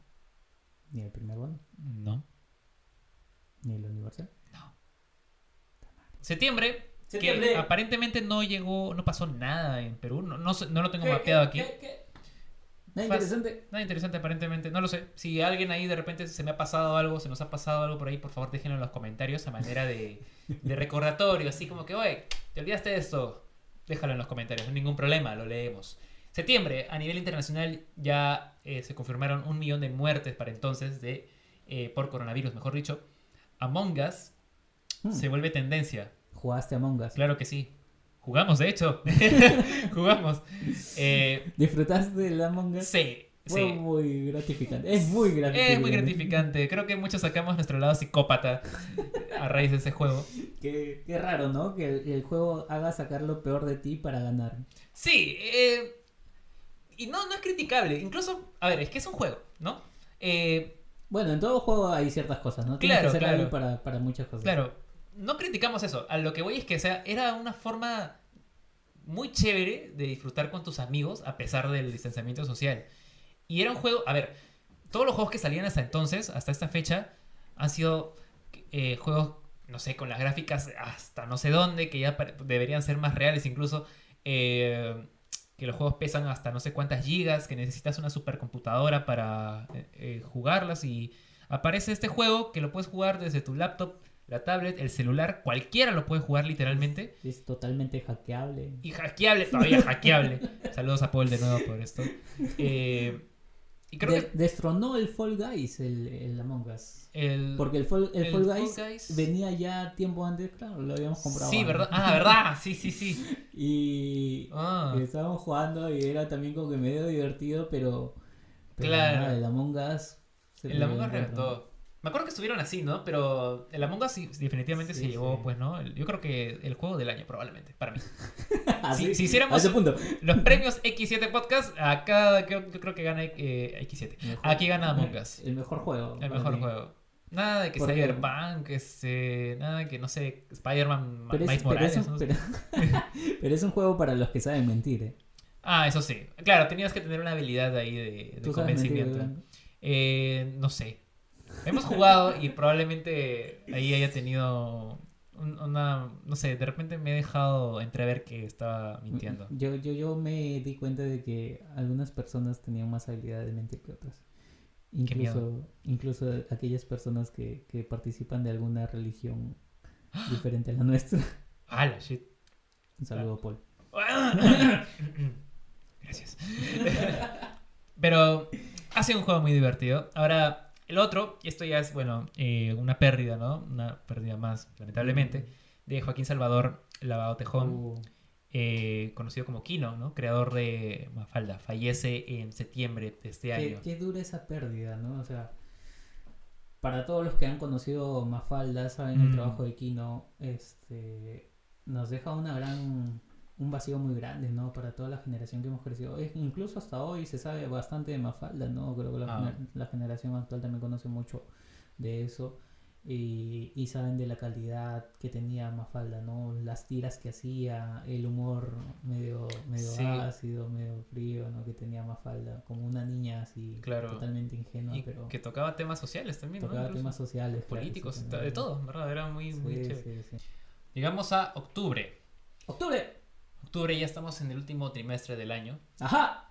Ni el primer bono, No. ni el universal. Septiembre, Septiembre. que aparentemente no llegó, no pasó nada en Perú. No, no, no lo tengo mapeado aquí. Nada Fas- interesante. Nada interesante aparentemente, no lo sé. Si alguien ahí de repente se me ha pasado algo, se nos ha pasado algo por ahí, por favor déjenlo en los comentarios a manera de, de recordatorio, así como que, oye, te olvidaste de esto, déjalo en los comentarios, no hay ningún problema, lo leemos. Septiembre, a nivel internacional ya eh, se confirmaron un millón de muertes para entonces de, eh, por coronavirus, mejor dicho. Among Us Hmm. se vuelve tendencia. Jugaste Among Us. Claro que sí. Jugamos, de hecho. Jugamos. Eh, ¿Disfrutaste del Among Us? sí, Fue sí. muy gratificante. Es muy gratificante. Es muy gratificante. Creo que muchos sacamos nuestro lado psicópata a raíz de ese juego. Qué, qué raro, ¿no? Que el, el juego haga sacar lo peor de ti para ganar. Sí, eh, y no, no es criticable. Incluso, a ver, es que es un juego, ¿no? Eh, Bueno, en todo juego hay ciertas cosas, ¿no? Tienes Claro, que ser claro. para muchas cosas. claro, no criticamos eso. A lo que voy es que, sea, era una forma muy chévere de disfrutar con tus amigos a pesar del distanciamiento social. Y era un juego, a ver, todos los juegos que salían hasta entonces, hasta esta fecha, han sido eh, juegos, no sé, con las gráficas hasta no sé dónde, que ya deberían ser más reales incluso. eh, que los juegos pesan hasta no sé cuántas gigas, que necesitas una supercomputadora para eh, jugarlas y aparece este juego que lo puedes jugar desde tu laptop, la tablet, el celular, cualquiera lo puede jugar literalmente. Es totalmente hackeable. Y hackeable, todavía hackeable. Saludos a Paul de nuevo por esto. Eh, y creo De- que Destronó el Fall Guys, el, el Among Us. el... Porque el Fall, el el Fall Fall Guys, venía ya tiempo antes, claro, lo habíamos comprado. Sí, antes. ¿verdad? Ah, ¿verdad? Sí, sí, sí. Y Ah. estábamos jugando y era también como que medio divertido, pero. pero Claro. nada, el Among Us. se El Among Us reventó. Me acuerdo que estuvieron así, ¿no? Pero el Among Us sí, definitivamente Sí, se llevó, sí. pues, ¿no? Yo creo que el juego del año, probablemente, para mí. Así, Si, si hiciéramos a ese punto. los premios X7 Podcast, acá creo- yo creo que gana eh, X7. Mejor- Aquí gana Among Us. El mejor juego. El mejor mí. juego. Nada de que Cyberpunk, este, nada de que, no sé, Spider-Man, es, Miles pero Morales. es un, no sé. pero- pero es un juego para los que saben mentir, ¿eh? Ah, eso sí. Claro, tenías que tener una habilidad ahí de, de ¿Tú sabes mentir, convencimiento. Eh, no sé. Hemos jugado y probablemente ahí haya tenido un- una... No sé, de repente me he dejado entrever que estaba mintiendo. Yo, yo, yo me di cuenta de que algunas personas tenían más habilidad de mentir que otras. Incluso, incluso aquellas personas que, que participan de alguna religión diferente a la nuestra. Ah, la shit. Un saludo, Paul. Gracias. Pero ha sido un juego muy divertido. Ahora, el otro, y esto ya es, bueno, eh, una pérdida, ¿no? Una pérdida más, lamentablemente, de Joaquín Salvador Lavado Tejón, Uh, eh, conocido como Kino, ¿no? Creador de Mafalda. Fallece en septiembre de este qué, año. qué dura esa pérdida, ¿no? O sea, para todos los que han conocido Mafalda, saben el Mm. trabajo de Kino, este, nos deja una gran, un vacío muy grande, ¿no? Para toda la generación que hemos crecido. Es- incluso hasta hoy se sabe bastante de Mafalda, ¿no? Creo que la, Ah. gener- la generación actual también conoce mucho de eso. Y, y saben de la calidad que tenía Mafalda, ¿no? Las tiras que hacía, el humor medio, medio Sí. ácido, medio frío, ¿no? Que tenía Mafalda, como una niña así, Claro. totalmente ingenua, Y pero que tocaba temas sociales también, ¿no? tocaba Incluso temas sociales, claro, políticos, sí, de todo, ¿verdad? Era muy, muy Sí, chévere. sí, sí. Llegamos a octubre. ¡Octubre! Octubre, ya estamos en el último trimestre del año. ¡Ajá!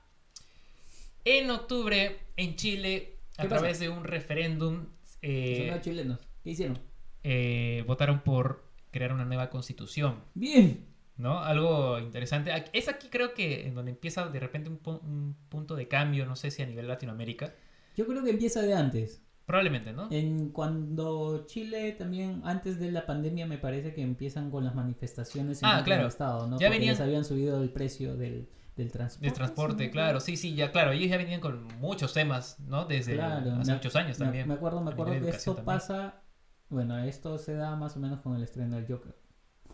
En octubre, en Chile, a través de un referéndum, eh, Son chilenos. ¿Qué hicieron? eh, votaron por crear una nueva constitución, ¡Bien! ¿no? Algo interesante. Es aquí creo que en donde empieza de repente un, pu- un punto de cambio, no sé si a nivel Latinoamérica. Yo creo que empieza de antes. Probablemente, ¿no? En cuando Chile también, antes de la pandemia, me parece que empiezan con las manifestaciones en Ah, claro. del Estado, ¿no? Ya Porque venían- les habían subido el precio del, del transporte. De transporte, ¿sí? claro, sí, sí, ya, claro, ellos ya venían con muchos temas, ¿no? Desde Claro, hace me- muchos años también. Me acuerdo, me acuerdo que esto también. pasa. Bueno, esto se da más o menos con el estreno del Joker.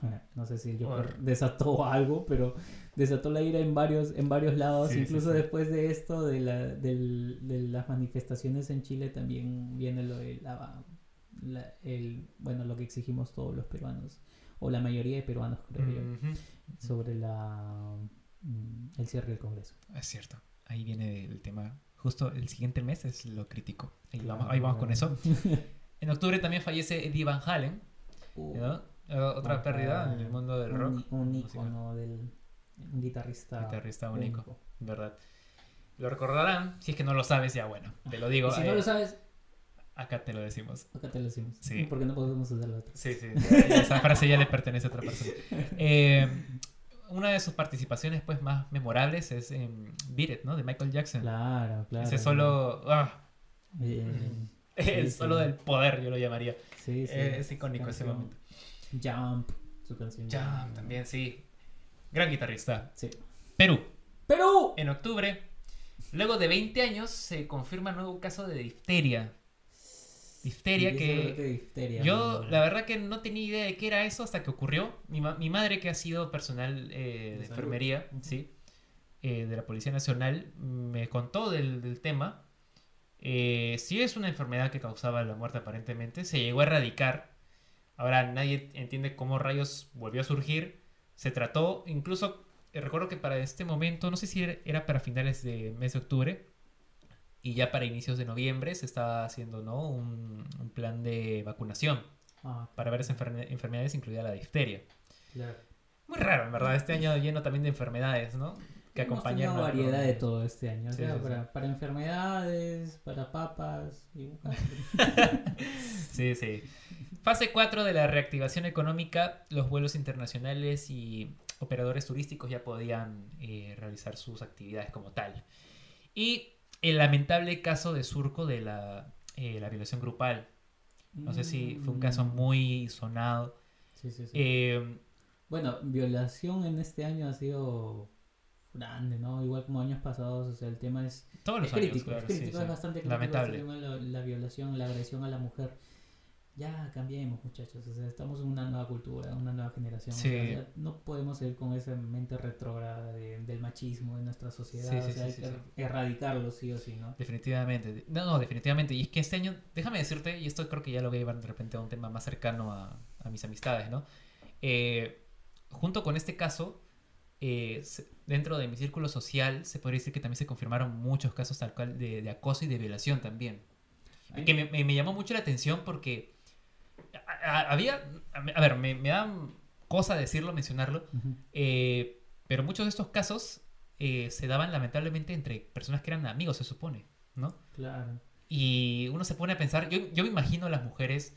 No sé si el Joker desató algo, pero desató la ira en varios, en varios lados. Sí, Incluso sí. después de esto, de, la, del- de las manifestaciones en Chile, también viene lo de la, la- el, bueno, lo que exigimos todos los peruanos, o la mayoría de peruanos, creo yo, sobre la mm, el cierre del Congreso. Es cierto. Ahí viene el tema. Justo el siguiente mes es lo crítico. Ahí, Claro, vamos, ahí vamos con eso. En octubre también fallece Eddie Van Halen. Uh, ¿no? Eh, Otra pérdida en el mundo del un- rock. Un, musical. ícono del un guitarrista, Guitarrista único. único. ¿Verdad? Lo recordarán. Si es que no lo sabes, ya bueno. Te lo digo. Y si eh, no lo sabes, acá te lo decimos. acá te lo decimos. Sí. Porque no podemos usar la otra. Sí, sí. Esa frase ya le pertenece a otra persona. Eh, una de sus participaciones pues más memorables es en Beat It, ¿no? De Michael Jackson. Claro, claro. Ese solo... ah, Eh, el Sí, solo sí. del poder, yo lo llamaría. sí, sí, es icónico ese momento. Jump, su canción. Jam también, sí. Gran guitarrista. Sí. Perú. ¡Perú! En octubre, luego de 20 años, se confirma nuevo caso de difteria. Difteria que... difteria, Yo, la verdad que no tenía idea de qué era eso hasta que ocurrió. Mi, ma- mi madre, que ha sido personal eh, de, enfermería, sí, eh, de la Policía Nacional, me contó del, del tema. Eh, sí es una enfermedad que causaba la muerte aparentemente. Se llegó a erradicar. Ahora nadie entiende cómo rayos volvió a surgir. Se trató, incluso, eh, recuerdo que para este momento, no sé si era- para finales de mes de octubre, y ya para inicios de noviembre se estaba haciendo ¿no? un, un plan de vacunación Ah, para varias enfer- enfermedades, incluida la difteria. claro. Muy raro, en verdad, este año lleno también de enfermedades, ¿no? Que acompañan... tenido a- variedad de todo este año. o Sí, sea, sí, sí. para, para enfermedades, para papas. Y... Sí, sí. Fase 4 de la reactivación económica, los vuelos internacionales y operadores turísticos ya podían eh, realizar sus actividades como tal. Y el lamentable caso de Surco de la, eh, la violación grupal. No sé si fue un caso Mm. muy sonado. Sí, sí, sí. Eh, Bueno, violación en este año ha sido grande, ¿no? Igual como años pasados, o sea, el tema es, todos los es años, crítico, claro, es crítico, sí, es sí. bastante crítico Lamentable. este tema de la, la violación, la agresión a la mujer. Ya cambiemos, muchachos, o sea, estamos en una nueva cultura, una nueva generación. o sea, no podemos seguir con esa mente retrógrada de- del machismo en nuestra sociedad, Sí, o sí, sea, hay que erradicarlo sí o sí, ¿no? Definitivamente. No, no, definitivamente. Y es que este año, déjame decirte, y esto creo que ya lo voy a llevar de repente a un tema más cercano a, a mis amistades, ¿no? Eh, junto con este caso, eh, dentro de mi círculo social, se podría decir que también se confirmaron muchos casos tal cual de, de acoso y de violación también. Ay. Que me, me- me llamó mucho la atención porque a- había, a ver, me, me da cosa decirlo, mencionarlo, Ujú. eh, pero muchos de estos casos eh, se daban lamentablemente entre personas que eran amigos, se supone, ¿no? Claro. Y uno se pone a pensar, yo, yo me imagino a las mujeres,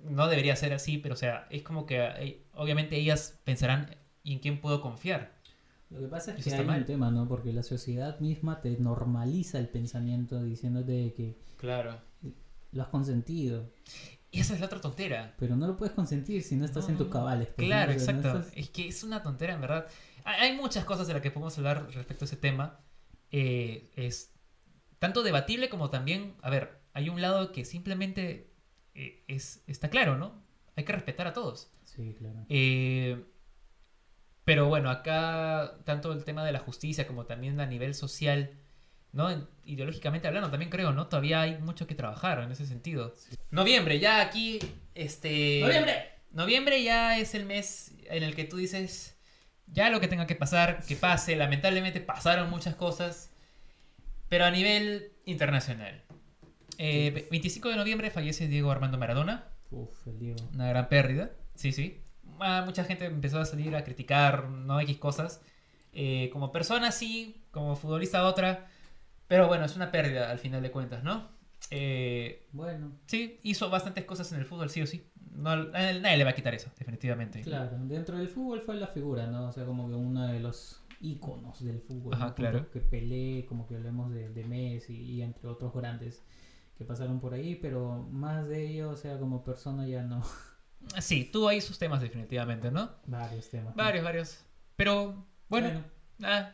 no debería ser así, pero o sea, es como que eh, obviamente ellas pensarán, ¿y en quién puedo confiar? Lo que pasa es Eso que hay mal. un tema, ¿no? Porque la sociedad misma te normaliza el pensamiento diciéndote que Claro. lo has consentido, Y esa es la otra tontera. pero no lo puedes consentir si no estás en tus cabales. pues, Claro, ¿no? No exacto. estás- Es que es una tontera, en verdad. Hay hay muchas cosas de las que podemos hablar respecto a ese tema. Eh, es tanto debatible como también, a ver, hay un lado que simplemente eh, es, está claro, ¿no? Hay que respetar a todos. Sí, claro. Eh, pero bueno, acá tanto el tema de la justicia como también a nivel social, ¿no? En- Ideológicamente hablando, también creo, ¿no? Todavía hay mucho que trabajar en ese sentido. Noviembre, ya aquí, este... ¡Noviembre! Noviembre ya es el mes en el que tú dices, ya lo que tenga que pasar, que pase. Lamentablemente pasaron muchas cosas, pero a nivel internacional. Eh, ve- 25 de noviembre fallece Diego Armando Maradona, Uf, el Diego. una gran pérdida, sí, sí. Ah, mucha gente empezó a salir a criticar, no X cosas. Eh, como persona sí, como futbolista otra, pero bueno, es una pérdida al final de cuentas, ¿no? Eh, Bueno, sí, hizo bastantes cosas en el fútbol, sí o sí. No, nadie le va a quitar eso, definitivamente. claro, dentro del fútbol fue la figura, ¿no? O sea, como que uno de los íconos del fútbol. Ajá, ¿no? claro. Que Pelé, como que hablemos de, de Messi y entre otros grandes que pasaron por ahí, pero más de ello, o sea, como persona ya no. Sí, tuvo ahí sus temas definitivamente, ¿no? Varios temas. ¿no? Varios, varios. Pero, bueno, ah,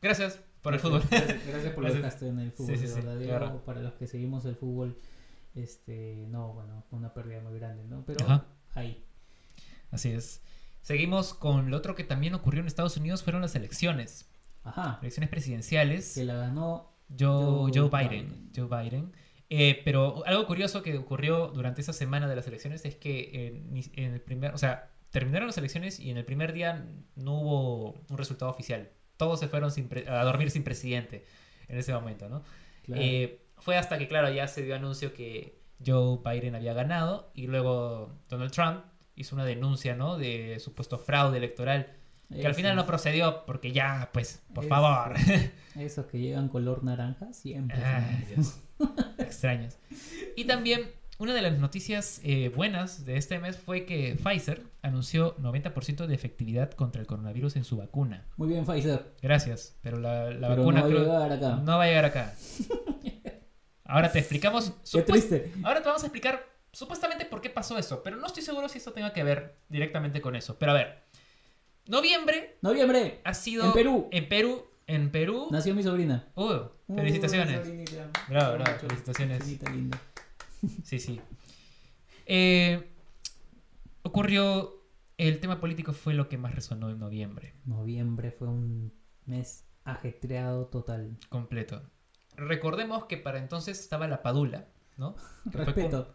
gracias por el fútbol. Gracias, gracias por lo que Gracias. en el fútbol, Sí, sí, de verdad. para los que seguimos el fútbol, este, no, bueno, fue una pérdida muy grande, ¿no? Pero Ajá. ahí. Así es. Seguimos con lo otro que también ocurrió en Estados Unidos, fueron las elecciones. Ajá. Elecciones presidenciales. Que la ganó Joe, Joe Joe Biden. Biden. Joe Biden. Eh, pero algo curioso que ocurrió durante esa semana de las elecciones es que en el primer, o sea, terminaron las elecciones y en el primer día no hubo un resultado oficial. Todos se fueron sin a dormir sin presidente en ese momento, ¿no? Claro. Eh, fue hasta que, claro, ya se dio anuncio que Joe Biden había ganado y luego Donald Trump hizo una denuncia, ¿no? De supuesto fraude electoral, que al final no procedió porque ya, pues, por Eso. favor. Esos que llegan color naranja siempre. Ay, Dios. Extraños. Y también una de las noticias eh, buenas de este mes fue que Pfizer anunció 90% de efectividad contra el coronavirus en su vacuna. Muy bien, Pfizer. Gracias, pero la, la Pero vacuna no va a llegar acá. no va a llegar acá. Ahora te explicamos. Qué triste. Ahora te vamos a explicar supuestamente por qué pasó eso, pero no estoy seguro si esto tenga que ver directamente con eso. Pero a ver, noviembre Noviembre. ha sido En Perú. En Perú, en Perú. Nació mi sobrina. Uh, Uh, felicitaciones. sobrinita. Bravo, bravo, felicitaciones. Linda. Sí, sí. Eh, ocurrió. El tema político fue lo que más resonó en noviembre. Noviembre fue un mes ajetreado total. Completo. Recordemos que para entonces estaba la Padula, ¿no? Que Respeto.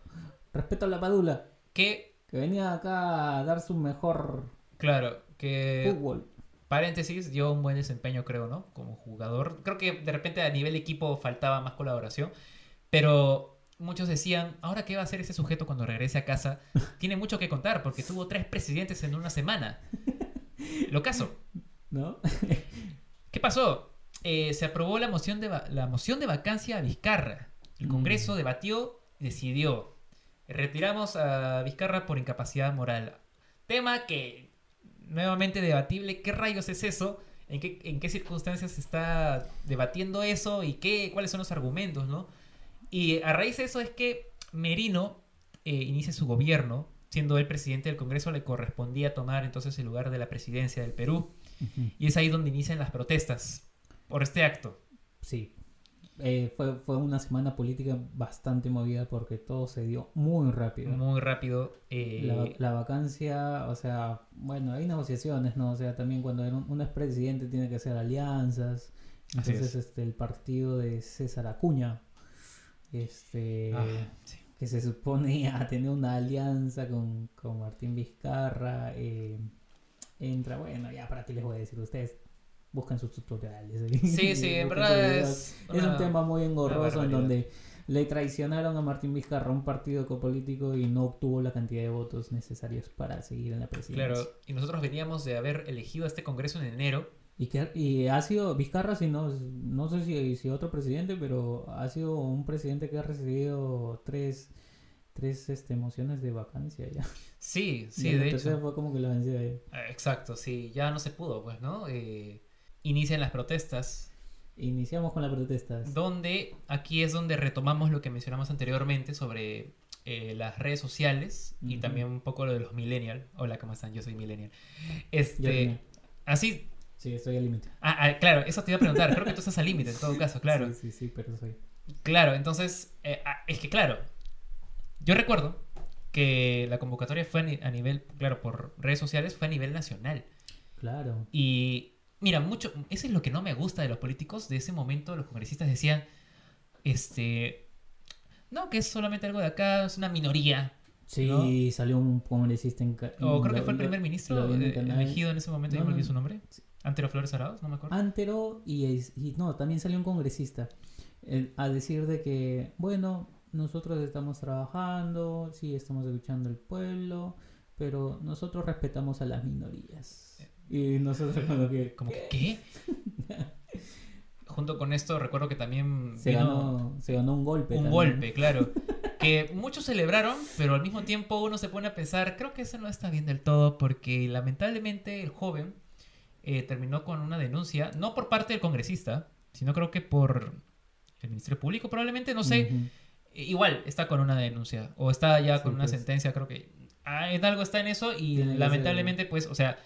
Respeto a la Padula. Que, Que venía acá a dar su mejor claro, que. fútbol. Paréntesis, dio un buen desempeño, creo, ¿no? Como jugador. Creo que de repente a nivel equipo faltaba más colaboración. Pero muchos decían, ¿ahora qué va a hacer ese sujeto cuando regrese a casa? Tiene mucho que contar porque tuvo tres presidentes en una semana. Lo caso. ¿No? ¿Qué pasó? Eh, se aprobó la moción, de la moción de vacancia a Vizcarra. El Congreso debatió y decidió. Retiramos a Vizcarra por incapacidad moral. Tema que, nuevamente debatible, ¿qué rayos es eso? ¿En qué, en qué circunstancias se está debatiendo eso? ¿Y qué, cuáles son los argumentos? ¿no? Y a raíz de eso es que Merino eh, inicia su gobierno. Siendo el presidente del Congreso, le correspondía tomar entonces el lugar de la presidencia del Perú. Y es ahí donde inician las protestas por este acto. Sí. Eh, fue, fue una semana política bastante movida porque todo se dio muy rápido. Muy rápido. eh, La, la vacancia, o sea, bueno, hay negociaciones, ¿no? O sea, también cuando uno uno es presidente tiene que hacer alianzas. Entonces, es. este, el partido de César Acuña, este, ah, sí. que se supone a tener una alianza con, con Martín Vizcarra, eh, entra, bueno, ya para qué les voy a decir, ustedes buscan sus tutoriales. ahí. Sí, sí, en verdad es. Es un tema muy engorroso en donde le traicionaron a Martín Vizcarra un partido político y no obtuvo la cantidad de votos necesarios para seguir en la presidencia. Claro, y nosotros veníamos de haber elegido a este Congreso en enero. Y, que, y ha sido Vizcarra, si no, no sé si, si otro presidente, pero ha sido un presidente que ha recibido tres, tres este, mociones de vacancia ya. Sí, sí, de hecho. fue como que la vencida ya. Eh, Exacto, sí, ya no se pudo, pues, ¿no? Eh, inician las protestas, Iniciamos con las protestas. donde aquí es donde retomamos lo que mencionamos anteriormente sobre eh, las redes sociales y también un poco lo de los millennials. Hola, ¿cómo están? Yo soy millennial. Este, así, Sí, estoy al límite. ah, ah, claro, eso te iba a preguntar. Creo que tú estás al límite en todo caso, claro. Sí, sí, sí, pero soy. Claro, entonces, eh, ah, es que claro, yo recuerdo que la convocatoria fue a ni- a nivel, claro, por redes sociales, fue a nivel nacional. Claro. Y mira, mucho, eso es lo que no me gusta de los políticos. De ese momento los congresistas decían, este, no, que es solamente algo de acá, es una minoría. Sí, ¿No? salió un congresista en... O creo que fue el primer ministro eh, elegido en ese momento, No, yo me olvidé no. su nombre. Antero Flores Arauz, no me acuerdo. Antero y, y no, también salió un congresista eh, a decir de que, bueno, nosotros estamos trabajando, sí, estamos escuchando al pueblo, pero nosotros respetamos a las minorías. Y nosotros como que... Que, ¿qué? Junto con esto recuerdo que también Se vino ganó, se ganó un golpe. un también. golpe, claro. Que muchos celebraron, pero al mismo tiempo uno se pone a pensar, creo que eso no está bien del todo, porque lamentablemente el joven eh, terminó con una denuncia, no por parte del congresista, sino creo que por el Ministerio Público, probablemente, no sé. Igual está con una denuncia, o está ya Sí, con una pues. sentencia, creo que ah, en algo está en eso, y lamentablemente, pues, o sea,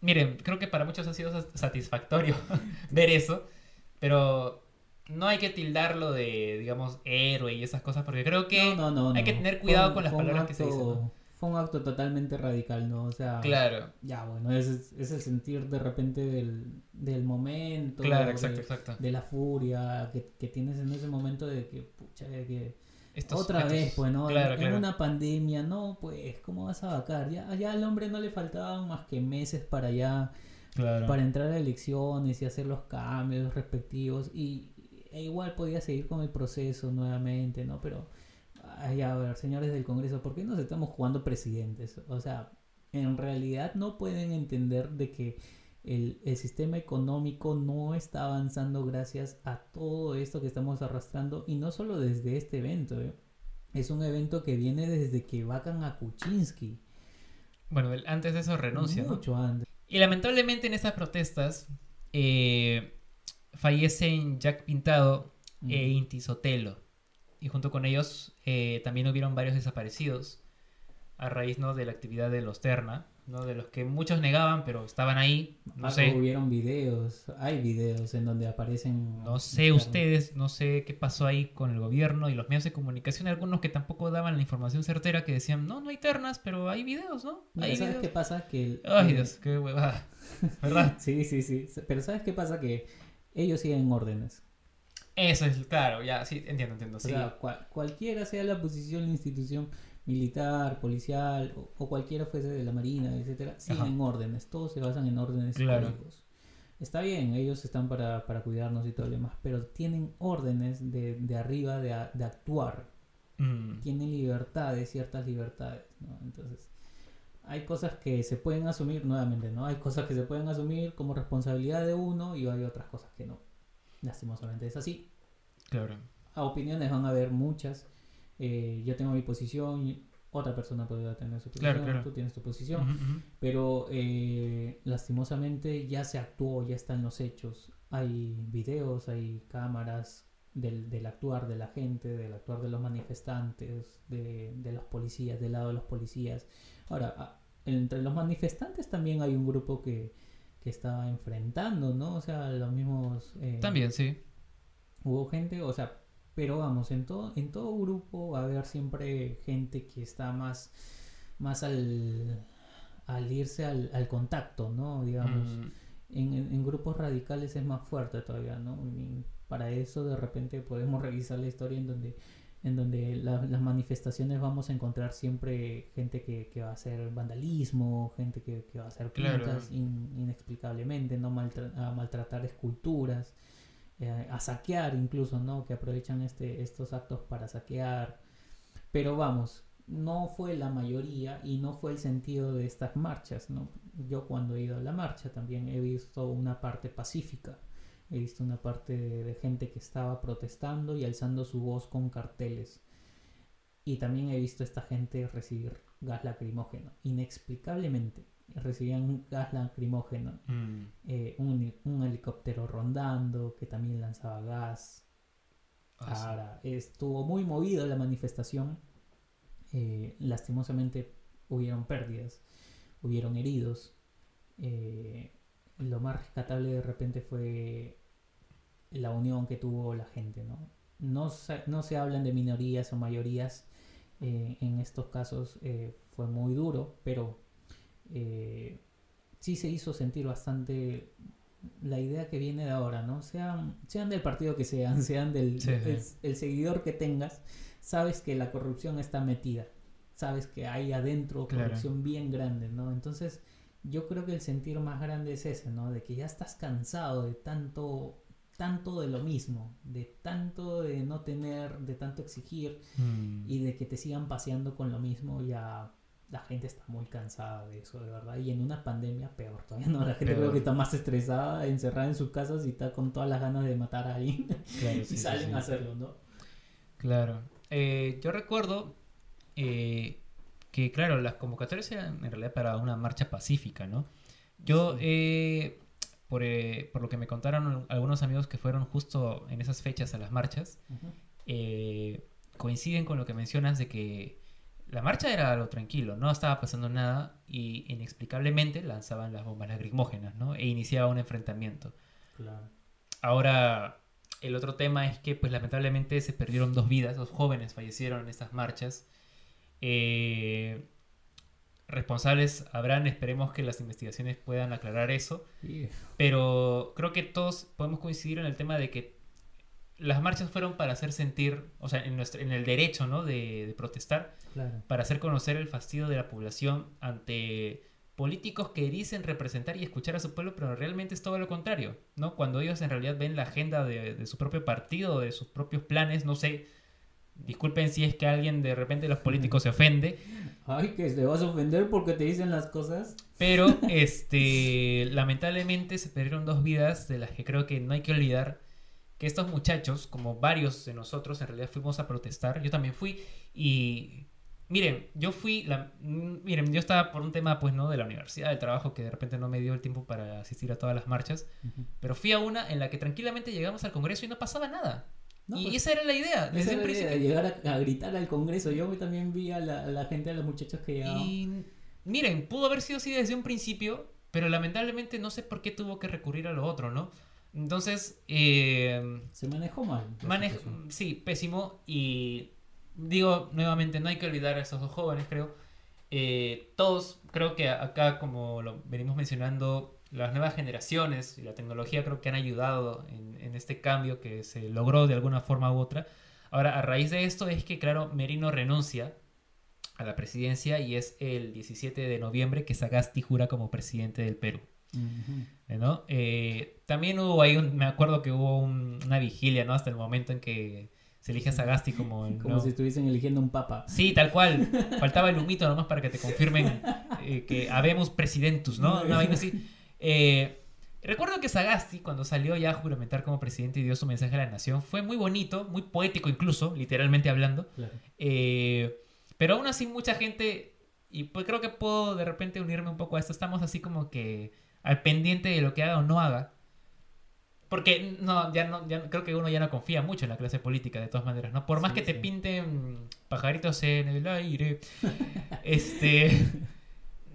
miren, creo que para muchos ha sido sat- satisfactorio ver eso, pero no hay que tildarlo de, digamos, héroe y esas cosas, porque creo que No, no, no, hay que tener cuidado con las palabras que se dicen. Un acto totalmente radical, ¿no? O sea, Claro, ya bueno, es, es el sentir de repente del, del momento. claro, de- exacto, exacto. de la furia que, que tienes en ese momento de que, pucha, de que Estos- otra estos- vez, pues, ¿no? En- Claro, en, claro. una pandemia, no, pues, ¿cómo vas a vacar? Ya, ya al hombre no le faltaban más que meses para ya para entrar a elecciones y hacer los cambios respectivos y e igual podía seguir con el proceso nuevamente, ¿no? Pero, ay, a ver, señores del Congreso, ¿por qué nos estamos jugando presidentes? O sea, en realidad no pueden entender de que el, el, sistema económico no está avanzando gracias a todo esto que estamos arrastrando y no solo desde este evento, ¿eh? es un evento que viene desde que vacan a Kuczynski. Bueno, antes de eso renuncia. Mucho antes. Y lamentablemente en estas protestas eh, fallecen Jack Pintado e Inti Sotelo. Y junto con ellos eh, también hubieron varios desaparecidos a raíz ¿no? de la actividad de los Terna. ¿no? De los que muchos negaban, pero estaban ahí. No sé. Hubieron videos, hay videos en donde aparecen. No sé ustedes, no sé qué pasó ahí con el gobierno y los medios de comunicación, algunos que tampoco daban la información certera, que decían, no, no hay ternas, pero hay videos, ¿no? ¿Sabes qué pasa? Que Ay, Dios, qué huevada. ¿Verdad? sí, sí, sí. Pero ¿sabes qué pasa? Que ellos siguen órdenes. Eso es, claro, ya, sí, entiendo, entiendo. sí. cualquiera sea la posición, la institución militar, policial o, cualquiera fuese de la marina, etcétera, siguen órdenes, todos se basan en órdenes claro. Está bien, ellos están para, para, cuidarnos y todo lo demás, pero tienen órdenes de, de arriba de, de actuar. Mm. Tienen libertades, ciertas libertades, ¿no? Entonces, hay cosas que se pueden asumir nuevamente, ¿no? Hay cosas que se pueden asumir como responsabilidad de uno y hay otras cosas que no. Lastimosamente es así. Claro. A opiniones van a haber muchas eh, yo tengo mi posición, otra persona puede tener su posición, tú tienes tu posición, pero eh, lastimosamente ya se actuó, ya están los hechos. Hay videos, hay cámaras del, del actuar de la gente, del actuar de los manifestantes, de, de los policías, del lado de los policías. Ahora, entre los manifestantes también hay un grupo que, que estaba enfrentando, ¿no? O sea, los mismos... Eh, también, sí. Hubo gente, o sea, pero vamos, en todo, en todo grupo va a haber siempre gente que está más, más al, al irse al, al contacto, ¿no? Digamos, mm. en, en, grupos radicales es más fuerte todavía, ¿no? para eso de repente podemos revisar la historia en donde en donde las manifestaciones vamos a encontrar siempre gente que, que va a hacer vandalismo, gente que, que va a hacer pintas inexplicablemente, no a maltratar esculturas. Eh, a saquear incluso, ¿no? Que aprovechan este, estos actos para saquear. Pero vamos, no fue la mayoría y no fue el sentido de estas marchas, ¿no? Yo cuando he ido a la marcha también he visto una parte pacífica, he visto una parte de, gente que estaba protestando y alzando su voz con carteles. Y también he visto esta gente recibir gas lacrimógeno, inexplicablemente recibían gas lacrimógeno, mm. eh, un, helicóptero rondando que también lanzaba gas. Ah, Ahora, estuvo muy movido la manifestación. Eh, lastimosamente hubieron pérdidas, hubieron heridos. Eh, lo más rescatable de repente fue la unión que tuvo la gente, ¿no? No se, no se hablan de minorías o mayorías. en estos casos fue muy duro, pero eh, sí se hizo sentir bastante la idea que viene de ahora, ¿no? Sean, sean del partido que sean, sean del El, seguidor que tengas, sabes que la corrupción está metida, sabes que hay adentro corrupción bien grande, ¿no? Entonces yo creo que el sentir más grande es ese, ¿no? De que ya estás cansado de tanto tanto de lo mismo, de tanto de no tener, de tanto exigir mm. y de que te sigan paseando con lo mismo ya la gente está muy cansada de eso, de verdad. Y en una pandemia peor todavía, ¿no? La gente creo que está más estresada, encerrada en sus casas y está con todas las ganas de matar a alguien. y salen a hacerlo, ¿no? Claro. Eh, yo recuerdo eh, que, claro, las convocatorias eran en realidad para una marcha pacífica, ¿no? Yo, eh, por, por, lo que me contaron algunos amigos que fueron justo en esas fechas a las marchas, coinciden con lo que mencionas de que la marcha era algo tranquilo, no estaba pasando nada y inexplicablemente lanzaban las bombas lacrimógenas, ¿no? E iniciaba un enfrentamiento. Claro. Ahora, el otro tema es que, pues lamentablemente se perdieron dos vidas, dos jóvenes fallecieron en estas marchas. Eh, responsables habrán, esperemos que las investigaciones puedan aclarar eso. Pero creo que todos podemos coincidir en el tema de que las marchas fueron para hacer sentir, o sea, en, nuestro, en el derecho, ¿no? De, protestar, para hacer conocer el fastidio de la población ante políticos que dicen representar y escuchar a su pueblo, pero realmente es todo lo contrario, ¿no? Cuando ellos en realidad ven la agenda de, de su propio partido, de sus propios planes, no sé, disculpen si es que alguien de repente los políticos se ofende, Ay, que te vas a ofender porque te dicen las cosas. pero este lamentablemente se perdieron dos vidas de las que creo que no hay que olvidar que estos muchachos, como varios de nosotros, en realidad fuimos a protestar. Yo también fui y miren, yo fui, la, mm, miren, yo estaba por un tema, pues, ¿no? De la universidad, del trabajo, que de repente no me dio el tiempo para asistir a todas las marchas, pero fui a una en la que tranquilamente llegamos al Congreso y no pasaba nada. No, y pues, esa era la idea. Esa Desde era un la idea, principio. llegar a, a gritar al Congreso. Yo también vi a la, a la gente, a los muchachos que llegaban. Y miren, pudo haber sido así desde un principio, pero lamentablemente no sé por qué tuvo que recurrir a lo otro, ¿no? Entonces, eh, Se manejó mal. Manej- sí, pésimo. Y digo nuevamente, no hay que olvidar a esos dos jóvenes, creo. Eh, todos, creo que acá, como lo venimos mencionando, las nuevas generaciones y la tecnología creo que han ayudado en, en este cambio que se logró de alguna forma u otra. Ahora, a raíz de esto es que, claro, Merino renuncia a la presidencia y es el 17 de noviembre que Sagasti jura como presidente del Perú. Eh, también hubo ahí, un- me acuerdo que hubo un- una vigilia, ¿no? Hasta el momento en que se elige a Sagasti como el Como si estuviesen eligiendo un papa. Sí, tal cual. Faltaba el humito nomás para que te confirmen eh, que habemos presidentus, ¿no? Una vaina así. Eh, recuerdo que Sagasti, cuando salió ya a juramentar como presidente y dio su mensaje a la nación, fue muy bonito, muy poético incluso, literalmente hablando. Claro. Eh, pero aún así mucha gente, y pues creo que puedo de repente unirme un poco a esto, estamos así como que al pendiente de lo que haga o no haga. Porque no, ya no, ya creo que uno ya no confía mucho en la clase política de todas maneras, ¿no? Por más Sí, que te pinten pajaritos en el aire, este,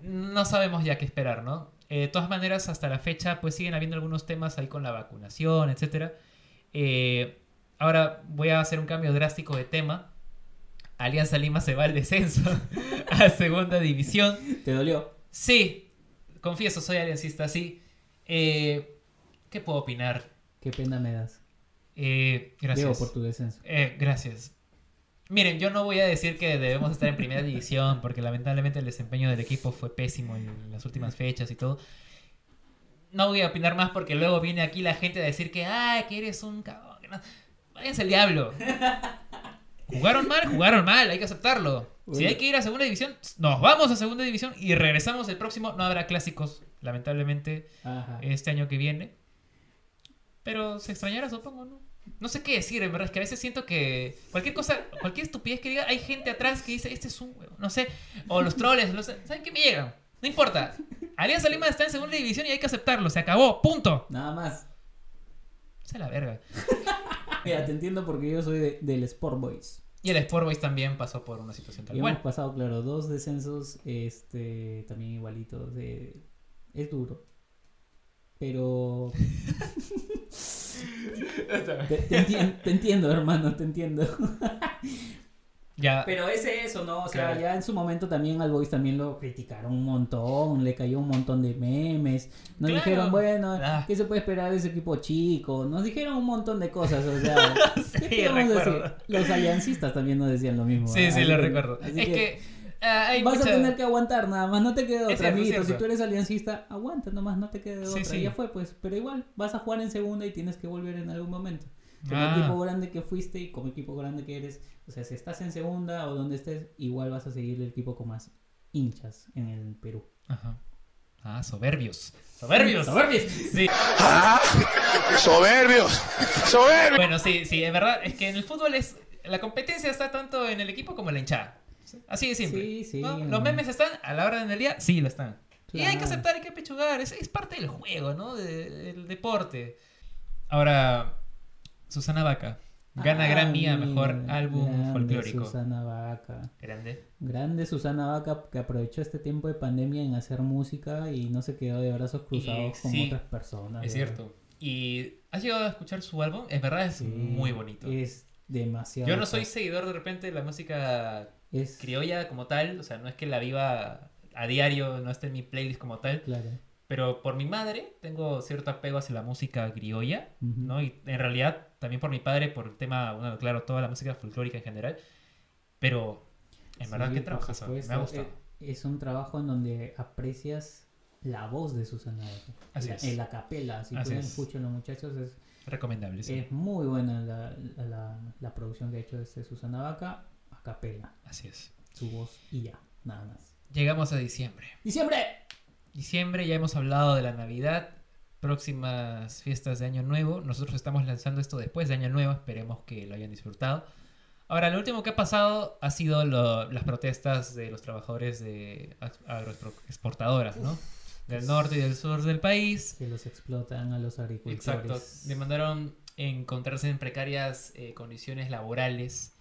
no sabemos ya qué esperar, ¿no? Eh, de todas maneras, hasta la fecha, pues siguen habiendo algunos temas ahí con la vacunación, etcétera. Eh, ahora voy a hacer un cambio drástico de tema. Alianza Lima se va al descenso a segunda división. ¿Te dolió? Sí, confieso, soy aliancista, sí. Eh, ¿Qué puedo opinar? Qué pena me das. Gracias. por tu descenso. Gracias. Miren, yo no voy a decir que debemos estar en primera división, porque lamentablemente el desempeño del equipo fue pésimo en las últimas fechas y todo. No voy a opinar más porque luego viene aquí la gente a decir que, ay, que eres un cabrón. no". Váyanse al diablo. Jugaron mal, jugaron mal, hay que aceptarlo. Si hay que ir a segunda división, nos vamos a segunda división y regresamos el próximo. No habrá clásicos, lamentablemente, Ajá. este año que viene. Pero se extrañará, supongo, ¿no? No sé qué decir, en verdad, es que a veces siento que cualquier cosa, cualquier estupidez que diga, hay gente atrás que dice, este es un huevo, no sé, o los troles, los, ¿saben qué me llegan? No importa. Alianza Lima está en segunda división y hay que aceptarlo, se acabó, punto. Nada más. Es la verga. Mira, te entiendo porque yo soy de- del Sport Boys. Y el Sport Boys también pasó por una situación Y tal hemos pasado, claro, dos descensos este, también igualitos. de- Es duro. Pero... te, te entien- te entiendo, hermano, te entiendo. Ya, Pero es eso, ¿no? O sea, Claro. ya en su momento también al Boys también lo criticaron un montón, le cayó un montón de memes. Nos Claro. dijeron, bueno, Ah. ¿qué se puede esperar de ese equipo chico? Nos dijeron un montón de cosas, o sea, Sí, ¿qué? Los aliancistas también nos decían lo mismo. sí, sí, lo recuerdo. así Es que, hay Vas mucha- a tener que aguantar nada más, no te queda otra, amiguito. Si tú eres aliancista, aguanta nomás, no te quede Sí, otra. sí. Ya fue, pues. Pero igual, vas a jugar en segunda y tienes que volver en algún momento. Como Ah. equipo grande que fuiste y como equipo grande que eres, o sea, si estás en segunda o donde estés, igual vas a seguir el equipo con más hinchas en el Perú. Ajá. Ah, soberbios. Soberbios. ¡Soberbios! Sí. Soberbios, soberbios. Bueno, sí, sí, es verdad. Es que en el fútbol es la competencia está tanto en el equipo como en la hinchada. Así de simple. Sí, sí. ¿no? Los memes están a la hora del día, sí lo están. Y hay que aceptar, hay que pechugar. Es, es parte del juego, ¿no? De- del deporte. Ahora, Susana Vaca gana Ah, Grammy a mejor álbum grande folclórico. Susana Vaca. Grande. Grande Susana Vaca que aprovechó este tiempo de pandemia en hacer música y no se quedó de brazos cruzados como sí, otras personas. Es ¿verdad? cierto. ¿Y has llegado a escuchar su álbum? Es verdad, es Sí, muy bonito. Es demasiado. Yo no soy seguidor de repente de la música Es criolla como tal, o sea, no es que la viva a diario, no esté en mi playlist como tal, Claro. pero por mi madre tengo cierto apego hacia la música criolla, Ujú. ¿no? Y en realidad también por mi padre, por el tema, bueno, claro, toda la música folclórica en general, pero en verdad Sí, que por trabajas, me ha gustado. Eh, es un trabajo en donde aprecias la voz de Susana Vaca. Así la, es. En la capela, si tú es. escuchas los muchachos, es, Recomendable, sí. es muy buena la, la, la producción que ha hecho este Susana Vaca capela. Así es. Su voz y ya, nada más. Llegamos a diciembre. ¡Diciembre! Diciembre, ya hemos hablado de la Navidad, próximas fiestas de Año Nuevo. Nosotros estamos lanzando esto después de Año Nuevo, esperemos que lo hayan disfrutado. Ahora, lo último que ha pasado ha sido lo- las protestas de los trabajadores de ag- agroexportadoras, ¿no? Del norte y del sur del país. Que los explotan a los agricultores. Exacto. Demandaron encontrarse en precarias eh, condiciones laborales.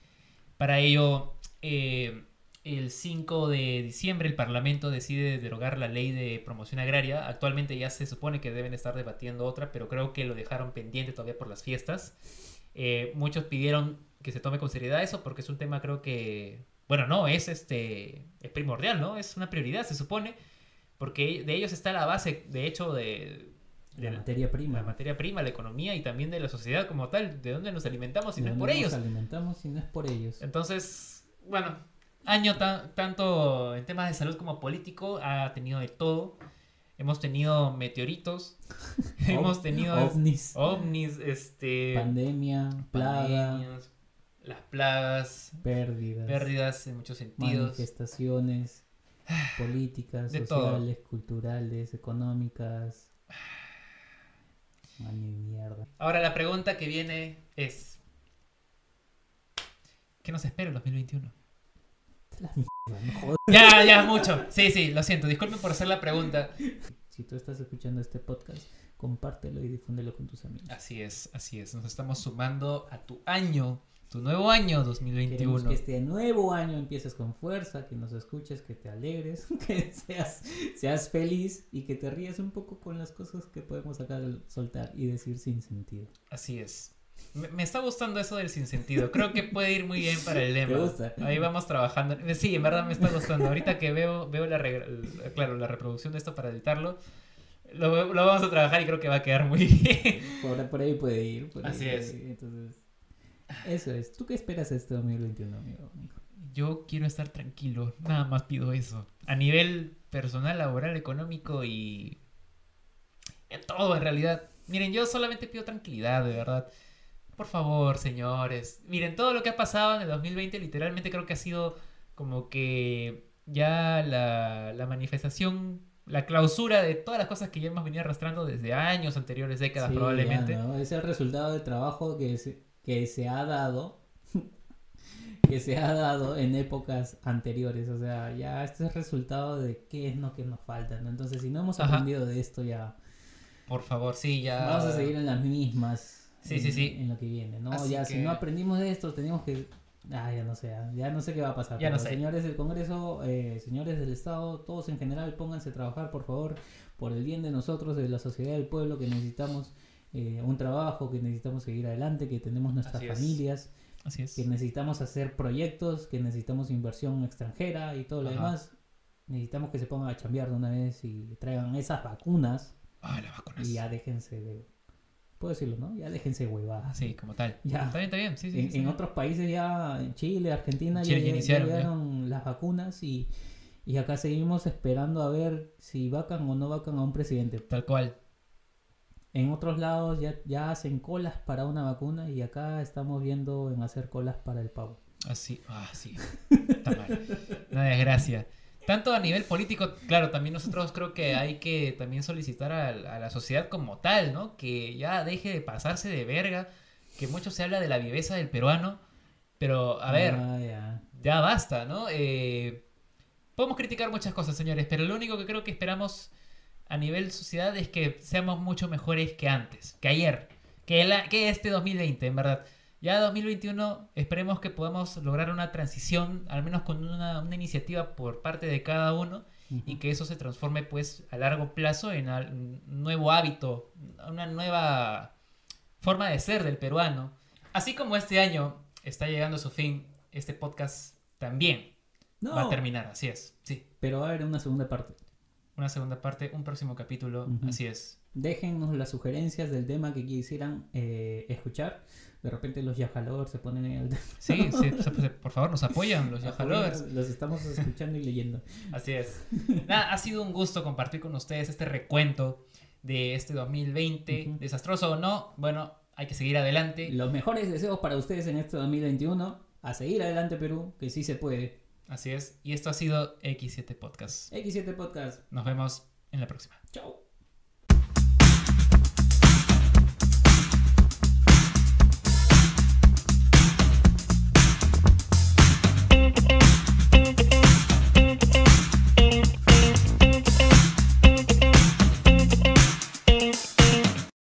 Para ello, eh, el 5 de diciembre el Parlamento decide derogar la ley de promoción agraria. Actualmente ya se supone que deben estar debatiendo otra, pero creo que lo dejaron pendiente todavía por las fiestas. Eh, muchos pidieron que se tome con seriedad eso porque es un tema creo que, bueno, no, es este, es primordial, ¿no? Es una prioridad, se supone, porque de ellos está la base, de hecho, de, La de materia prima. la materia prima, la economía y también de la sociedad como tal, de dónde nos alimentamos si ¿De no es por nos ellos. alimentamos si no es por ellos. Entonces, bueno, año tan- tanto en temas de salud como político ha tenido de todo. Hemos tenido meteoritos, hemos tenido ovnis, ovnis, este, pandemia, plaga, pandemias, las plagas, pérdidas, pérdidas en muchos sentidos. manifestaciones políticas, De todo. sociales, culturales, económicas. Año de mierda. Ahora la pregunta que viene es, ¿qué nos espera el 2021? La mierda, no jodas. Ya, ya, mucho. Sí, sí, lo siento. Disculpen por hacer la pregunta. Si tú estás escuchando este podcast, compártelo y difúndelo con tus amigos. Así es, así es. Nos estamos sumando a tu año, tu nuevo año Queremos 2021. que este nuevo año empieces con fuerza, que nos escuches, que te alegres, que seas, seas feliz y que te rías un poco con las cosas que podemos sacar, soltar y decir sin sentido. Así es. Me, me está gustando eso del sinsentido. Creo que puede ir muy bien para el lema. ¿Te gusta? Ahí vamos trabajando. Sí, en verdad me está gustando. Ahorita que veo, veo la, re- claro, la reproducción de esto para editarlo, lo, lo vamos a trabajar y creo que va a quedar muy bien. Por, por ahí puede ir. por ahí Así puede es. Entonces, eso es. ¿Tú qué esperas este 2021, amigo? Yo quiero estar tranquilo, nada más pido eso. A nivel personal, laboral, económico y en todo en realidad. Miren, yo solamente pido tranquilidad, de verdad. Por favor, señores. Miren, todo lo que ha pasado en el 2020 literalmente creo que ha sido como que ya la, la manifestación, la clausura de todas las cosas que ya hemos venido arrastrando desde años anteriores, décadas Sí, probablemente. ya, ¿no? Es el resultado del trabajo que se, que se ha dado. que se ha dado en épocas anteriores. O sea, ya este es el resultado de qué es lo que nos falta. ¿no? Entonces, si no hemos Ajá. aprendido de esto, ya Por favor, sí, ya. vamos a seguir en las mismas. Sí, en, sí, sí. En lo que viene, ¿no? Así ya que- si no aprendimos de esto, tenemos que. Ah, ya no sé, ya no sé qué va a pasar. Ya no sé. Señores del Congreso, eh, señores del Estado, todos en general, pónganse a trabajar, por favor, por el bien de nosotros, de la sociedad del pueblo, que necesitamos eh, un trabajo, que necesitamos seguir adelante, que tenemos nuestras Así es. familias, Así es. que necesitamos hacer proyectos, que necesitamos inversión extranjera y todo lo Ajá. demás. Necesitamos que se pongan a chambear de una vez y traigan esas vacunas Ah, las vacunas. y ya déjense de... Puedo decirlo, ¿no? Ya déjense de huevadas. Sí, como tal. Ya. Está bien, está bien. Sí, sí, En, en otros países ya, en Chile, Argentina, Chile ya, iniciaron, ya. llegaron las vacunas y, y acá seguimos esperando a ver si vacan o no vacan a un presidente. Tal cual. En otros lados ya, ya hacen colas para una vacuna y acá estamos viendo en hacer colas para el pavo. Así. Ah, sí. Está mal. Una desgracia. Tanto a nivel político, claro, también nosotros creo que hay que también solicitar a, a la sociedad como tal, ¿no? Que ya deje de pasarse de verga, que mucho se habla de la viveza del peruano, pero a ver, Ah, ya. ya basta, ¿no? Eh, podemos criticar muchas cosas, señores, pero lo único que creo que esperamos a nivel sociedad es que seamos mucho mejores que antes, que ayer, que, la- que este 2020, en verdad. Ya 2021 esperemos que podamos lograr una transición, al menos con una, una iniciativa por parte de cada uno, y que eso se transforme pues a largo plazo en un nuevo hábito, una nueva forma de ser del peruano. Así como este año está llegando a su fin, este podcast también No, va a terminar, así es, sí. pero va a haber una segunda parte. Una segunda parte, un próximo capítulo, Ujú. así es. Déjennos las sugerencias del tema que quisieran eh, escuchar. De repente los Yajalor se ponen en el... Sí, sí, pues, por favor, nos apoyan los Yajalovers. Los estamos escuchando y leyendo. Así es. Nada, ha sido un gusto compartir con ustedes este recuento de este 2020. Desastroso o no, bueno, hay que seguir adelante. Los mejores deseos para ustedes en este 2021. A seguir adelante, Perú, que sí se puede. Así es. Y esto ha sido X7 Podcast. X7 Podcast. Nos vemos en la próxima. Chao.